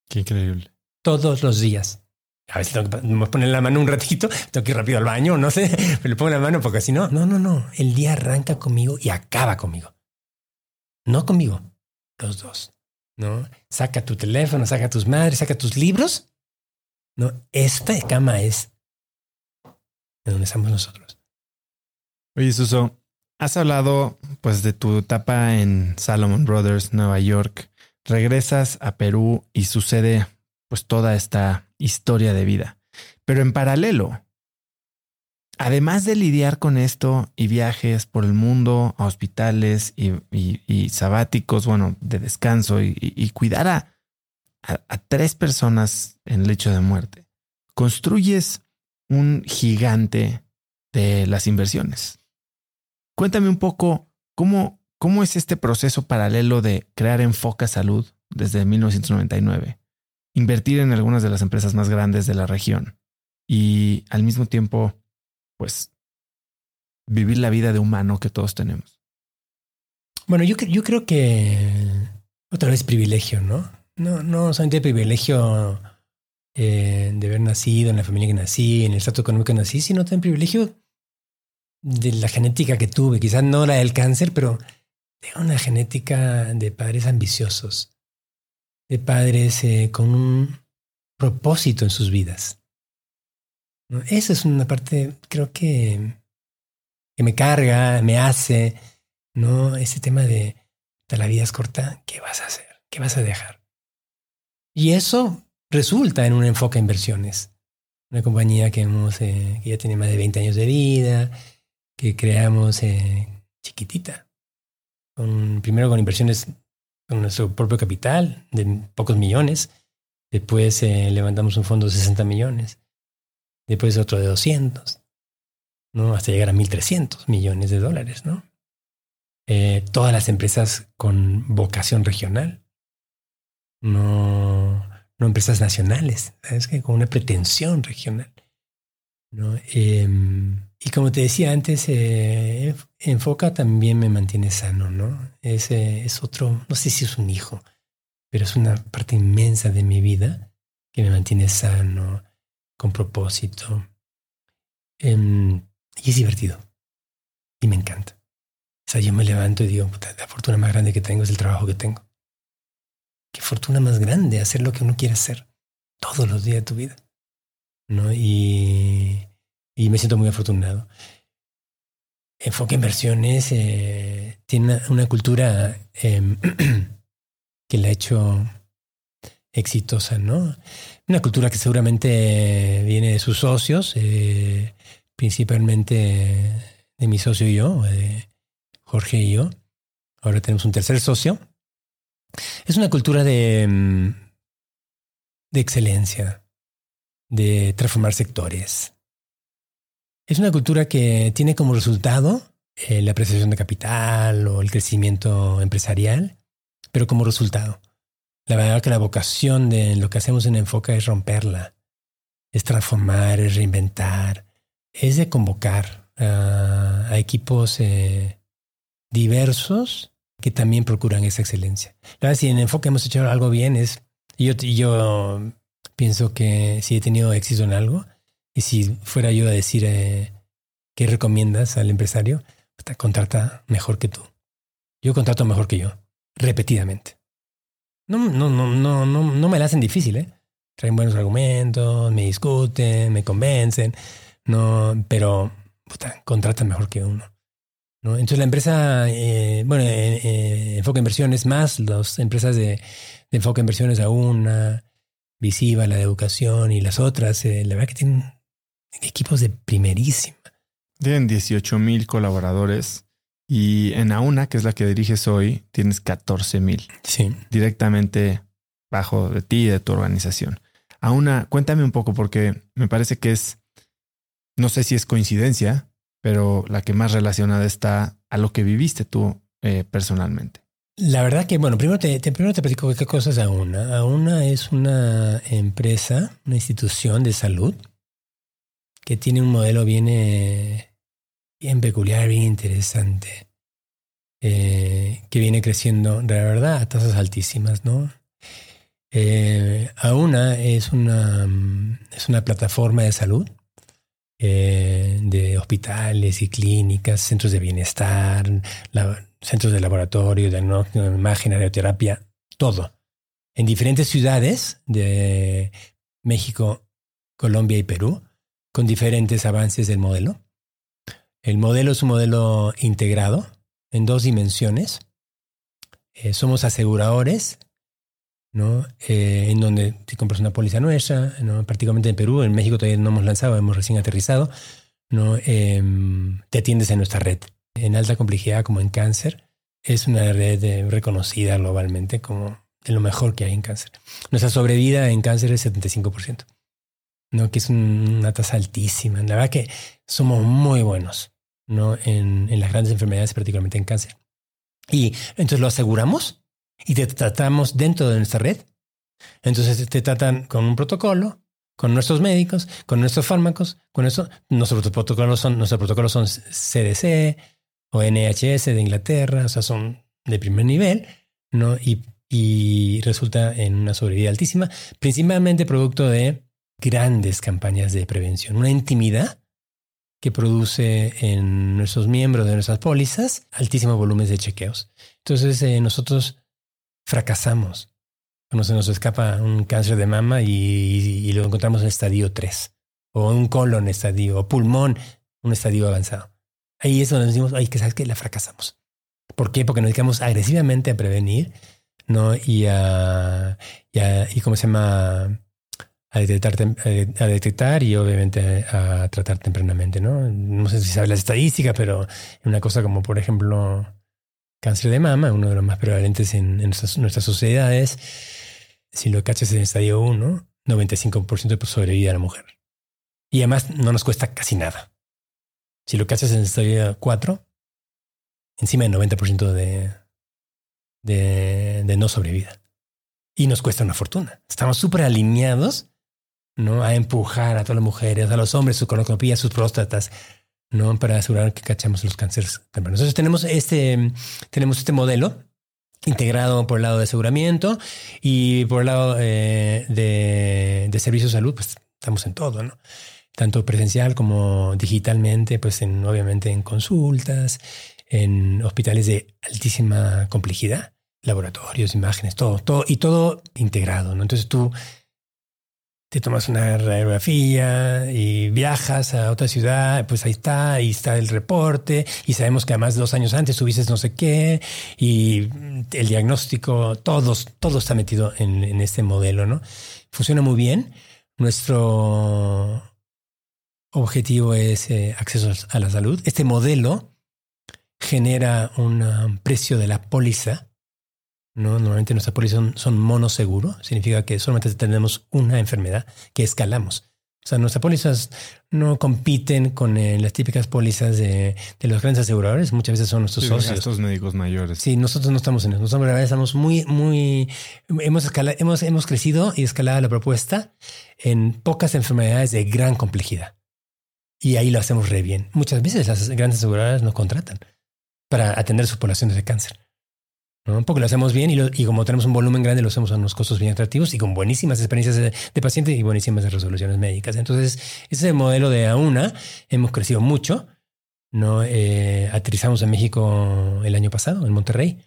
Qué increíble. Todos los días. A veces tengo que poner la mano un ratito, tengo que ir rápido al baño, no sé, pero le pongo la mano porque si no, no, no, no. El día arranca conmigo y acaba conmigo. No conmigo, los dos. ¿No? Saca tu teléfono, saca tus madres, saca tus libros. No, esta cama es de donde estamos nosotros. Oye, Suso, has hablado pues de tu etapa en Salomon Brothers, Nueva York. Regresas a Perú y sucede pues toda esta historia de vida. Pero en paralelo, además de lidiar con esto y viajes por el mundo a hospitales y, sabáticos, bueno, de descanso y, cuidar a, tres personas en lecho de muerte, construyes un gigante de las inversiones. Cuéntame un poco cómo, cómo es este proceso paralelo de crear Enfoca Salud desde 1999 invertir en algunas de las empresas más grandes de la región y al mismo tiempo, pues, vivir la vida de humano que todos tenemos. Bueno, yo, yo creo que otra vez privilegio, ¿no? No, no solamente privilegio eh, de haber nacido en la familia que nací, en el estatus económico que nací, sino también privilegio de la genética que tuve. Quizás no la del cáncer, pero de una genética de padres ambiciosos de padres eh, con un propósito en sus vidas. ¿No? Esa es una parte, creo que, que me carga, me hace, ¿no? Ese tema de, la vida es corta, ¿qué vas a hacer? ¿Qué vas a dejar? Y eso resulta en un enfoque a inversiones. Una compañía que, hemos, eh, que ya tiene más de 20 años de vida, que creamos eh, chiquitita. Con, primero con inversiones con nuestro propio capital de pocos millones. Después eh, levantamos un fondo de 60 millones. Después otro de 200. ¿no? Hasta llegar a 1.300 millones de dólares. ¿no? Eh, todas las empresas con vocación regional. No, no empresas nacionales. Es que con una pretensión regional. ¿no? Eh, y como te decía antes, eh, Enfoca también me mantiene sano, ¿no? Es, eh, es otro, no sé si es un hijo, pero es una parte inmensa de mi vida que me mantiene sano, con propósito. Em, y es divertido. Y me encanta. O sea, yo me levanto y digo, la fortuna más grande que tengo es el trabajo que tengo. Qué fortuna más grande hacer lo que uno quiere hacer todos los días de tu vida. ¿No? Y y me siento muy afortunado. Enfoque Inversiones eh, tiene una, cultura em, que la ha hecho exitosa, ¿no? Una cultura que seguramente viene de sus socios, eh, principalmente de mi socio y yo, de Jorge y yo. Ahora tenemos un tercer socio. Es una cultura de, em, de excelencia, de transformar sectores, es una cultura que tiene como resultado eh, la apreciación de capital o el crecimiento empresarial, pero como resultado. La verdad que la vocación de lo que hacemos en Enfoca es romperla, es transformar, es reinventar, es de convocar a, equipos eh, diversos que también procuran esa excelencia. La verdad, si en Enfoca hemos hecho algo bien, es. Yo pienso que si he tenido éxito en algo, y si fuera yo a decir eh, qué recomiendas al empresario, te contrata mejor que tú. Yo contrato mejor que yo, repetidamente. No, no, no, no, no, no me la hacen difícil, ¿eh? Traen buenos argumentos, me discuten, me convencen, no, pero puta, contratan mejor que uno. ¿no? Entonces la empresa, eh, bueno, eh, eh, Enfoque Inversiones más las empresas de, de Enfoque Inversiones a una, Visiva, la de educación y las otras, la verdad que tienen equipos de primerísima. Tienen 18 mil colaboradores y en AUNA, que es la que diriges hoy, tienes 14 mil. Sí. Directamente bajo de ti y de tu organización. AUNA, cuéntame un poco porque me parece que es, no sé si es coincidencia, pero la que más relacionada está a lo que viviste tú eh, personalmente. La verdad que, bueno, primero te, primero te platico qué cosa es AUNA. AUNA es una empresa, una institución de salud que tiene un modelo bien, eh, bien peculiar, bien interesante, eh, que viene creciendo, de verdad, a tasas altísimas, ¿no? Eh, AUNA es una, es una plataforma de salud de hospitales y clínicas, centros de bienestar, centros de laboratorio, de imagen, radioterapia, todo. En diferentes ciudades de México, Colombia y Perú, con diferentes avances del modelo. El modelo es un modelo integrado en dos dimensiones. Eh, somos aseguradores, ¿no? Eh, en donde si compras una póliza nuestra, ¿no? prácticamente en Perú, en México todavía no hemos lanzado, hemos recién aterrizado, ¿no? Em, te atiendes en nuestra red. En alta complejidad como en cáncer, es una red eh, reconocida globalmente como de lo mejor que hay en cáncer. Nuestra sobrevida en cáncer es 75%. ¿No? que es una tasa altísima. La verdad que somos muy buenos ¿no? en, en las grandes enfermedades, particularmente en cáncer. Y entonces lo aseguramos y te tratamos dentro de nuestra red. Entonces te tratan con un protocolo, con nuestros médicos, con nuestros fármacos, con eso. Nuestros protocolos son, nuestros protocolos son CDC o NHS de Inglaterra, o sea, son de primer nivel, ¿no? Y, y resulta en una sobrevida altísima, principalmente producto de grandes campañas de prevención, una intimidad que produce en nuestros miembros de nuestras pólizas altísimos volúmenes de chequeos. Entonces eh, nosotros fracasamos cuando se nos escapa un cáncer de mama y, lo encontramos en estadio 3, o un colon estadio, o pulmón, un estadio avanzado. Ahí es donde decimos, ay, que sabes que la fracasamos. ¿Por qué? Porque nos dedicamos agresivamente a prevenir, ¿no? Y a, y, a, y ¿cómo se llama? A detectar, a detectar y obviamente a tratar tempranamente, ¿no? No sé si sabes las estadísticas, pero una cosa como, por ejemplo, cáncer de mama, uno de los más prevalentes en, nuestras, sociedades, si lo cachas en estadio 1, 95% de sobrevida a la mujer. Y además no nos cuesta casi nada. Si lo cachas en estadio 4, encima del 90% de, de, de no sobrevida. Y nos cuesta una fortuna. Estamos súper alineados ¿no? A empujar a todas las mujeres, a los hombres, su colonoscopia, sus próstatas, ¿no? Para asegurar que cachamos los cánceres tempranos. Entonces tenemos este, tenemos este modelo integrado por el lado de aseguramiento y por el lado eh, de, de servicio de salud, pues estamos en todo, ¿no? Tanto presencial como digitalmente, pues en, obviamente en consultas, en hospitales de altísima complejidad, laboratorios, imágenes, todo, todo, y todo integrado, ¿no? Entonces tú te tomas una radiografía y viajas a otra ciudad, pues ahí está, ahí está el reporte y sabemos que además dos años antes tuviste no sé qué y el diagnóstico, todos, todo está metido en, este modelo, ¿no? Funciona muy bien. Nuestro objetivo es eh, acceso a la salud. Este modelo genera un precio de la póliza ¿no? Normalmente nuestras pólizas son, son monoseguro, significa que solamente tenemos una enfermedad que escalamos. O sea, nuestras pólizas no compiten con eh, las típicas pólizas de, los grandes aseguradores. Muchas veces son nuestros socios. Estos médicos mayores. Sí, nosotros no estamos en eso. Nosotros estamos muy, muy, hemos, hemos, hemos crecido y escalado la propuesta en pocas enfermedades de gran complejidad. Y ahí lo hacemos re bien. Muchas veces las grandes aseguradoras nos contratan para atender sus poblaciones de cáncer. ¿No? Porque lo hacemos bien y, como tenemos un volumen grande, lo hacemos a unos costos bien atractivos y con buenísimas experiencias de, de paciente y buenísimas resoluciones médicas. Entonces, ese modelo de AUNA hemos crecido mucho. ¿no? Eh, aterrizamos en México el año pasado, en Monterrey.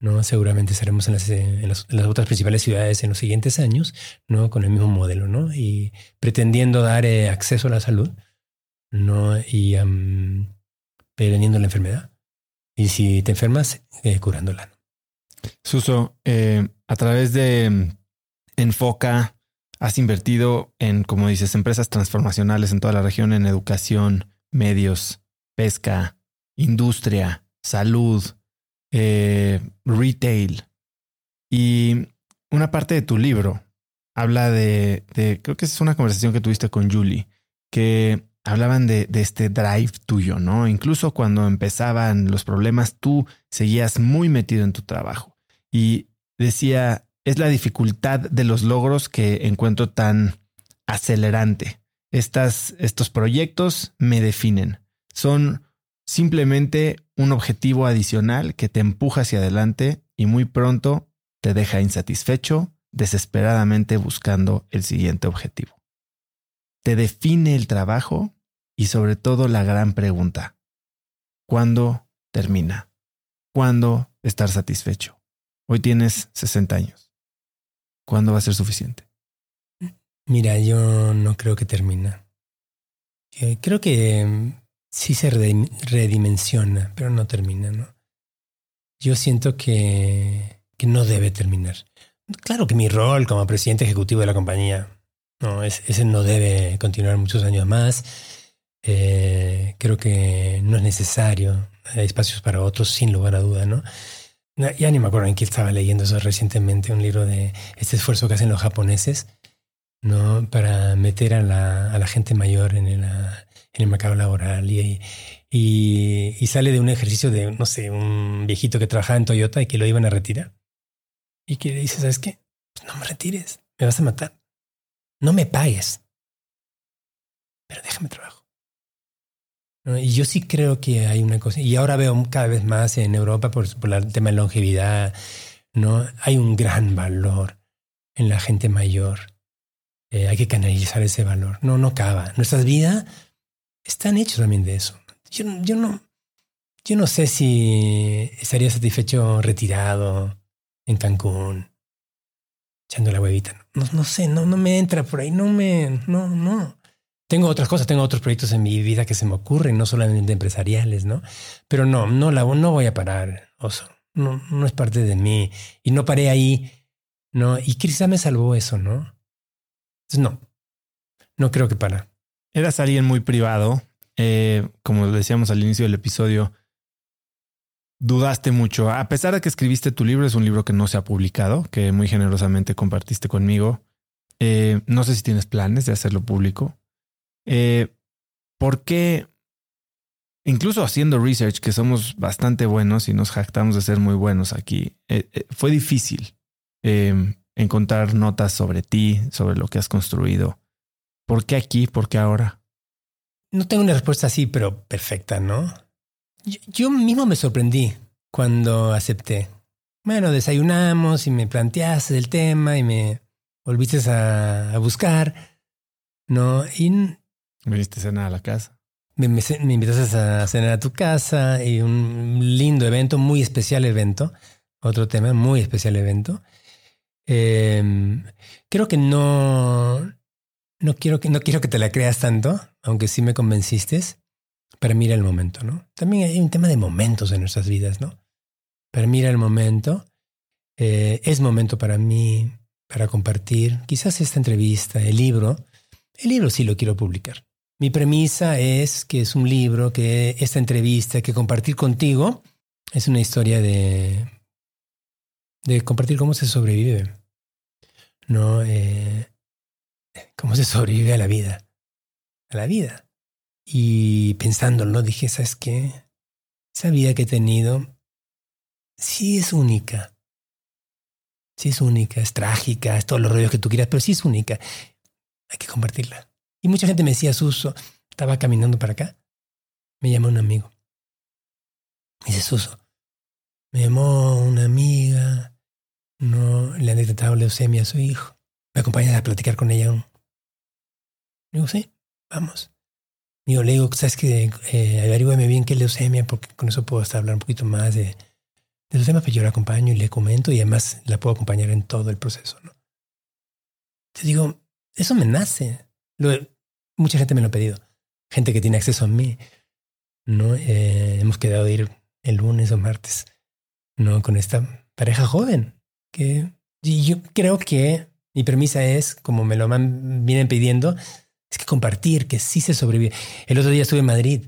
¿no? Seguramente seremos en las, en las, otras principales ciudades en los siguientes años, ¿no? Con el mismo modelo, ¿no? Y pretendiendo dar eh, acceso a la salud, ¿no? Y preveniendo la enfermedad. Y si te enfermas, eh, curándola. Suso, eh, a través de mm, Enfoca, has invertido en, como dices, empresas transformacionales en toda la región, en educación, medios, pesca, industria, salud, eh, retail. Y una parte de tu libro habla de, de, creo que es una conversación que tuviste con Julie, que hablaban de, este drive tuyo, ¿no? Incluso cuando empezaban los problemas, tú seguías muy metido en tu trabajo. Y decía, es la dificultad de los logros que encuentro tan acelerante. Estas, estos proyectos me definen. Son simplemente un objetivo adicional que te empuja hacia adelante y muy pronto te deja insatisfecho, desesperadamente buscando el siguiente objetivo. Te define el trabajo y sobre todo la gran pregunta, ¿cuándo termina? ¿Cuándo estar satisfecho? Hoy tienes 60 años. ¿Cuándo va a ser suficiente? Mira, yo no creo que termina. Creo que mm, sí se redimensiona, pero no termina, ¿no? Yo siento que, que no debe terminar. Claro que mi rol como presidente ejecutivo de la compañía, no, ese no debe continuar muchos años más. Eh, creo que no es necesario. Hay espacios para otros, sin lugar a duda, ¿no? Ya ni me acuerdo en qué estaba leyendo eso recientemente, un libro de este esfuerzo que hacen los japoneses, ¿no? Para meter a la, a la gente mayor en el, en el mercado laboral y, y, y, sale de un ejercicio de, no sé, un viejito que trabajaba en Toyota y que lo iban a retirar. Y que le dice, ¿sabes qué? Pues no me retires, me vas a matar. No me pagues, pero déjame trabajo. Y yo sí creo que hay una cosa, y ahora veo cada vez más en Europa por, el tema de longevidad, ¿no? Hay un gran valor en la gente mayor. Eh, hay que canalizar ese valor. No, no acaba. Nuestras vidas están hechas también de eso. Yo, yo, no, yo no sé si estaría satisfecho retirado en Cancún, echando la huevita. No, no sé, no, no me entra por ahí, no me, no, no. Tengo otras cosas, tengo otros proyectos en mi vida que se me ocurren, no solamente empresariales, ¿no? Pero no, no, la, no voy a parar, oso. No, no es parte de mí. Y no paré ahí, ¿no? Y quizá me salvó eso, ¿no? Entonces, no, no creo que para. Eras alguien muy privado. Eh, como decíamos al inicio del episodio, dudaste mucho. A pesar de que escribiste tu libro, es un libro que no se ha publicado, que muy generosamente compartiste conmigo. Eh, no sé si tienes planes de hacerlo público. Eh, ¿Por qué, incluso haciendo research, que somos bastante buenos y nos jactamos de ser muy buenos aquí, eh, eh, fue difícil em, encontrar notas sobre ti, sobre lo que has construido? ¿Por qué aquí? ¿Por qué ahora? No tengo una respuesta así, pero perfecta, ¿no? Yo, mismo me sorprendí cuando acepté. Bueno, desayunamos y me planteaste el tema y me volviste a, buscar, ¿no? Me diste cenar a la casa. Me, me, invitaste a cenar a tu casa y un lindo evento, muy especial evento. Otro tema, muy especial evento. Em, creo que no, no quiero que, no quiero que te la creas tanto, aunque sí me convenciste. Para mira el momento, ¿no? También hay un tema de momentos en nuestras vidas, ¿no? Para mira el momento. Eh, es momento para mí, para compartir, quizás esta entrevista, el libro. El libro sí lo quiero publicar. Mi premisa es que es un libro, que esta entrevista, que compartir contigo es una historia de, de compartir cómo se sobrevive, ¿no? Eh, cómo se sobrevive a la vida, a la vida. Y pensándolo, dije, ¿sabes qué? Esa vida que he tenido sí es única. Sí es única, es trágica, es todos los rollos que tú quieras, pero sí es única. Hay que compartirla. Y mucha gente me decía, Suso, estaba caminando para acá. Me llamó un amigo. Me dice, Suso, me llamó una amiga, no le han detectado leucemia a su hijo. ¿Me acompañas a platicar con ella aún? Digo, sí, vamos. Digo, le digo, ¿sabes qué? Eh, bien qué es leucemia, porque con eso puedo hasta hablar un poquito más de, de leucemia, pero yo la acompaño y le comento y además la puedo acompañar en todo el proceso. Te digo, eso me nace mucha gente me lo ha pedido. Gente que tiene acceso a mí. ¿no? Eh, hemos quedado ir el lunes o martes ¿no? con esta pareja joven. Que yo creo que mi premisa es, como me lo vienen pidiendo, es que compartir, que sí se sobrevive. El otro día estuve en Madrid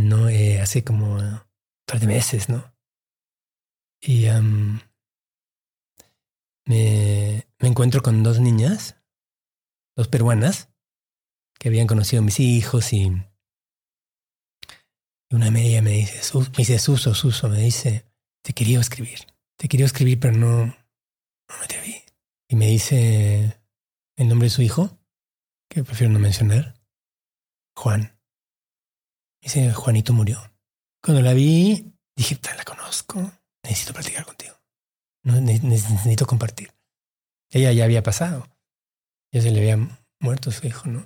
¿no? Eh, hace como un par de meses, ¿no? Y um, me, me encuentro con dos niñas, dos peruanas, que habían conocido a mis hijos y una media me dice, me dice, Suso, Suso, me dice, te quería escribir, te quería escribir, pero no, no me atreví. Y me dice el nombre de su hijo, que prefiero no mencionar, Juan. Dice, Juanito murió. Cuando la vi, dije, la conozco, necesito platicar contigo. Necesito compartir. Ella ya había pasado. Ya se le había muerto su hijo, ¿no?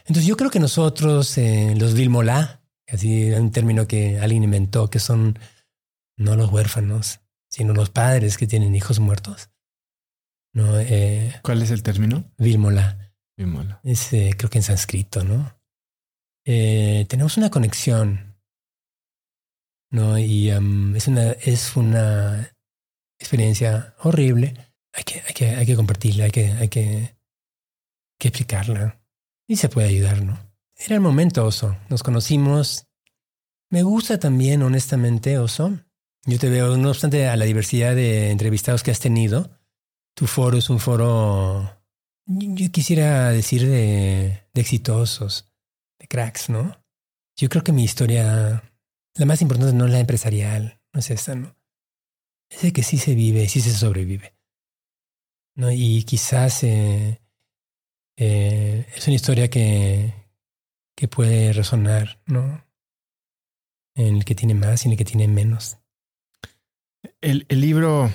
Entonces yo creo que nosotros, eh, los Vilmolá, así un término que alguien inventó, que son no los huérfanos, sino los padres que tienen hijos muertos. No, eh, ¿Cuál es el término? Vilmola. Vilmola. Es, eh, creo que en sánscrito, ¿no? Tenemos una conexión, ¿no? Y um, es, una, es una experiencia horrible. Hay que, hay que, hay que compartirla, hay que, hay que, que explicarla. Y se puede ayudar, ¿no? Era el momento, Oso. Nos conocimos. Me gusta también, honestamente, Oso. Yo te veo, no obstante a la diversidad de entrevistados que has tenido, tu foro es un foro, yo quisiera decir, de, de exitosos, de cracks, ¿no? Yo creo que mi historia, la más importante no es la empresarial, no es esta, ¿no? Es de que sí se vive, sí se sobrevive. ¿no? Y quizás eh, eh, es una historia que, que puede resonar, ¿no? En el que tiene más y en el que tiene menos. El, el libro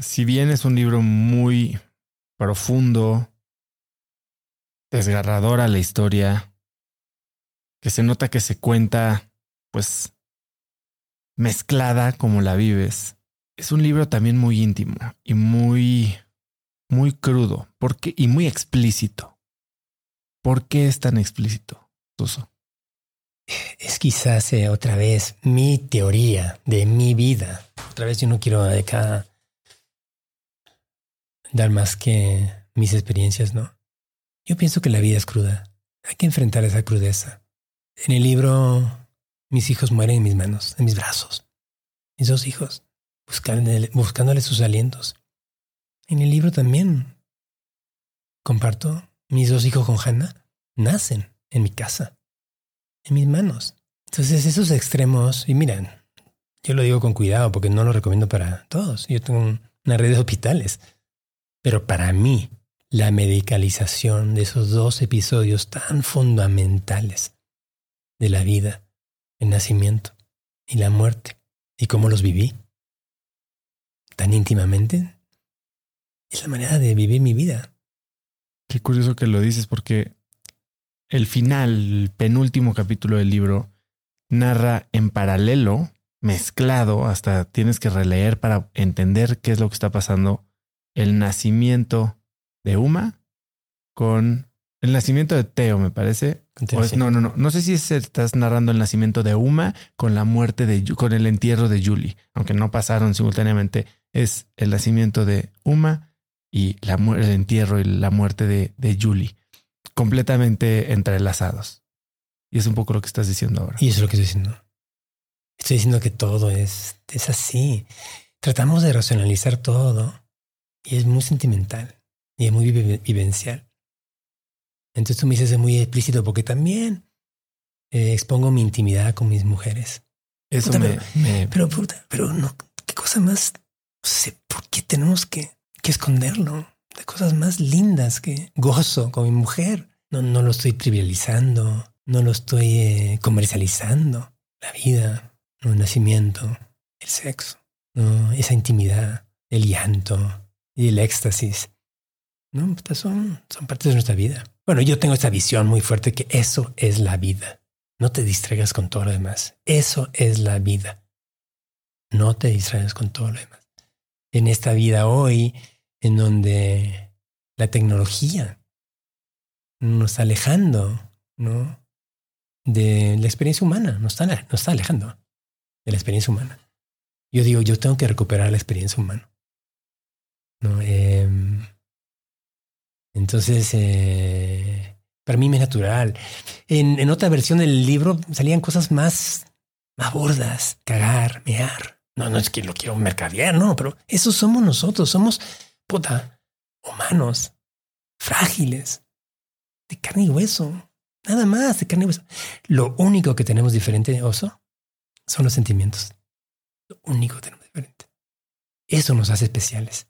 si bien es un libro muy profundo, desgarradora la historia, que se nota que se cuenta, pues, mezclada como la vives, es un libro también muy íntimo y muy, muy crudo porque, y muy explícito. ¿Por qué es tan explícito, Suso? Es quizás eh, otra vez mi teoría de mi vida. Otra vez yo no quiero cada dar más que mis experiencias, ¿no? Yo pienso que la vida es cruda. Hay que enfrentar esa crudeza. En el libro, mis hijos mueren en mis manos, en mis brazos. Mis dos hijos, buscándole, buscándole sus alientos. En el libro también comparto, mis dos hijos con Hannah nacen en mi casa, en mis manos. Entonces esos extremos, y miren, yo lo digo con cuidado porque no lo recomiendo para todos. Yo tengo una red de hospitales pero para mí, la medicalización de esos dos episodios tan fundamentales de la vida, el nacimiento y la muerte, y cómo los viví tan íntimamente, es la manera de vivir mi vida. Qué curioso que lo dices porque el final, el penúltimo capítulo del libro, narra en paralelo, mezclado, hasta tienes que releer para entender qué es lo que está pasando el nacimiento de Uma con el nacimiento de Teo, me parece. no, no, no. No sé si estás narrando el nacimiento de Uma con la muerte de con el entierro de Julie, aunque no pasaron simultáneamente. Es el nacimiento de Uma y la, el entierro y la muerte de, de Julie, completamente entrelazados. Y es un poco lo que estás diciendo ahora. Y eso es lo que estoy diciendo. Estoy diciendo que todo es, es así. Tratamos de racionalizar todo y es muy sentimental y es muy vivencial. Entonces tú me dices es muy explícito porque también eh, expongo mi intimidad con mis mujeres. Eso me, pero, pero no, qué cosa más, no sé por qué tenemos que, que esconderlo. De cosas más lindas que gozo con mi mujer. No, no lo estoy trivializando, no lo estoy eh, comercializando. La vida, el nacimiento, el sexo, ¿no? esa intimidad, el llanto, y el éxtasis. No, son, son partes de nuestra vida. Bueno, yo tengo esta visión muy fuerte que eso es la vida. No te distraigas con todo lo demás. Eso es la vida. No te distraigas con todo lo demás. En esta vida hoy, en donde la tecnología nos está alejando, ¿no? De la experiencia humana, nos está, está alejando de la experiencia humana. Yo digo, yo tengo que recuperar la experiencia humana. ¿no? Em, entonces, eh, Para mí me es natural. En, en otra versión del libro salían cosas más, más bordas, cagar, mear. No, no es que lo quiero mercadear, no, pero eso somos nosotros. Somos, puta, humanos, frágiles, de carne y hueso. Nada más de carne y hueso. Lo único que tenemos diferente, oso, son los sentimientos. Lo único que tenemos diferente. Eso nos hace especiales.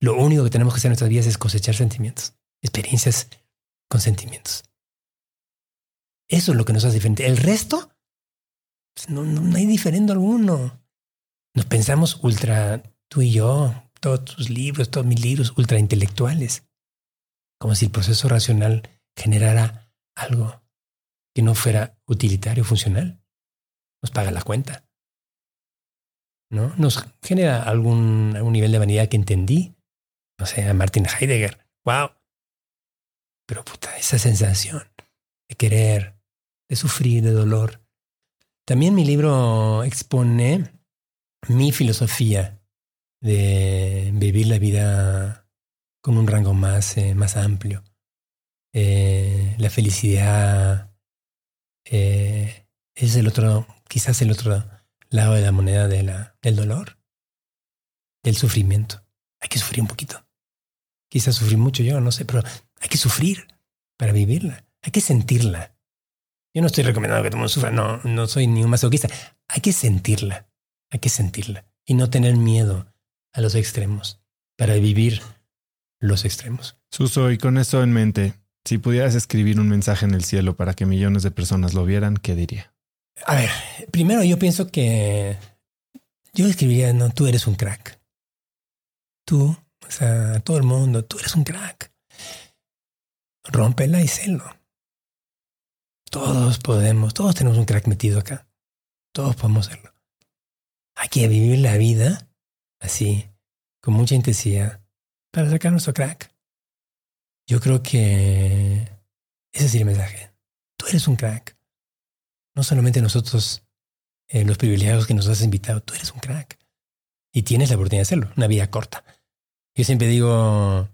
Lo único que tenemos que hacer en nuestras vidas es cosechar sentimientos, experiencias con sentimientos. Eso es lo que nos hace diferente. El resto, pues, no, no, no hay diferente alguno. Nos pensamos ultra, tú y yo, todos tus libros, todos mis libros, ultra intelectuales. Como si el proceso racional generara algo que no fuera utilitario, funcional. Nos paga la cuenta. ¿No? Nos genera algún, algún nivel de vanidad que entendí. No sé, a Martin Heidegger. ¡Wow! Pero puta, esa sensación de querer, de sufrir, de dolor. También mi libro expone mi filosofía de vivir la vida con un rango más, eh, más amplio. Eh, la felicidad eh, es el otro, quizás el otro lado de la moneda de la, del dolor, del sufrimiento. Hay que sufrir un poquito. Quizás sufrir mucho yo, no sé, pero hay que sufrir para vivirla. Hay que sentirla. Yo no estoy recomendando que todo el mundo sufra, no, no soy ni un masoquista. Hay que sentirla, hay que sentirla y no tener miedo a los extremos para vivir los extremos. Suso, y con eso en mente, si pudieras escribir un mensaje en el cielo para que millones de personas lo vieran, ¿qué diría? A ver, primero yo pienso que yo escribiría, no, tú eres un crack. Tú, o sea, todo el mundo, tú eres un crack. Rómpela y celo. Todos podemos, todos tenemos un crack metido acá. Todos podemos hacerlo. Hay que vivir la vida así, con mucha intensidad, para sacar nuestro crack. Yo creo que ese sería el mensaje. Tú eres un crack. No solamente nosotros, eh, los privilegiados que nos has invitado, tú eres un crack. Y tienes la oportunidad de hacerlo, una vida corta. Yo siempre digo,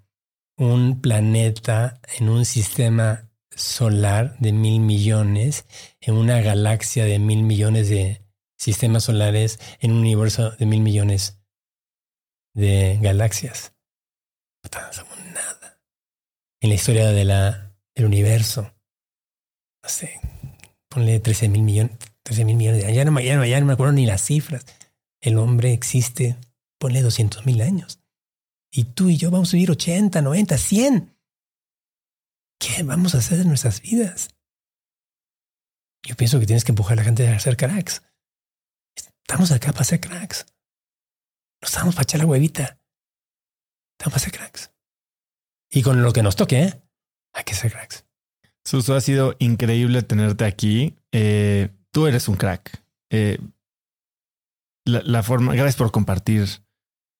un planeta en un sistema solar de mil millones, en una galaxia de mil millones de sistemas solares, en un universo de mil millones de galaxias. No somos nada. En la historia de la, del universo, no sé, ponle 13 mil millones, 13 mil millones de años. Ya no, no, me acuerdo ni las cifras. El hombre existe, ponle 200 mil años. Y tú y yo vamos a vivir 80, 90, 100. ¿Qué vamos a hacer en nuestras vidas? Yo pienso que tienes que empujar a la gente a ser cracks. Estamos acá para ser cracks. No estamos para echar la huevita. Estamos para cracks. Y con lo que nos toque, ¿eh? hay que ser cracks. Suso, ha sido increíble tenerte aquí. Eh, tú eres un crack. Eh, la, forma, gracias por compartir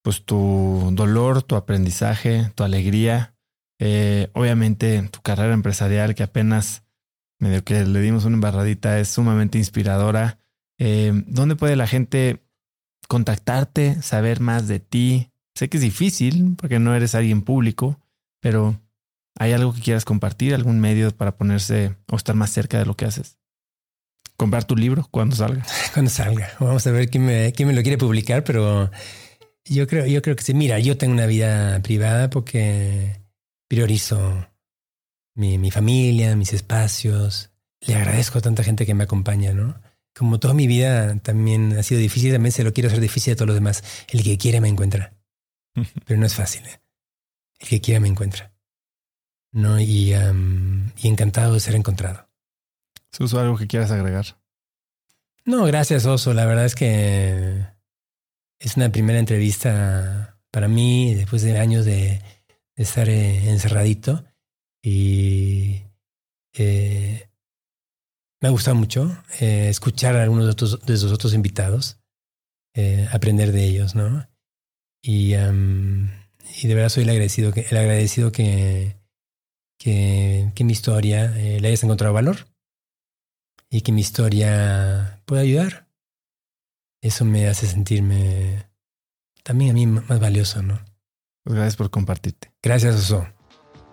pues tu dolor, tu aprendizaje, tu alegría, eh, obviamente tu carrera empresarial que apenas medio que le dimos una embarradita es sumamente inspiradora. ¿Dónde puede la gente contactarte, saber más de ti? Sé que es difícil porque no eres alguien público, pero ¿hay algo que quieras compartir? ¿Algún medio para ponerse o estar más cerca de lo que haces? Comprar tu libro cuando salga. Cuando salga. Vamos a ver quién me, quién me lo quiere publicar, pero yo creo, yo creo que sí. Mira, yo tengo una vida privada porque priorizo mi, mi familia, mis espacios. Le agradezco a tanta gente que me acompaña, ¿no? Como toda mi vida también ha sido difícil, también se lo quiero hacer difícil a todos los demás. El que quiere me encuentra. Pero no es fácil. ¿eh? El que quiera me encuentra. ¿No? Y, um, y encantado de ser encontrado. Suso, ¿algo que quieras agregar? No, gracias, Oso. La verdad es que es una primera entrevista para mí después de años de, de estar eh, encerradito y eh, me ha gustado mucho eh, escuchar a algunos de, otros, de esos otros invitados, eh, aprender de ellos, ¿no? Y, um, y de verdad soy el agradecido que, el agradecido que, que, que mi historia le hayas encontrado valor y que mi historia pueda ayudar eso me hace sentirme también a mí más valioso, ¿no? Pues gracias por compartirte. Gracias, Oso.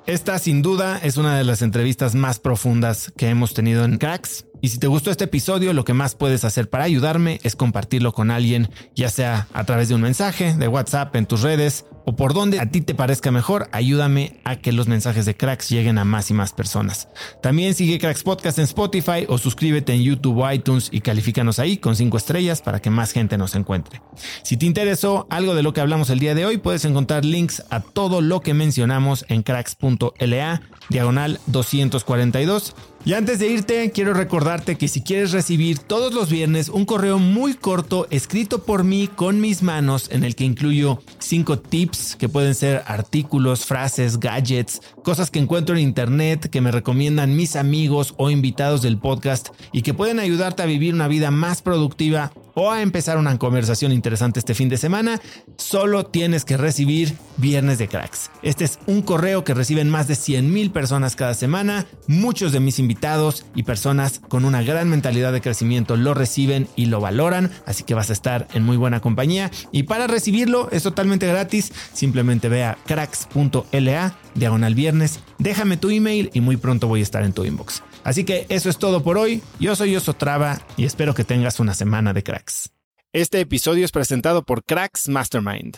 Esta sin duda es una de las entrevistas más profundas que hemos tenido en Cracks. Y si te gustó este episodio, lo que más puedes hacer para ayudarme es compartirlo con alguien, ya sea a través de un mensaje, de WhatsApp, en tus redes o por donde a ti te parezca mejor, ayúdame a que los mensajes de Cracks lleguen a más y más personas. También sigue Cracks Podcast en Spotify o suscríbete en YouTube o iTunes y califícanos ahí con 5 estrellas para que más gente nos encuentre. Si te interesó algo de lo que hablamos el día de hoy, puedes encontrar links a todo lo que mencionamos en cracks.la diagonal 242 y antes de irte, quiero recordarte que si quieres recibir todos los viernes un correo muy corto escrito por mí con mis manos en el que incluyo 5 tips que pueden ser artículos, frases, gadgets, cosas que encuentro en internet que me recomiendan mis amigos o invitados del podcast y que pueden ayudarte a vivir una vida más productiva o a empezar una conversación interesante este fin de semana, solo tienes que recibir Viernes de Cracks. Este es un correo que reciben más de 100 mil personas cada semana, muchos de mis invitados invitados y personas con una gran mentalidad de crecimiento lo reciben y lo valoran, así que vas a estar en muy buena compañía. Y para recibirlo es totalmente gratis, simplemente ve a cracks.la diagonal viernes, déjame tu email y muy pronto voy a estar en tu inbox. Así que eso es todo por hoy, yo soy Oso Traba y espero que tengas una semana de cracks. Este episodio es presentado por Cracks Mastermind.